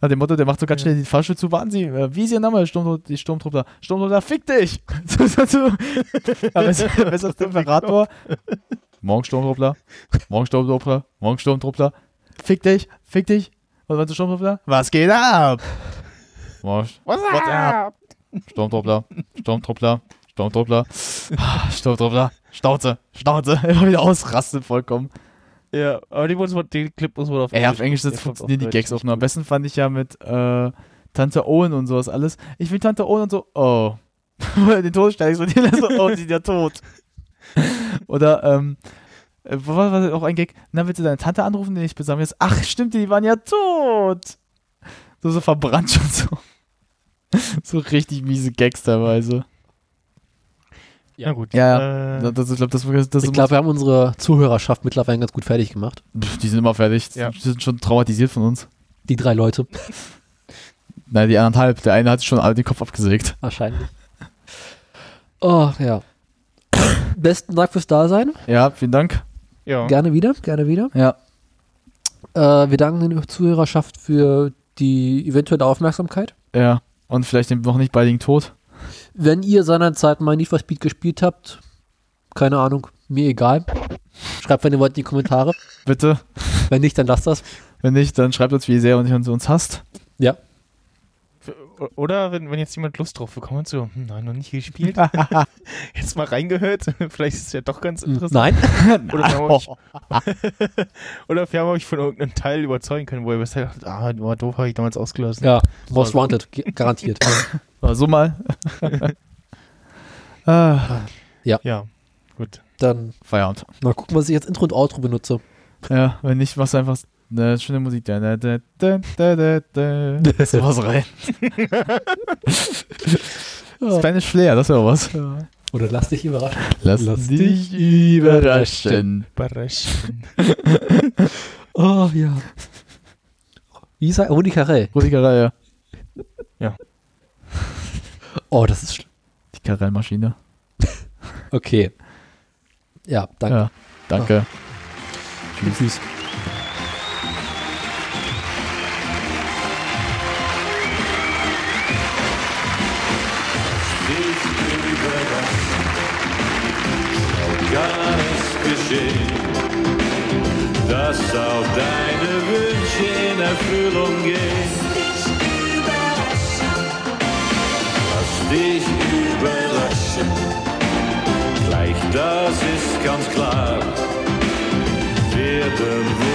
Nach dem Motto, der macht so ganz schnell die Fahrstuhl zu. Warten Sie, äh, wie ist Ihr Name? Sturm, die Sturmtruppler. Sturmtruppler, fick dich! Aber besser, besser als der Imperator. Morgen Sturmtruppler. Morgen Sturmtruppler. Morgen Sturmtruppler. Fick dich, fick dich. Was ist Sturmtruppler? Was geht ab? Was What's up? Sturmtruppler, Sturmtruppler, Sturmtruppler, Ah, Sturmtruppler, Schnauze, Schnauze, immer wieder ausrasten vollkommen. Ja, aber die, muss man, die Clip muss man auf Ey, auf Englisch das funktionieren die Gags auch nur. Am besten fand ich ja mit äh, Tante Owen und sowas alles. Ich will Tante Owen und so, oh. Den Todesstein so, die so, oh, die sind ja tot. Oder, ähm, äh, wo war auch ein Gag? Na, willst du deine Tante anrufen, den ich besammle jetzt? Ach, stimmt, die waren ja tot. So, so verbrannt schon so. So richtig miese Gags teilweise. Ja, gut. Ja, Äh, Das, ich glaube, das, das, das Ich glaube, wir haben unsere Zuhörerschaft mittlerweile ganz gut fertig gemacht. Pff, die sind immer fertig. Ja. Die sind schon traumatisiert von uns. Die drei Leute. Nein, die anderthalb. Der eine hat schon alle den Kopf abgesägt. Wahrscheinlich. Oh, ja. Besten Dank fürs Dasein. Ja, vielen Dank. ja. Gerne wieder, gerne wieder. Ja. Äh, wir danken der Zuhörerschaft für die eventuelle Aufmerksamkeit. Ja. Und vielleicht den noch nicht baldigen Tod. Wenn ihr seinerzeit mal Need for Speed gespielt habt, keine Ahnung, mir egal. Schreibt, wenn ihr wollt, in die Kommentare. Bitte. Wenn nicht, dann lasst das. Wenn nicht, dann schreibt uns, wie sehr ihr uns hasst. Ja. Oder wenn, wenn jetzt jemand Lust drauf bekommt, so, hm, nein, noch nicht gespielt. jetzt mal reingehört. Vielleicht ist es ja doch ganz interessant. Nein. Oder wir haben euch, oder wir haben euch von irgendeinem Teil überzeugen können, wo ihr bisher dacht, ah, war doof, habe ich damals ausgelassen. Ja, Most Wanted, garantiert. War so mal. ah, Ja, gut. Dann Feierabend. mal gucken, was ich jetzt Intro und Outro benutze. Ja, wenn nicht, machst du einfach eine schöne Musik. Da, da, da, da, da, da. So was rein. Ja. Spanish Flair, das wäre was. Oder lass dich überraschen. Lass, Lass dich überraschen. Überraschen. Oh ja. Wie ist er? Rudi Carell. Rudi Carell, ja. Oh, das ist schlimm. Die Carell-Maschine. Okay. Ja, danke. Ja, danke. Tschüss. kann steht, dass auch deine Wünsche in Erfüllung gehen. Lass dich überraschen, gleich das ist ganz klar. Werden wir